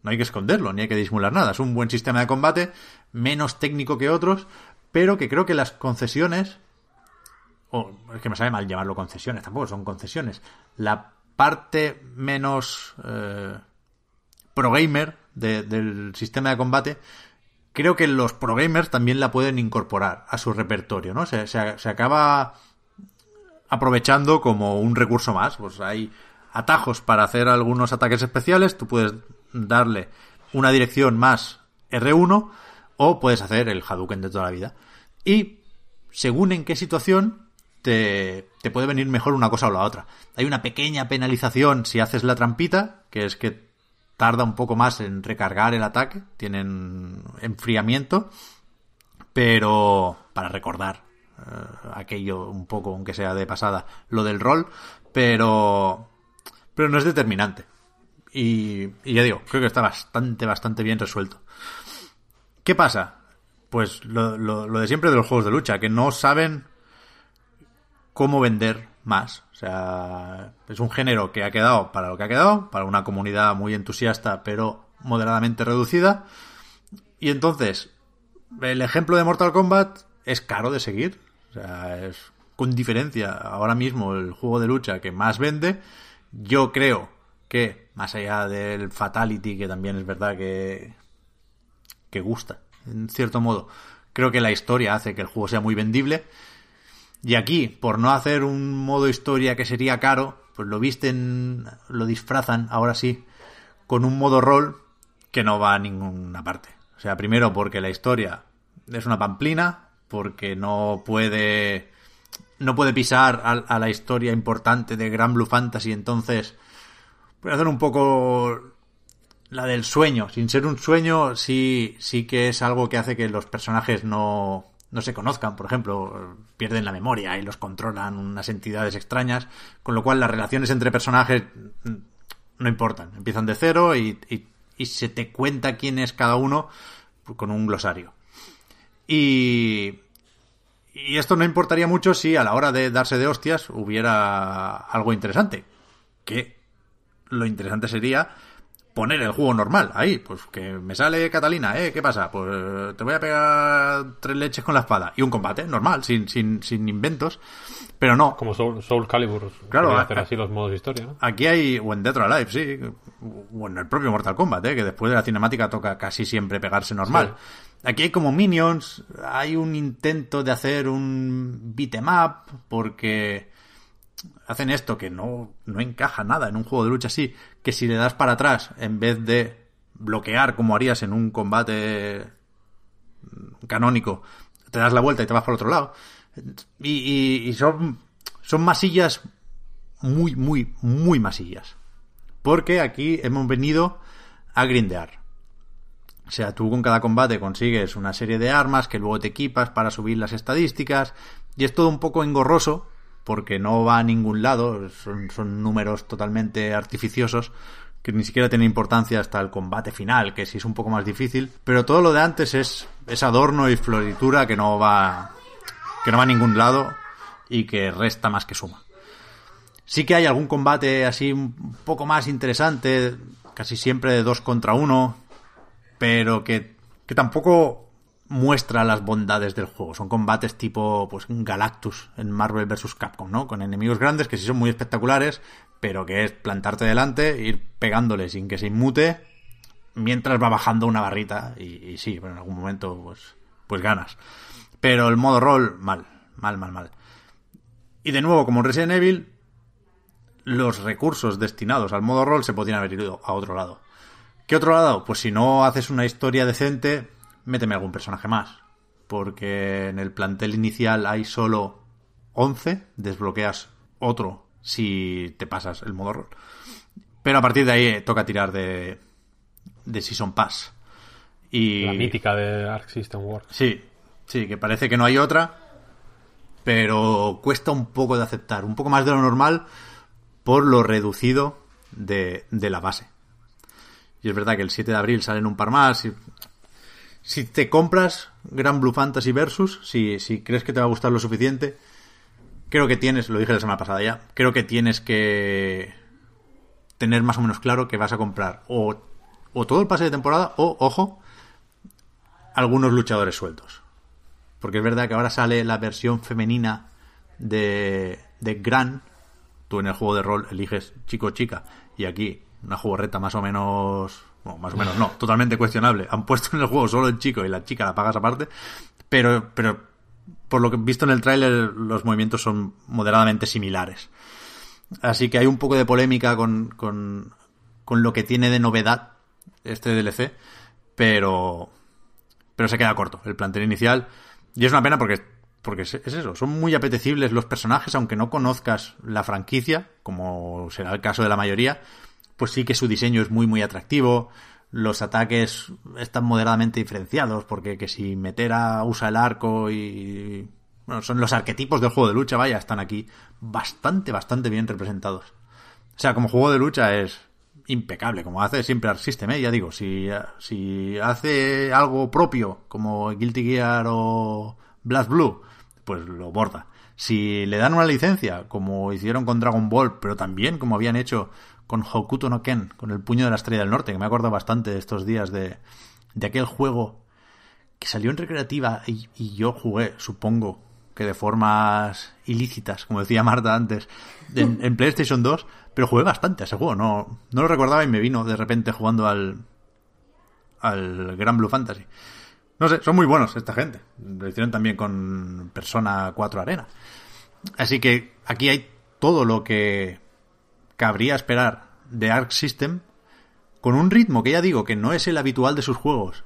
no hay que esconderlo, ni hay que disimular nada. Es un buen sistema de combate, menos técnico que otros, pero que creo que las concesiones, o es que me sabe mal llamarlo concesiones, tampoco son concesiones, la parte menos eh, pro gamer de- del sistema de combate, creo que los pro gamers también la pueden incorporar a su repertorio, ¿no? Se, se- se acaba aprovechando como un recurso más. Pues hay atajos para hacer algunos ataques especiales. Tú puedes darle una dirección más R1 o puedes hacer el Hadouken de toda la vida. Y según en qué situación te, te puede venir mejor una cosa o la otra. Hay una pequeña penalización si haces la trampita, que es que tarda un poco más en recargar el ataque, tienen enfriamiento, pero para recordar eh, aquello un poco, aunque sea de pasada, lo del rol, pero, pero no es determinante. Y, y ya digo, creo que está bastante, bastante bien resuelto. ¿Qué pasa? Pues lo, lo, lo de siempre de los juegos de lucha, que no saben cómo vender más. O sea, es un género que ha quedado para lo que ha quedado, para una comunidad muy entusiasta, pero moderadamente reducida. Y entonces, el ejemplo de Mortal Kombat es caro de seguir. O sea, es con diferencia ahora mismo el juego de lucha que más vende. Yo creo que, más allá del Fatality, que también es verdad que, que gusta, en cierto modo, creo que la historia hace que el juego sea muy vendible. Y aquí, por no hacer un modo historia que sería caro, pues lo visten, lo disfrazan, ahora sí, con un modo rol que no va a ninguna parte. O sea, primero porque la historia es una pamplina, porque no puede no puede pisar a, a la historia importante de Gran Blue Fantasy, entonces puede hacer un poco la del sueño. Sin ser un sueño, sí, sí que es algo que hace que los personajes no, no se conozcan, por ejemplo, pierden la memoria y los controlan unas entidades extrañas, con lo cual las relaciones entre personajes no importan, empiezan de cero y, y, y se te cuenta quién es cada uno con un glosario. Y, y esto no importaría mucho si a la hora de darse de hostias hubiera algo interesante. Que lo interesante sería poner el juego normal ahí. Pues que me sale Catalina, ¿eh? ¿Qué pasa? Pues te voy a pegar tres leches con la espada. Y un combate normal, sin, sin, sin inventos. Pero no. Como Soul, Soul Calibur. Claro, hacer así los modos de historia, ¿no? Aquí hay, o en Dead or Alive, sí, o en el propio Mortal Kombat, ¿eh? que después de la cinemática toca casi siempre pegarse normal. Aquí hay como minions, hay un intento de hacer un beat 'em up, porque hacen esto que no, no encaja nada en un juego de lucha así, que si le das para atrás, en vez de bloquear como harías en un combate canónico, te das la vuelta y te vas por otro lado. Y, son, son masillas muy, muy, muy masillas. Porque aquí hemos venido a grindear. O sea, tú con cada combate consigues una serie de armas que luego te equipas para subir las estadísticas. Y es todo un poco engorroso porque no va a ningún lado. Son, son números totalmente artificiosos que ni siquiera tienen importancia hasta el combate final, que sí es un poco más difícil. Pero todo lo de antes es, es adorno y floritura que no va que no va a ningún lado y que resta más que suma. Sí que hay algún combate así un poco más interesante, casi siempre de dos contra uno, pero que, que tampoco muestra las bondades del juego. Son combates tipo pues Galactus en Marvel vs. Capcom, ¿no? Con enemigos grandes que sí son muy espectaculares, pero que es plantarte delante, ir pegándole sin que se inmute, mientras va bajando una barrita y, sí, pero en algún momento pues, pues ganas. Pero el modo rol, mal, mal, mal, mal. Y de nuevo, como en Resident Evil, los recursos destinados al modo rol se podrían haber ido a otro lado. ¿Qué otro lado? Pues si no haces una historia decente, méteme algún personaje más. Porque en el plantel inicial hay solo 11, desbloqueas otro si te pasas el modo rol. Pero a partir de ahí eh, toca tirar de, de Season Pass. Y... La mítica de Arc System Works. Sí, sí, que parece que no hay otra, pero cuesta un poco de aceptar, un poco más de lo normal por lo reducido de, de la base. Y es verdad que el 7 de abril salen un par más. Y si te compras Gran Blue Fantasy Versus, si, si crees que te va a gustar lo suficiente, creo que tienes, lo dije la semana pasada ya, creo que tienes que tener más o menos claro que vas a comprar o, o todo el pase de temporada o, ojo, algunos luchadores sueltos. Porque es verdad que ahora sale la versión femenina de, de Gran. Tú en el juego de rol eliges chico o chica. Y aquí una jugarreta más o menos. Más o menos no, totalmente cuestionable. Han puesto en el juego solo el chico y la chica la pagas aparte. Pero, pero por lo que he visto en el tráiler, los movimientos son moderadamente similares. Así que hay un poco de polémica con, con, con lo que tiene de novedad este DLC. Pero, pero se queda corto el plantel inicial. Y es una pena porque, porque es eso, son muy apetecibles los personajes, aunque no conozcas la franquicia, como será el caso de la mayoría, pues sí que su diseño es muy, muy atractivo. Los ataques están moderadamente diferenciados, porque que si Metera usa el arco y... Bueno, son los arquetipos del juego de lucha, vaya, están aquí bastante, bastante bien representados. O sea, como juego de lucha es impecable, como hace siempre Arc System, ¿eh? ya digo, si, si hace algo propio, como Guilty Gear o Blast Blue, pues lo borda. Si le dan una licencia, como hicieron con Dragon Ball, pero también como habían hecho con Hokuto no Ken, con el puño de la estrella del norte, que me acuerdo bastante de estos días de, de aquel juego que salió en recreativa y, yo jugué, supongo, que de formas ilícitas, como decía Marta antes, en, en, PlayStation 2, pero jugué bastante a ese juego, no, no lo recordaba y me vino de repente jugando al, al Gran Blue Fantasy. No sé, son muy buenos esta gente. Lo hicieron también con Persona 4 Arena. Así que aquí hay todo lo que cabría esperar de Arc System con un ritmo que ya digo que no es el habitual de sus juegos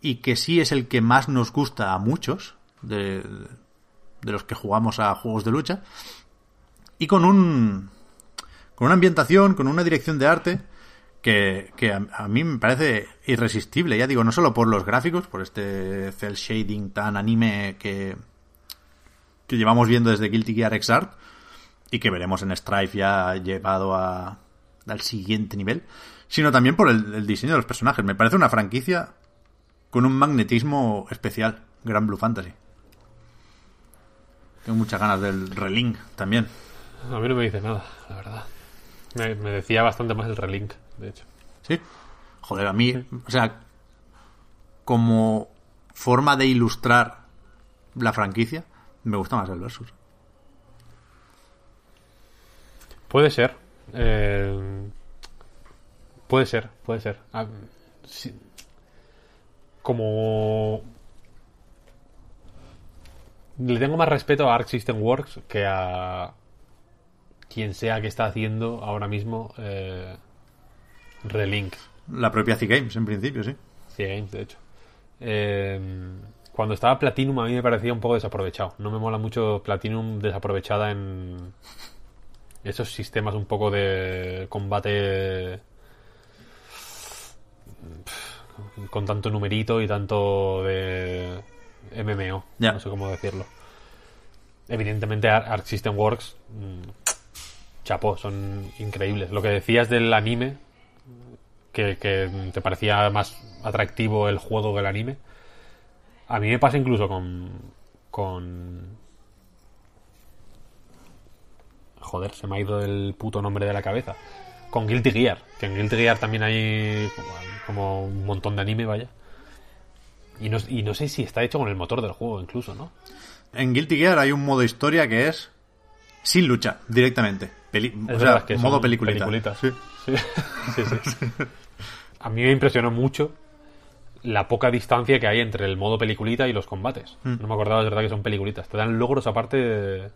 y que sí es el que más nos gusta a muchos de, de los que jugamos a juegos de lucha. Y con un con una ambientación, con una dirección de arte que, que a, mí me parece irresistible, ya digo, no solo por los gráficos, por este cel shading tan anime que, que llevamos viendo desde Guilty Gear X-Art y que veremos en Strife ya llevado a, al siguiente nivel, sino también por el, el diseño de los personajes. Me parece una franquicia con un magnetismo especial, Gran Blue Fantasy. Tengo muchas ganas del Relink también. A mí no me dice nada, la verdad. Me, me decía bastante más el Relink, de hecho. Sí. Joder, a mí, o sea, como forma de ilustrar la franquicia, me gusta más el Versus. Puede ser. Eh, puede ser, puede ser. Ah, sí. Como le tengo más respeto a Arc System Works que a quien sea que está haciendo ahora mismo eh, Relink. La propia C-Games, en principio, sí. C-Games, de hecho. Eh, cuando estaba Platinum a mí me parecía un poco desaprovechado. No me mola mucho Platinum desaprovechada en esos sistemas un poco de combate con tanto numerito y tanto de MMO. No sé cómo decirlo. Evidentemente Arc System Works mmm, chapó, son increíbles. Lo que decías del anime, que, que, te parecía más atractivo el juego que el anime, a mí me pasa incluso con... con... Joder, se me ha ido el puto nombre de la cabeza. Con Guilty Gear, que en Guilty Gear también hay como un montón de anime, vaya. Y no, y no sé si está hecho con el motor del juego incluso, ¿no? En Guilty Gear hay un modo historia que es sin lucha, directamente. Peli es o sea, que modo peliculita. peliculitas. Sí. Sí. Sí, sí. A mí me impresionó mucho la poca distancia que hay entre el modo peliculita y los combates. Mm. No me acordaba, es verdad que son peliculitas. Te dan logros aparte de-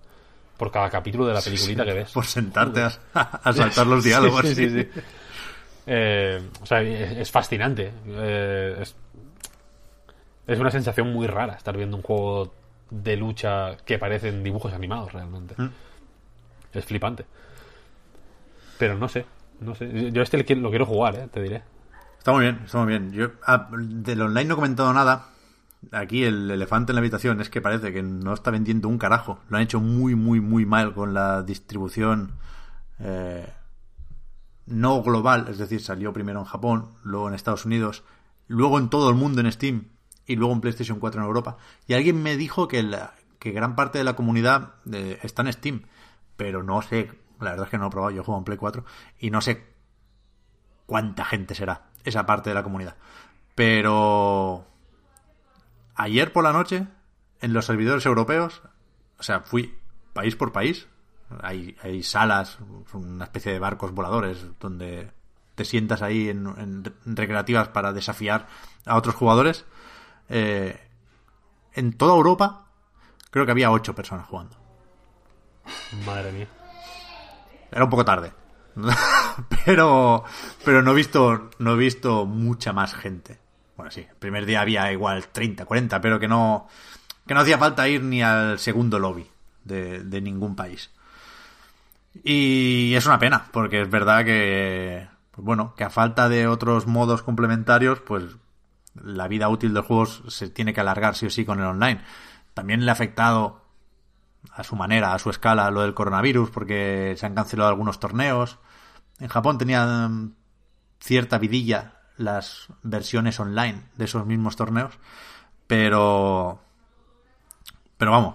por cada capítulo de la peliculita que ves. Por sentarte a, a saltar los diálogos. Sí, sí, sí, sí. Eh, o sea, es, es fascinante. Eh, es, es una sensación muy rara estar viendo un juego de lucha que parecen dibujos animados realmente. Mm. Es flipante. Pero no sé, no sé. Yo este lo quiero- lo quiero jugar, eh, te diré. Está muy bien, está muy bien. Yo ah, del online no he comentado nada. Aquí el elefante en la habitación es que parece que no está vendiendo un carajo. Lo han hecho muy, muy, muy mal con la distribución eh, no global. Es decir, salió primero en Japón, luego en Estados Unidos luego en todo el mundo en Steam y luego en PlayStation 4 en Europa. Y alguien me dijo que, que gran parte de la comunidad eh, está en Steam, pero no sé, la verdad es que no lo he probado, yo juego en Play 4 y no sé cuánta gente será esa parte de la comunidad. Pero ayer por la noche, en los servidores europeos, o sea, fui país por país, hay, hay salas, una especie de barcos voladores donde te sientas ahí en, en recreativas para desafiar a otros jugadores. Eh, en toda Europa creo que había ocho personas jugando. Madre mía. Era un poco tarde. pero pero no he visto no he visto mucha más gente. Bueno, sí, el primer día había igual 30, 40, pero que no que no hacía falta ir ni al segundo lobby de, de ningún país. Y es una pena, porque es verdad que pues bueno, que a falta de otros modos complementarios, pues la vida útil de juegos se tiene que alargar sí o sí con el online. También le ha afectado a su manera, a su escala, lo del coronavirus, porque se han cancelado algunos torneos. En Japón tenían cierta vidilla las versiones online de esos mismos torneos, pero... Pero vamos,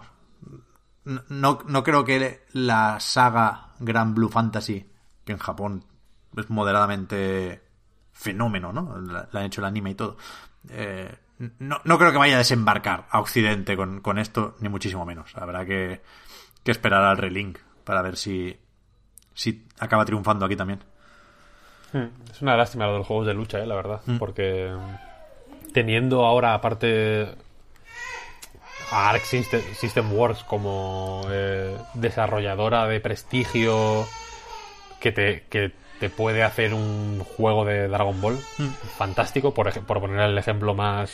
no, no creo que la saga Grand Blue Fantasy, que en Japón es moderadamente fenómeno, ¿no? La, han hecho el anime y todo. Eh, no, no, creo que vaya a desembarcar a Occidente con, con esto, ni muchísimo menos. Habrá que, que, esperar al relink para ver si, si acaba triunfando aquí también. Hmm. Es una lástima lo de los juegos de lucha, ¿eh? la verdad. Mm. Porque teniendo ahora, aparte, a Arc System, System Works como eh, desarrolladora de prestigio que te, que te puede hacer un juego de Dragon Ball mm. fantástico, por, por poner el ejemplo más,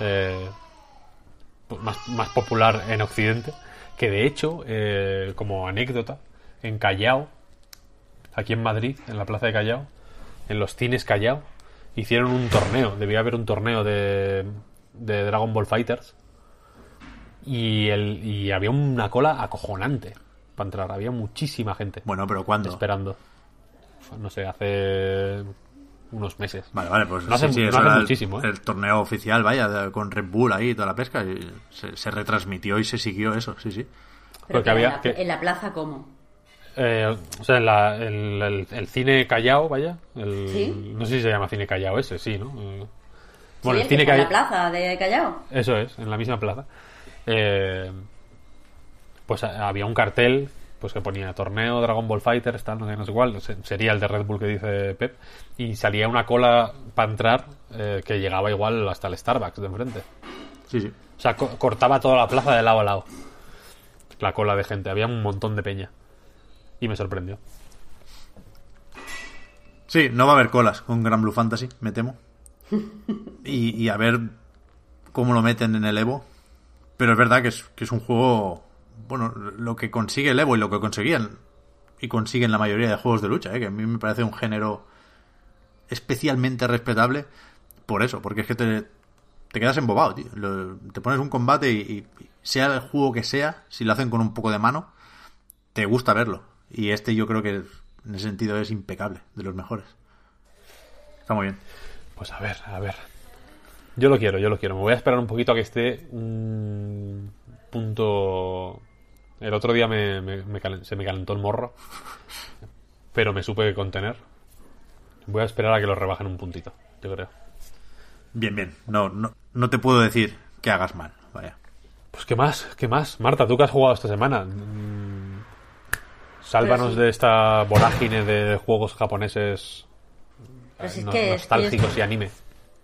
eh, más, más popular en Occidente, que de hecho, eh, como anécdota, en Callao, aquí en Madrid, en la plaza de Callao, en los cines Callao, hicieron un torneo, debía haber un torneo de, de Dragon Ball Fighters, y, el, y había una cola acojonante para entrar, había muchísima gente. Bueno, pero ¿cuándo? Esperando no sé, hace unos meses. Vale, vale, pues no hace, sí, no hace muchísimo. El, ¿eh? el, torneo oficial, vaya, con Red Bull ahí, toda la pesca, y se, se retransmitió y se siguió eso, sí, sí. Pero Porque había, en, la, que, en la plaza, ¿cómo? Eh, o sea, en la, el, el, el, cine Callao, vaya. El, ¿Sí? No sé si se llama cine Callao ese, sí, ¿no? Eh, bueno, sí, el cine Callao. En la plaza de Callao. Eso es, en la misma plaza. Eh, pues había un cartel pues que ponía torneo Dragon Ball Fighter, tal, no sé, no sé cuál, sería el de Red Bull que dice Pep, y salía una cola para entrar eh, que llegaba igual hasta el Starbucks de enfrente. Sí, sí. O sea, co cortaba toda la plaza de lado a lado. La cola de gente, había un montón de peña. Y me sorprendió. Sí, no va a haber colas con Gran Blue Fantasy, me temo. Y, a ver cómo lo meten en el Evo. Pero es verdad que es, que es un juego bueno, lo que consigue el Evo y lo que conseguían y consiguen la mayoría de juegos de lucha, ¿eh? que a mí me parece un género especialmente respetable por eso, porque es que te, te quedas embobado, tío. Te pones un combate y, sea el juego que sea, si lo hacen con un poco de mano, te gusta verlo. Y este yo creo que en ese sentido es impecable, de los mejores. Está muy bien. Pues a ver, a ver. Yo lo quiero, yo lo quiero. Me voy a esperar un poquito a que esté un punto el otro día me, me, me se me calentó el morro, pero me supe contener. Voy a esperar a que lo rebajen un puntito, yo creo. Bien, bien. No, no, no te puedo decir que hagas mal, vaya. Pues qué más, qué más. Marta, tú que has jugado esta semana. Sálvanos sí. de esta vorágine de juegos japoneses pues no, es que, nostálgicos es que y anime.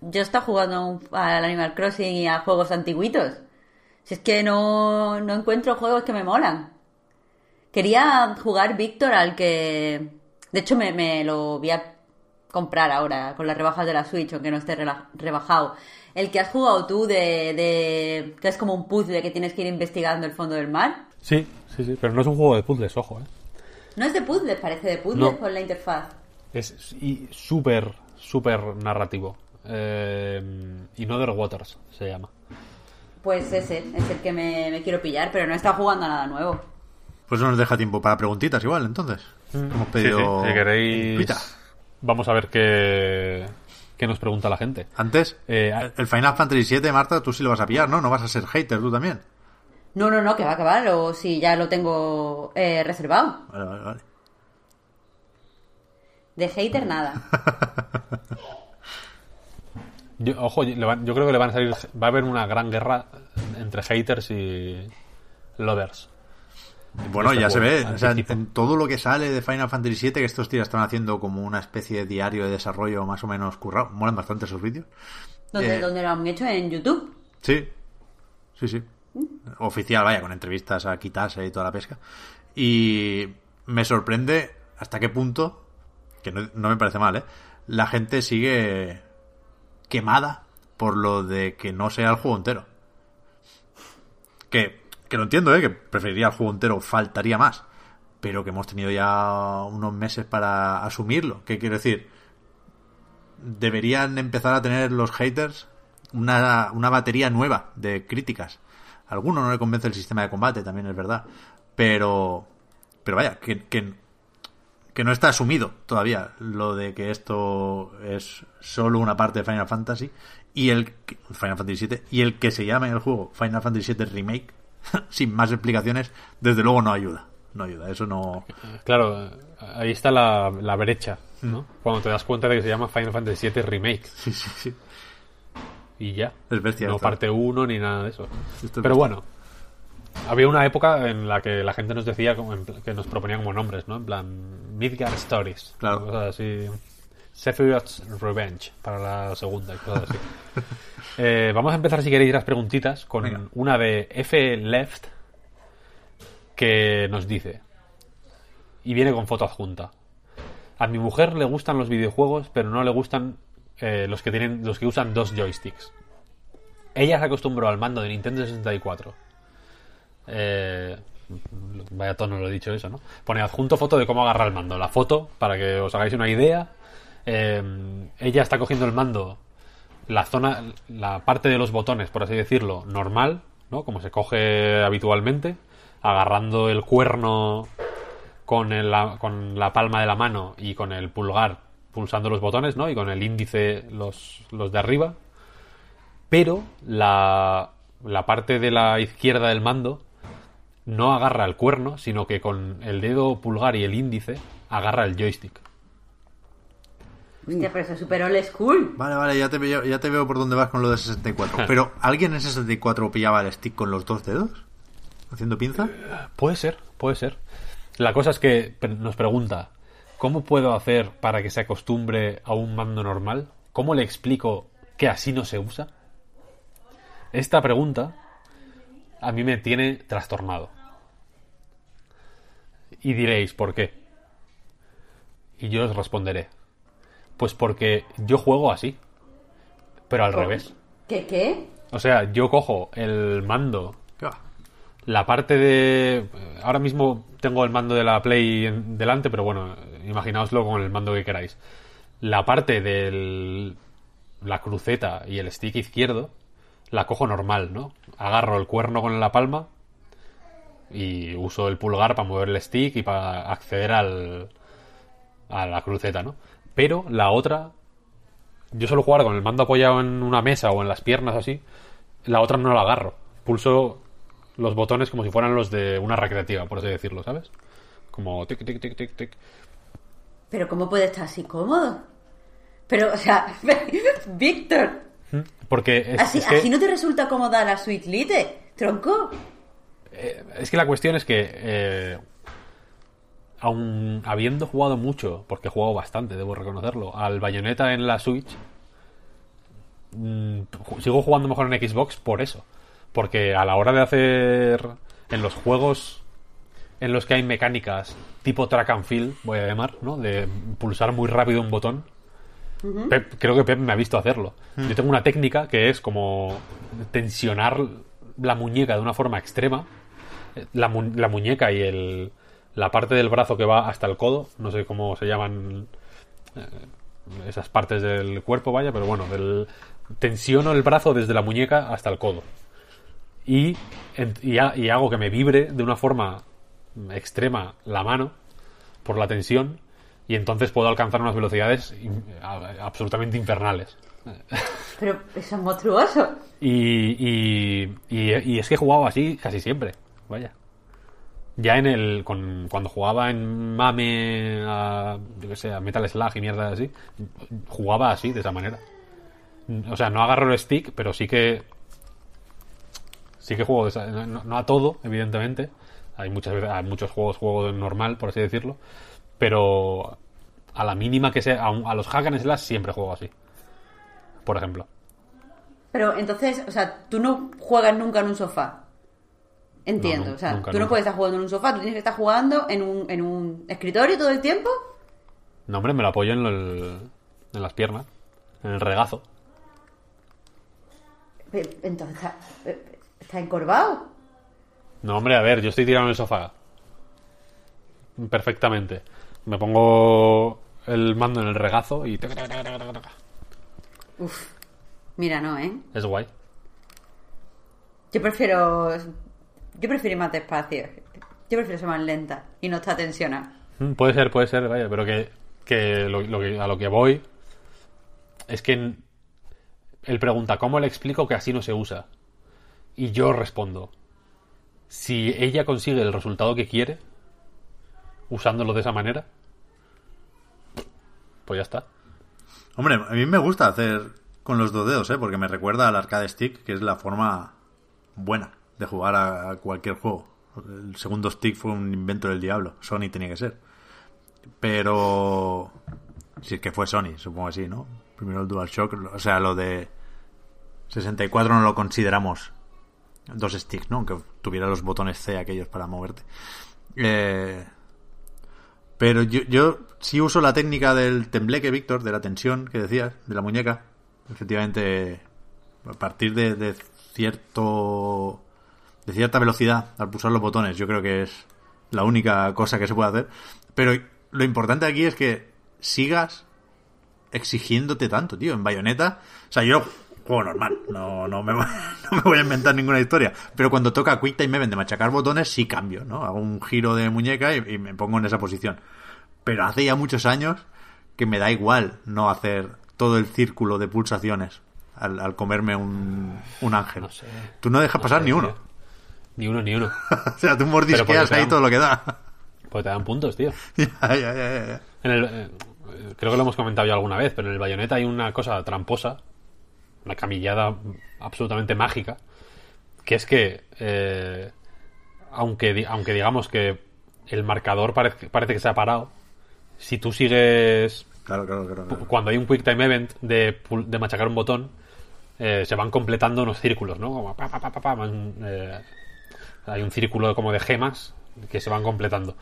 Yo estaba jugando al Animal Crossing y a juegos antiguitos. Si es que no, no encuentro juegos que me molan. Quería jugar Víctor al que... De hecho, me, me, lo voy a comprar ahora con las rebajas de la Switch, aunque no esté rebajado. El que has jugado tú de, de... que es como un puzzle que tienes que ir investigando el fondo del mar. Sí, sí, sí, pero no es un juego de puzzles, ojo, ¿eh? No es de puzzles, parece de puzzles no. con la interfaz. Es súper, súper narrativo. Eh, Inother Waters se llama. Pues ese es el que me, me quiero pillar, pero no estado jugando a nada nuevo. Pues no nos deja tiempo para preguntitas igual, entonces. Mm. Hemos pedido... Sí, sí. Si queréis... Pita. Vamos a ver qué, que nos pregunta la gente. Antes, Eh, el Final Fantasy VII, Marta, tú sí lo vas a pillar, ¿no? No vas a ser hater tú también. No, no, no, que va, que va. Lo, si ya lo tengo eh, reservado. Vale, vale, vale. De hater nada. Yo, ojo, yo creo que le van a salir. Va a haber una gran guerra entre haters y lovers. Bueno, Este ya se ve, o sea, en todo lo que sale de Final Fantasy VII, que estos tíos están haciendo como una especie de diario de desarrollo más o menos currado. Molan bastante esos vídeos. ¿Dónde, Eh, dónde lo han hecho? En YouTube. Sí, sí, sí. Oficial, vaya, con entrevistas a quitarse y toda la pesca. Y me sorprende hasta qué punto, que no, me parece mal, ¿eh? La gente sigue quemada por lo de que no sea el juego entero. Que, que lo entiendo, ¿eh? Que preferiría el juego entero, faltaría más. Pero que hemos tenido ya unos meses para asumirlo. ¿Qué quiero decir? deberían empezar a tener los haters una, una batería nueva de críticas. Alguno no le convence el sistema de combate, también es verdad. Pero, pero vaya, que, que, que no está asumido todavía lo de que esto es solo una parte de Final Fantasy y el Final Fantasy VII y el que se llame el juego Final Fantasy VII Remake sin más explicaciones desde luego no ayuda no ayuda eso no Claro, ahí está la, la brecha, ¿no? Cuando te das cuenta de que se llama Final Fantasy VII Remake. sí sí sí Y ya. Es bestia No esto. parte 1 ni nada de eso. Es Pero bueno, había una época en la que la gente nos decía, como que nos proponían como nombres, ¿no? En plan, Midgar Stories. Claro. Cosas así. Sephiroth's Revenge para la segunda y cosas así. Eh, vamos a empezar, si queréis, las preguntitas con Venga. una de F. Left que nos dice, y viene con foto adjunta. A mi mujer le gustan los videojuegos, pero no le gustan eh, los que tienen los que usan dos joysticks. Ella se acostumbró al mando de Nintendo 64. Eh, vaya tono lo he dicho eso, ¿no? Pone adjunto foto de cómo agarra el mando. La foto, para que os hagáis una idea. eh, ella está cogiendo el mando, la zona, la parte de los botones, por así decirlo, normal, ¿no? Como se coge habitualmente, agarrando el cuerno con la palma de la mano y con el pulgar pulsando los botones, ¿no? Y con el índice los, los de arriba. Pero la, la parte de la izquierda del mando no agarra el cuerno, sino que con el dedo pulgar y el índice agarra el joystick. Hostia, pero eso es super old school. Vale, vale, ya te, veo, ya te veo por dónde vas con lo de 64. Pero, ¿alguien en 64 pillaba el stick con los dos dedos? ¿Haciendo pinza? Puede ser, puede ser. La cosa es que nos pregunta, ¿cómo puedo hacer para que se acostumbre a un mando normal? ¿Cómo le explico que así no se usa? Esta pregunta a mí me tiene trastornado. Y diréis, ¿por qué? Y yo os responderé. Pues porque yo juego así, pero al revés. ¿Qué qué? O sea, yo cojo el mando la parte de. Ahora mismo tengo el mando de la Play en- delante, pero bueno, imaginaoslo con el mando que queráis. La parte de la cruceta y el stick izquierdo la cojo normal, ¿no? Agarro el cuerno con la palma y uso el pulgar para mover el stick y para acceder al, a la cruceta, ¿no? Pero la otra, yo suelo jugar con el mando apoyado en una mesa o en las piernas así, la otra no la agarro. Pulso los botones como si fueran los de una recreativa, por así decirlo, ¿sabes? Como tic, tic, tic, tic, tic. Pero ¿cómo puede estar así cómodo? Pero, o sea, Víctor, Porque es, así, es que, así no te resulta cómoda la Sweet Lite, tronco. es que la cuestión es que, eh, aun habiendo jugado mucho, porque he jugado bastante, debo reconocerlo, al Bayonetta en la Switch, mm, sigo jugando mejor en Xbox por eso. Porque a la hora de hacer en los juegos en los que hay mecánicas tipo track and field, voy a llamar, ¿no? De pulsar muy rápido un botón. Pep- creo que Pep me ha visto hacerlo. Yo tengo una técnica que es como tensionar la muñeca de una forma extrema. Eh, La, mu- la muñeca y el, la parte del brazo que va hasta el codo, no sé cómo se llaman eh, esas partes del cuerpo, vaya, pero bueno, tensiono el brazo desde la muñeca hasta el codo. Y, en- y, ha- y hago que me vibre de una forma extrema la mano por la tensión Y entonces puedo alcanzar unas velocidades absolutamente infernales. Pero eso es monstruoso. Y, y, y, y es que he jugado así casi siempre. Vaya. Ya en el. Con, cuando jugaba en Mame, a, yo que sé, a Metal Slug y mierda así, jugaba así, de esa manera. O sea, no agarro el stick, pero sí que. Sí que juego de esa- no, no a todo, evidentemente. Hay muchas veces, hay muchos juegos juego normal, por así decirlo. Pero a la mínima que sea, a, un- a los hack and slash siempre juego así. Por ejemplo. Pero entonces, o sea, tú no juegas nunca en un sofá. Entiendo, No, no, o sea, nunca, tú no puedes estar jugando en un sofá, tú tienes que estar jugando en un, en un escritorio todo el tiempo. No, hombre, me lo apoyo en, el- en las piernas, en el regazo. Entonces, está, está encorvado. No, hombre, a ver, yo estoy tirado en el sofá. Perfectamente. Me pongo el mando en el regazo y... Uf, mira, no, ¿eh? Es guay. Yo prefiero. Yo prefiero ir más despacio. Yo prefiero ser más lenta y no estar tensionada. Mm, Puede ser, puede ser, vaya, pero que, que, lo, lo que a lo que voy es que él pregunta, ¿cómo le explico que así no se usa? Y yo respondo, si ella consigue el resultado que quiere, usándolo de esa manera, pues ya está. Hombre, a mí me gusta hacer con los dos dedos, ¿eh? Porque me recuerda al arcade stick, que es la forma buena de jugar a, cualquier juego. El segundo stick fue un invento del diablo. Sony tenía que ser. Pero... Si es que fue Sony, supongo que sí, ¿no? Primero el DualShock, o sea, lo de 64 no lo consideramos dos sticks, ¿no? Aunque tuviera los botones C aquellos para moverte. Eh, pero yo, yo sí uso la técnica del tembleque, Víctor, de la tensión que decías, de la muñeca. Efectivamente, a partir de, de cierto de cierta velocidad al pulsar los botones, yo creo que es la única cosa que se puede hacer. Pero lo importante aquí es que sigas exigiéndote tanto, tío. En Bayonetta, o sea, yo juego normal, no, no, me, voy- no me voy a inventar ninguna historia. Pero cuando toca Quick Time Event de machacar botones, sí cambio, ¿no? Hago un giro de muñeca y, y me pongo en esa posición. Pero hace ya muchos años que me da igual no hacer todo el círculo de pulsaciones al, al comerme un, un ángel. No sé. Tú no dejas pasar sé, ni tío. uno. Ni uno, ni uno. o sea, tú mordisqueas ahí dan- todo lo que da. Pues te dan puntos, tío. ya, ya, ya, ya. En el, eh, creo que lo hemos comentado ya alguna vez, pero en el bayoneta hay una cosa tramposa, una camillada absolutamente mágica, que es que, eh, aunque, aunque digamos que el marcador parece, parece que se ha parado, si tú sigues Claro, claro, claro. claro. cuando hay un quick time event de, de machacar un botón, eh, se van completando unos círculos, ¿no? Como pa, pa, pa, pa, eh, hay un círculo como de gemas que se van completando.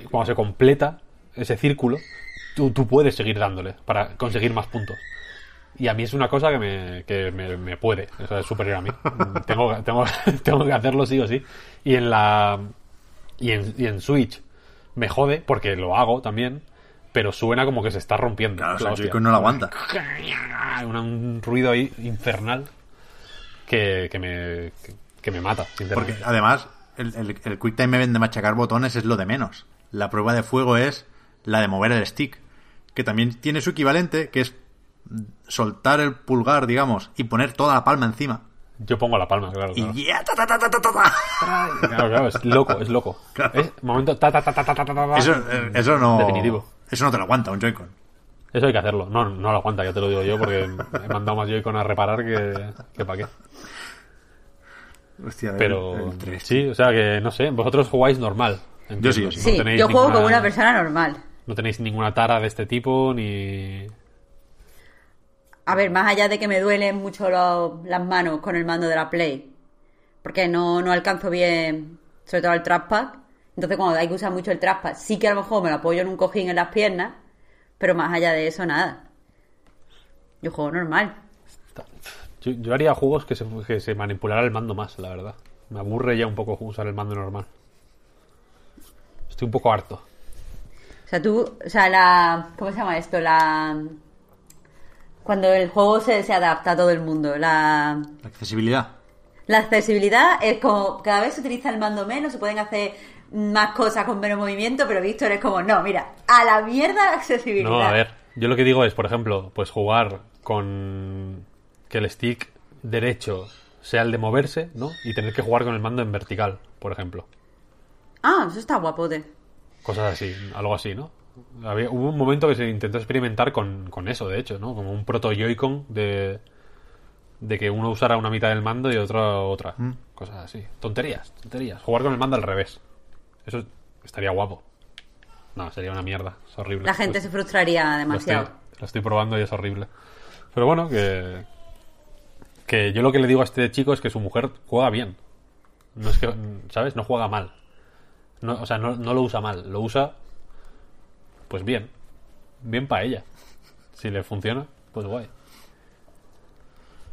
Y cuando se completa ese círculo, tú, tú puedes seguir dándole para conseguir más puntos. Y a mí es una cosa que me, que me, me puede, eso es superior a mí. tengo, tengo, tengo que hacerlo sí o sí. Y en la y en, y en Switch me jode porque lo hago también, pero suena como que se está rompiendo. Claro, o sea, no lo aguanta. Un, un ruido ahí infernal que, que me que, que me mata, Porque además, el, el, el Quick Time Event de machacar botones es lo de menos. La prueba de fuego es la de mover el stick. Que también tiene su equivalente, que es soltar el pulgar, digamos, y poner toda la palma encima. Yo pongo la palma, claro. Y ya, ta, ta, ta, ta, ta, ta. Claro, claro, es loco, es loco. Momento, ta, ta, ta, ta, ta, ta, ta. Eso, eso no. Definitivo. Eso no te lo aguanta un Joy-Con. Eso hay que hacerlo. No, no lo aguanta, ya te lo digo yo, porque he mandado más Joy-Con a reparar que, que para qué. Hostia, pero sí, o sea que no sé, vosotros jugáis normal. Yo sí, yo sí. yo juego como una persona normal. No tenéis ninguna tara de este tipo ni a ver, más allá de que me duelen mucho los- las manos con el mando de la Play, porque no, no alcanzo bien, sobre todo el trackpad. Entonces, cuando hay que usar mucho el trackpad, sí que a lo mejor me lo apoyo en un cojín en las piernas, pero más allá de eso, nada. Yo juego normal. Yo, yo haría juegos que se, que se manipulara el mando más, la verdad. Me aburre ya un poco usar el mando normal. Estoy un poco harto. O sea, tú, o sea, la. ¿Cómo se llama esto? La. Cuando el juego se, se adapta a todo el mundo. La. La accesibilidad. La accesibilidad es como cada vez se utiliza el mando menos, se pueden hacer más cosas con menos movimiento, pero Víctor es como, no, mira, a la mierda la accesibilidad. No, a ver, yo lo que digo es, por ejemplo, pues jugar con que el stick derecho sea el de moverse, ¿no? Y tener que jugar con el mando en vertical, por ejemplo. Ah, eso está guapote. Cosas así, algo así, ¿no? Había, hubo un momento que se intentó experimentar con, con eso, de hecho, ¿no? Como un proto Joy-Con de, de que uno usara una mitad del mando y otro otra. Cosas así. Tonterías, tonterías. Jugar con el mando al revés. Eso estaría guapo. No, sería una mierda. Es horrible. La gente Lo- se frustraría lo demasiado. estoy, lo estoy probando y es horrible. Pero bueno, que. Que yo lo que le digo a este chico es que su mujer juega bien. No es que. ¿Sabes? No juega mal. No, o sea, no, no lo usa mal. Lo usa. Pues bien. Bien para ella. Si le funciona, pues guay.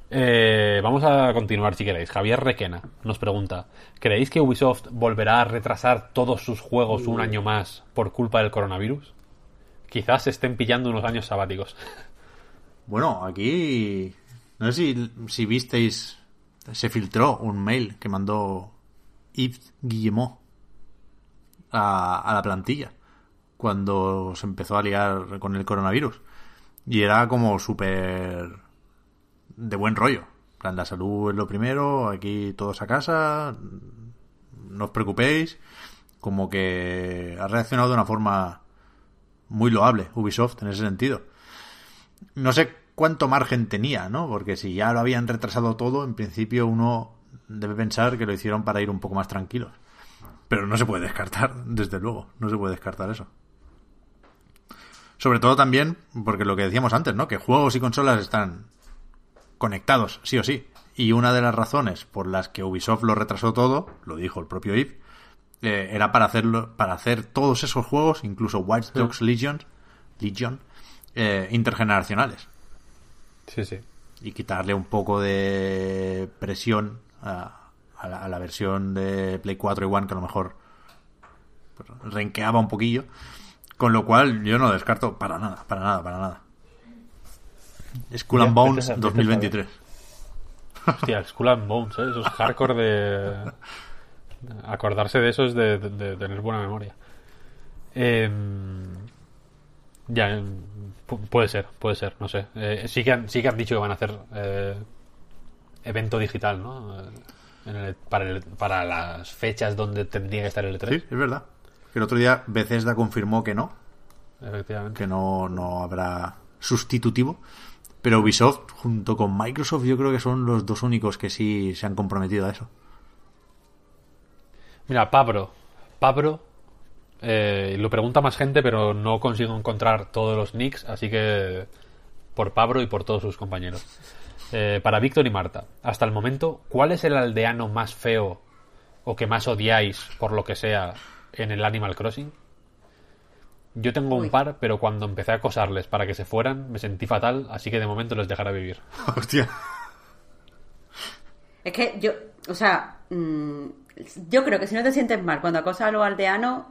Eh, vamos a continuar si queréis. Javier Requena nos pregunta: ¿Creéis que Ubisoft volverá a retrasar todos sus juegos un año más por culpa del coronavirus? Quizás estén pillando unos años sabáticos. Bueno, aquí. No sé si, si visteis. Se filtró un mail que mandó Yves Guillemot a, a la plantilla cuando se empezó a liar con el coronavirus. Y era como súper. de buen rollo. Plan, la salud es lo primero, aquí todos a casa, no os preocupéis. Como que ha reaccionado de una forma muy loable Ubisoft en ese sentido no sé cuánto margen tenía, ¿no? Porque si ya lo habían retrasado todo, en principio uno debe pensar que lo hicieron para ir un poco más tranquilos. Pero no se puede descartar, desde luego, no se puede descartar eso. Sobre todo también, porque lo que decíamos antes, ¿no? Que juegos y consolas están conectados, sí o sí. Y una de las razones por las que Ubisoft lo retrasó todo, lo dijo el propio Yves, eh, era para hacerlo, para hacer todos esos juegos, incluso Watch Dogs Legion, Legion, eh, intergeneracionales Sí, sí. y quitarle un poco de presión a, a la, a la versión de Play 4 y One que a lo mejor pues, renqueaba un poquillo. Con lo cual yo no descarto para nada, para nada, para nada. Skull and Bones vete a- vete a 2023. Hostia, Skull and Bones, ¿eh? Eso es hardcore de... Acordarse de eso es de, de- de tener buena memoria. Em, ya, em, pu- puede ser, puede ser, no sé. Eh, sí, que han, sí que han dicho que van a hacer eh, evento digital, ¿no? Eh, en el- para, el- para las fechas donde tendría que estar el E3. Sí, es verdad. El otro día Bethesda confirmó que no, Efectivamente. que no, no habrá sustitutivo. Pero Ubisoft, junto con Microsoft, yo creo que son los dos únicos que sí se han comprometido a eso. Mira, Pablo. Pablo. eh, lo pregunta más gente, pero no consigo encontrar todos los nicks, así que por Pablo y por todos sus compañeros. Eh, para Víctor y Marta, hasta el momento, ¿cuál es el aldeano más feo o que más odiáis por lo que sea en el Animal Crossing? Yo tengo un par, pero cuando empecé a acosarles para que se fueran, me sentí fatal, así que de momento les dejaré vivir. Hostia. Es que yo, o sea, mm, yo creo que si no te sientes mal cuando acosas a los aldeanos,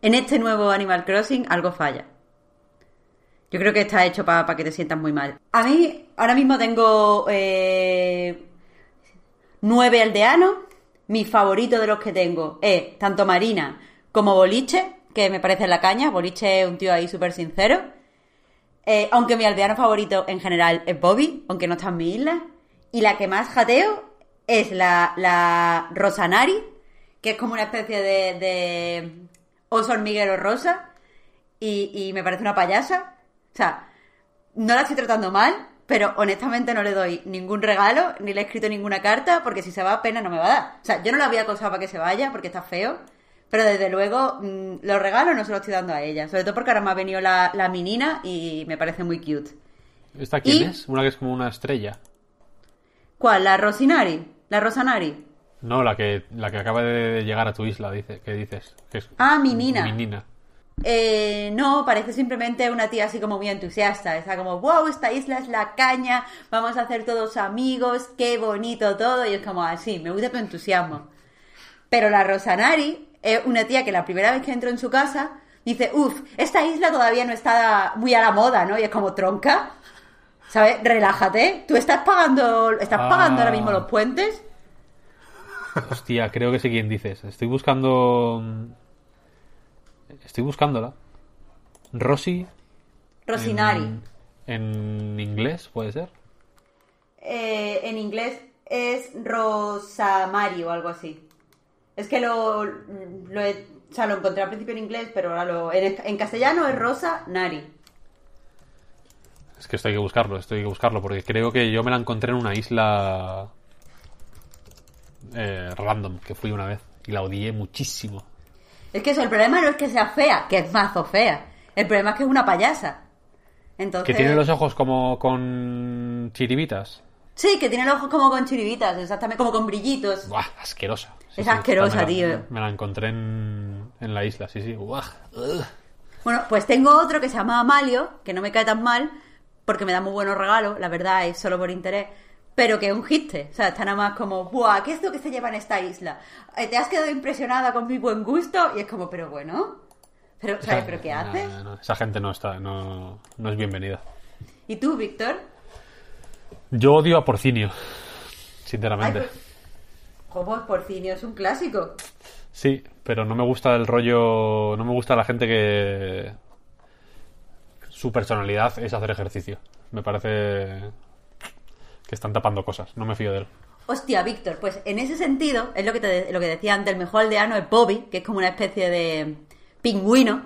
en este nuevo Animal Crossing algo falla. Yo creo que está hecho para que te sientas muy mal. A mí, ahora mismo tengo eh, nueve aldeanos. Mi favorito de los que tengo es tanto Marina como Boliche, que me parece la caña. Boliche es un tío ahí súper sincero. Eh, aunque mi aldeano favorito en general es Bobby, aunque no está en mi isla. Y la que más jateo es la, la Rosanari, que es como una especie de, de oso hormiguero rosa. Y, y me parece una payasa. O sea, no la estoy tratando mal, pero honestamente no le doy ningún regalo, ni le he escrito ninguna carta, porque si se va, pena no me va a dar. O sea, yo no la voy a acosar para que se vaya, porque está feo. Pero desde luego, mm, los regalos no se los estoy dando a ella. Sobre todo porque ahora me ha venido la, la minina y me parece muy cute. ¿Esta quién Y- es? Una que es como una estrella. ¿Cuál? ¿La Rosinari? ¿La Rosanari? No, la que, la que acaba de llegar a tu isla, dice, ¿qué dices? Que es Ah, mi nina. Mi nina. Eh, no, parece simplemente una tía así como muy entusiasta. Está como, wow, esta isla es la caña, vamos a hacer todos amigos, qué bonito todo. Y es como así, me gusta tu entusiasmo. Pero la Rosanari es una tía que la primera vez que entro en su casa dice, uff, esta isla todavía no está muy a la moda, ¿no? Y es como tronca, ¿sabes? Relájate, tú estás pagando, estás Ah. pagando ahora mismo los puentes. Hostia, creo que sé quién dices. Estoy buscando. Estoy buscándola. Rosy. Rosinari. En, en inglés, puede ser. Eh, en inglés es Rosamari o algo así. Es que lo, lo, he- o sea, lo encontré al principio en inglés, pero ahora lo, en, en castellano es Rosa Nari. Es que esto hay que buscarlo, esto hay que buscarlo, porque creo que yo me la encontré en una isla eh, random que fui una vez y la odié muchísimo. Es que eso, el problema no es que sea fea, que es mazo fea. El problema es que es una payasa. Entonces... Que tiene los ojos como con chiribitas. Sí, que tiene los ojos como con chiribitas, exactamente, como con brillitos. Buah, asquerosa. Es asquerosa, esta me la- tío. Me la encontré en, en la isla, sí, sí. Buah, ugh. Bueno, pues tengo otro que se llama Amalio, que no me cae tan mal, porque me da muy buenos regalos, la verdad, es solo por interés, pero que es un giste. O sea, está nada más como, ¡buah! ¿Qué es lo que se lleva en esta isla? Eh, ¿Te has quedado impresionada con mi buen gusto? Y es como, pero bueno, pero, ¿sabes? ¿Pero qué haces? no, no, esa gente no está, no, no es bienvenida. ¿Y tú, Víctor? Yo odio a Porcinio, Ay, sinceramente. pues, ¿Cómo? Porcinio es un clásico. Sí, pero no me gusta el rollo. No me gusta la gente que. Su personalidad es hacer ejercicio. Me parece. Que están tapando cosas. No me fío de él. Hostia, Víctor, pues en ese sentido, es lo que, te, lo que decía antes, el mejor aldeano es Bobby, que es como una especie de pingüino,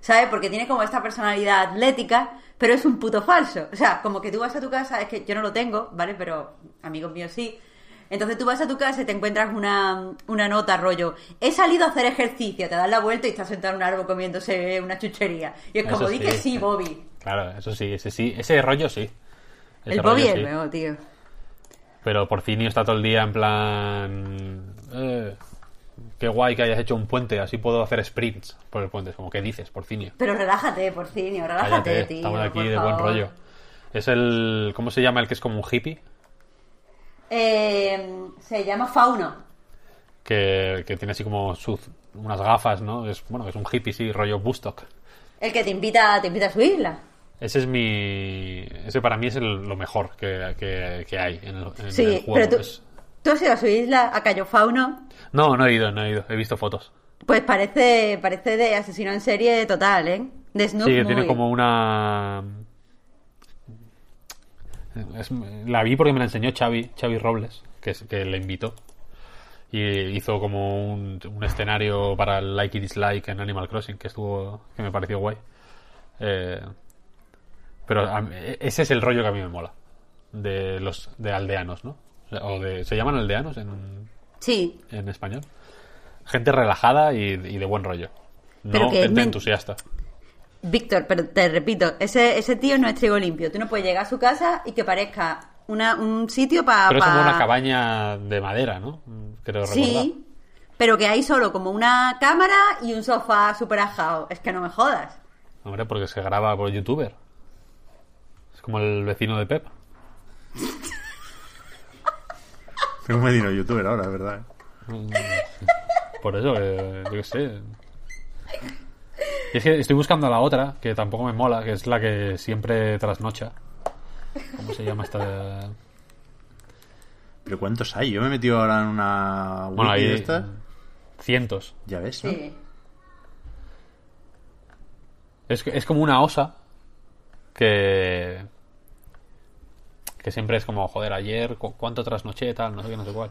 ¿sabes? Porque tiene como esta personalidad atlética, pero es un puto falso. O sea, como que tú vas a tu casa, es que yo no lo tengo, ¿vale? Pero amigos míos sí. Entonces tú vas a tu casa y te encuentras una, una nota rollo, he salido a hacer ejercicio, te das la vuelta y estás sentado en un árbol comiéndose una chuchería. Y es como, di que sí, Bobby. Claro, eso sí, ese sí. Ese rollo sí. El Bobby es nuevo, tío. Pero Porcinio está todo el día en plan. eh, qué guay que hayas hecho un puente, así puedo hacer sprints por el puente. Es como, ¿qué dices, Porcinio? Pero relájate, Porcinio, relájate, Cállate, tío. estamos aquí de buen rollo. Es el. ¿Cómo se llama el que es como un hippie? Eh, se llama Fauno. Que, que tiene así como sus, unas gafas, ¿no? Es, bueno, es un hippie, sí, rollo Bustock. El que te invita, te invita a su isla. Ese es mi. Ese para mí es el- lo mejor que, que- que hay en el, en Sí, el juego. pero tú, Es- tú has ido a su isla, a Cayo Fauno. No, no he ido, no he ido. He visto fotos. Pues parece, parece de asesino en serie total, ¿eh? De Snoop Sí, que tiene como una. es- la vi porque me la enseñó Xavi, Xavi Robles, que, es, que le invitó. Y hizo como un, un escenario para el Like y Dislike en Animal Crossing, que estuvo. que me pareció guay. Eh, pero mí- ese es el rollo que a mí me mola. De los de aldeanos, ¿no? O de, ¿Se llaman aldeanos en, Sí, en español? Gente relajada y, y de buen rollo. Pero No que gente entusiasta. Víctor, pero te repito, ese, ese tío no es trigo limpio. Tú no puedes llegar a su casa y que parezca una, un sitio para... Pero es como una cabaña de madera, ¿no? Creo recordar. Sí, pero que hay solo como una cámara y un sofá super ajado. Es que no me jodas. Hombre, porque se graba por youtuber. Como el vecino de Pep. Tengo un medino youtuber ahora, es verdad. ¿eh? Por eso, eh, yo qué sé. Y es que estoy buscando a la otra, que tampoco me mola, que es la que siempre trasnocha. ¿Cómo se llama esta? de- Pero ¿cuántos hay? Yo me he metido ahora en una wiki Bueno, de hay estas. cientos. Ya ves, ¿no? Sí. Es, es como una osa que. Que siempre es como, joder, ayer, cu- ¿cuánto trasnoché? Tal, no sé qué, no sé cuál.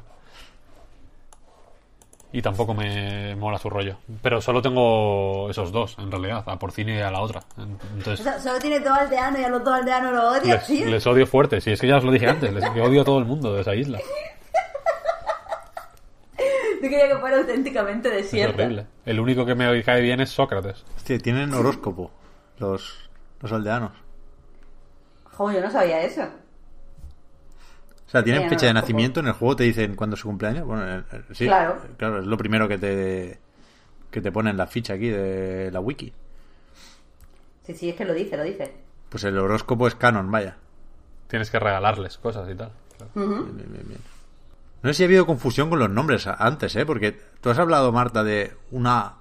Y tampoco me mola su rollo. Pero solo tengo esos dos, en realidad, a Porcini y a la otra. O Entonces, sea, solo tienes dos aldeanos y a los dos aldeanos los odias, les, tío. les odio fuerte. Si es que ya os lo dije antes, les que odio a todo el mundo de esa isla. Yo quería que fuera auténticamente Es desierta. horrible. El único que me cae bien es Sócrates. Hostia, tienen horóscopo los, los aldeanos. Joder, yo no sabía eso. O sea, tienen fecha de nacimiento, en el juego te dicen cuándo es su cumpleaños. Bueno, eh, sí, Claro. claro, es lo primero que te que te ponen la ficha aquí de la wiki. Sí, sí, es que lo dice, lo dice. Pues el horóscopo es canon, vaya. Tienes que regalarles cosas y tal. Claro. Bien, bien, bien, bien. No sé si ha habido confusión con los nombres antes, ¿eh? Porque tú has hablado, Marta, de una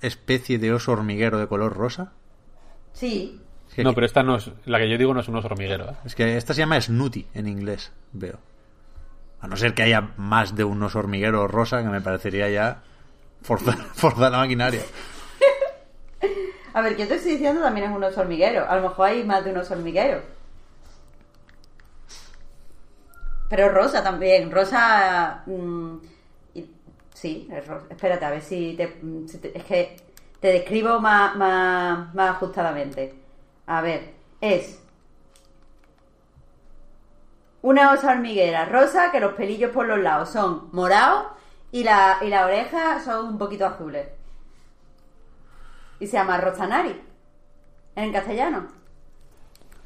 especie de oso hormiguero de color rosa. Sí. Que, No, pero esta no es. La que yo digo no es un oso hormiguero, ¿eh? es que esta se llama Snooty en inglés, veo. A no ser que haya más de unos hormigueros rosa, que me parecería ya forzar, forzar la maquinaria. A ver, ¿qué te estoy diciendo? También es unos hormigueros. A lo mejor hay más de unos hormigueros. Pero rosa también. Rosa. mm, y- sí, es rosa. Espérate, a ver si te, si te- Es que te describo más, más, más ajustadamente. A ver, es. Una osa hormiguera rosa que los pelillos por los lados son morados y la, y las orejas son un poquito azules. Y se llama Rosanari. En castellano.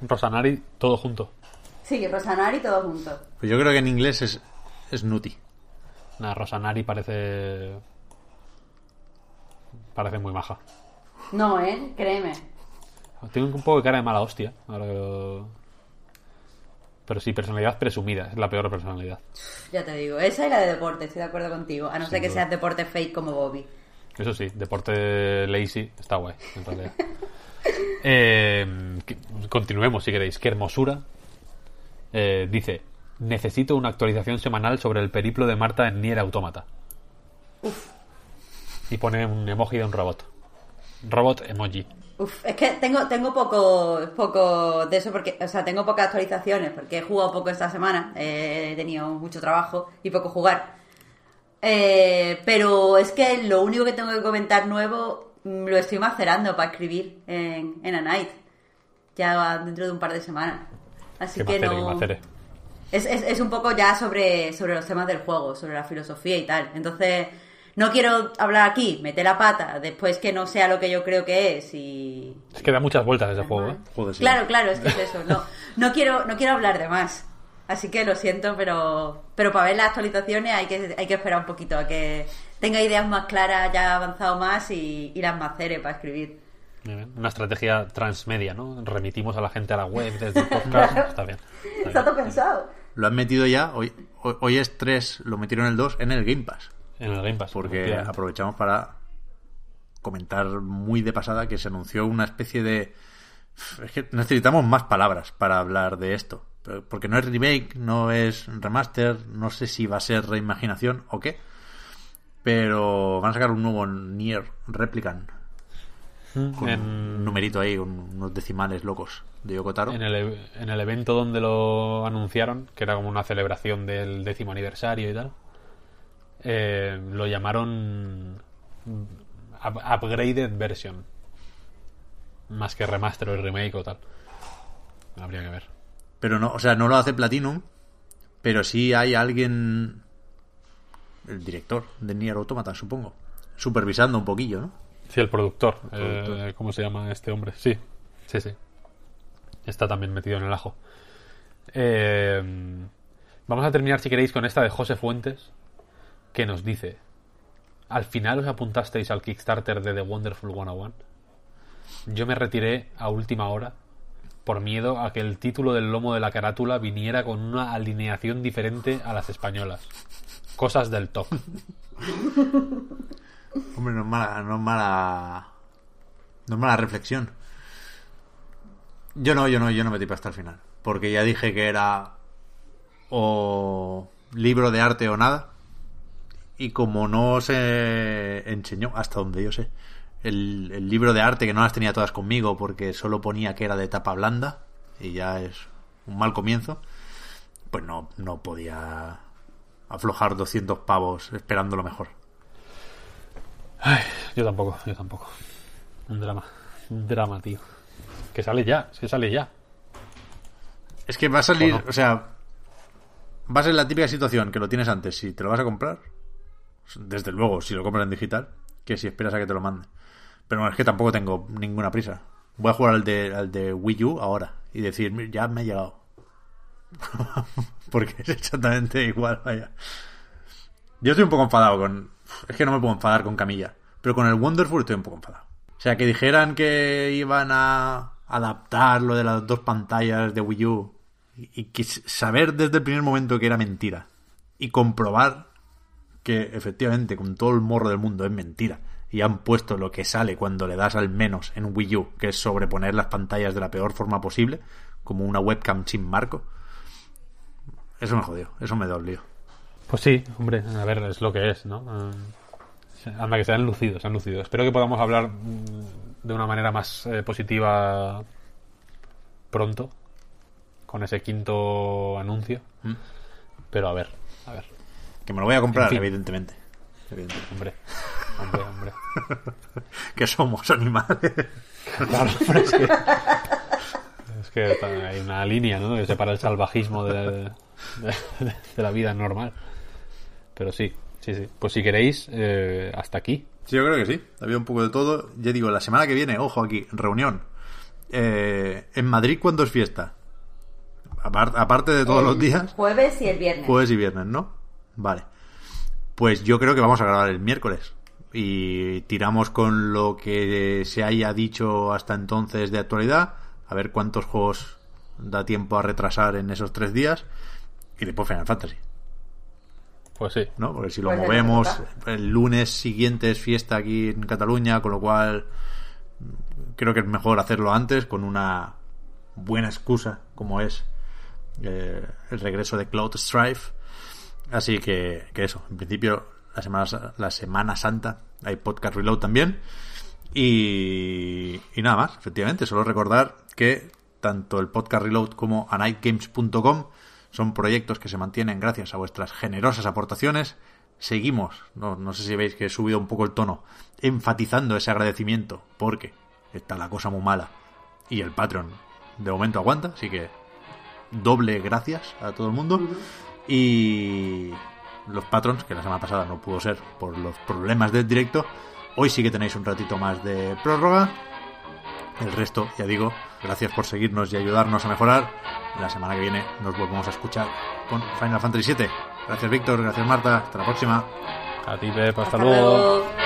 Rosanari, todo junto. Sí, Rosanari todo junto. Pues yo creo que en inglés es, es Nutty. Nada, Rosanari parece. Parece muy maja. No, ¿eh? Créeme. Tiene un poco de cara de mala hostia. ahora que lo- Pero sí, personalidad presumida. Es la peor personalidad. Ya te digo, esa y la de deporte, estoy de acuerdo contigo. A no ser que duda. seas deporte fake como Bobby. Eso sí, deporte lazy está guay, en realidad. Eh, que- continuemos si queréis. Qué hermosura. Eh, dice: Necesito una actualización semanal sobre el periplo de Marta en Nier Automata. Y pone un emoji de un robot. Robot emoji. Uf, es que tengo, tengo poco, poco de eso porque, o sea, tengo pocas actualizaciones porque he jugado poco esta semana, eh, he tenido mucho trabajo y poco jugar. Eh, pero es que lo único que tengo que comentar nuevo mm, lo estoy macerando para escribir en, en A Night, ya dentro de un par de semanas. Así Que macere, no... Es, es, es un poco ya sobre, sobre los temas del juego, sobre la filosofía y tal. Entonces, no quiero hablar aquí, meter la pata, después que no sea lo que yo creo que es y... Es que da muchas vueltas ese juego, ¿eh? Joder, sí. Claro, claro, es que es eso. No, no, quiero, no quiero hablar de más. Así que lo siento, pero, pero para ver las actualizaciones hay que, hay que esperar un poquito a que tenga ideas más claras, ya avanzado más y, y las macere para escribir. Muy bien. Una estrategia transmedia, ¿no? Remitimos a la gente a la web desde el podcast. Está bien. está Está bien. todo pensado. Lo han metido ya, hoy, hoy, hoy es 3, lo metieron el 2 en el Game Pass. En el Game Pass. Porque aprovechamos para comentar muy de pasada que se anunció una especie de... Es que necesitamos más palabras para hablar de esto. Porque no es remake, no es remaster, no sé si va a ser reimaginación o qué. Pero van a sacar un nuevo Nier Replicant. Con En- un numerito ahí, un- unos decimales locos de Yoko Taro. en el, e- en el evento donde lo anunciaron, que era como una celebración del décimo aniversario y tal, eh, lo llamaron up- Upgraded Version. Más que remaster o remake o tal. Habría que ver. Pero no, o sea, no lo hace Platinum, pero sí hay alguien, el director de Nier Automata, supongo, supervisando un poquillo, ¿no? Sí, el productor. Productor. eh, ¿Cómo se llama este hombre? Sí, sí, sí. Está también metido en el ajo. Eh, vamos a terminar, si queréis, con esta de José Fuentes, que nos dice: Al final os apuntasteis al Kickstarter de The Wonderful 101. Yo me retiré a última hora por miedo a que el título del lomo de la carátula viniera con una alineación diferente a las españolas. Cosas del top. Hombre, no es mala, no es mala, no es mala reflexión. Yo no, yo no, yo no metí hasta el final, porque ya dije que era o libro de arte o nada, y como no se enseñó, hasta donde yo sé, el, el libro de arte que no las tenía todas conmigo porque solo ponía que era de tapa blanda y ya es un mal comienzo, pues no, no podía aflojar 200 pavos esperando lo mejor. Yo tampoco, yo tampoco. Un drama. Un drama, tío. Que sale ya, es que sale ya. Es que va a salir, ¿O no? o sea, va a ser la típica situación que lo tienes antes, si te lo vas a comprar, desde luego, si lo compras en digital, que si esperas a que te lo manden. Pero no, es que tampoco tengo ninguna prisa. Voy a jugar al de, al de Wii U ahora y decir, "Mira, ya me ha llegado. Porque es exactamente igual, vaya. Yo estoy un poco enfadado con... Es que no me puedo enfadar con Camilla, pero con el Wonderful estoy un poco enfadado. O sea, que dijeran que iban a adaptar lo de las dos pantallas de Wii U y que saber desde el primer momento que era mentira y comprobar que efectivamente con todo el morro del mundo es mentira y han puesto lo que sale cuando le das al menos en Wii U, que es sobreponer las pantallas de la peor forma posible, como una webcam sin marco. Eso me jodió, eso me dolió. Pues sí, hombre, a ver, es lo que es, ¿no? Eh, anda, que se han lucido, se han lucido. Espero que podamos hablar mm, de una manera más eh, positiva pronto, con ese quinto anuncio. Pero a ver, a ver, Que me lo voy a comprar, En fin. evidentemente. Evidentemente. hombre, hombre, hombre. Que somos animales. Claro, hombre, es que, es que hay una línea, ¿no? Que separa el salvajismo de, de- de la vida normal. Pero sí, sí, sí. Pues si queréis, eh, hasta aquí. Sí, yo creo que sí. Había un poco de todo. Ya digo, la semana que viene, ojo aquí, reunión. Eh, en Madrid, ¿cuándo es fiesta? Apar- aparte de todos El los días, Jueves y el viernes. jueves y viernes, ¿no? Vale. Pues yo creo que vamos a grabar el miércoles. Y tiramos con lo que se haya dicho hasta entonces de actualidad. A ver cuántos juegos da tiempo a retrasar en esos tres días. Y después Final Fantasy. Pues sí. ¿no? Porque si lo Pues movemos, el lunes siguiente es fiesta aquí en Cataluña, con lo cual creo que es mejor hacerlo antes con una buena excusa, como es eh, el regreso de Cloud Strife. Así que, que eso, en principio la semana, la semana Santa hay podcast reload también. Y, nada más, efectivamente, solo recordar que tanto el podcast reload como anightgames.com son proyectos que se mantienen gracias a vuestras generosas aportaciones. Seguimos, no, no sé si veis que he subido un poco el tono, enfatizando ese agradecimiento, porque está la cosa muy mala y el Patreon de momento aguanta, así que doble gracias a todo el mundo. Y los patrons, que la semana pasada no pudo ser por los problemas del directo, hoy sí que tenéis un ratito más de prórroga. El resto, ya digo, gracias por seguirnos y ayudarnos a mejorar. La semana que viene nos volvemos a escuchar con Final Fantasy VII. Gracias Víctor, gracias Marta, hasta la próxima. A ti, Pep, hasta, Hasta luego. luego.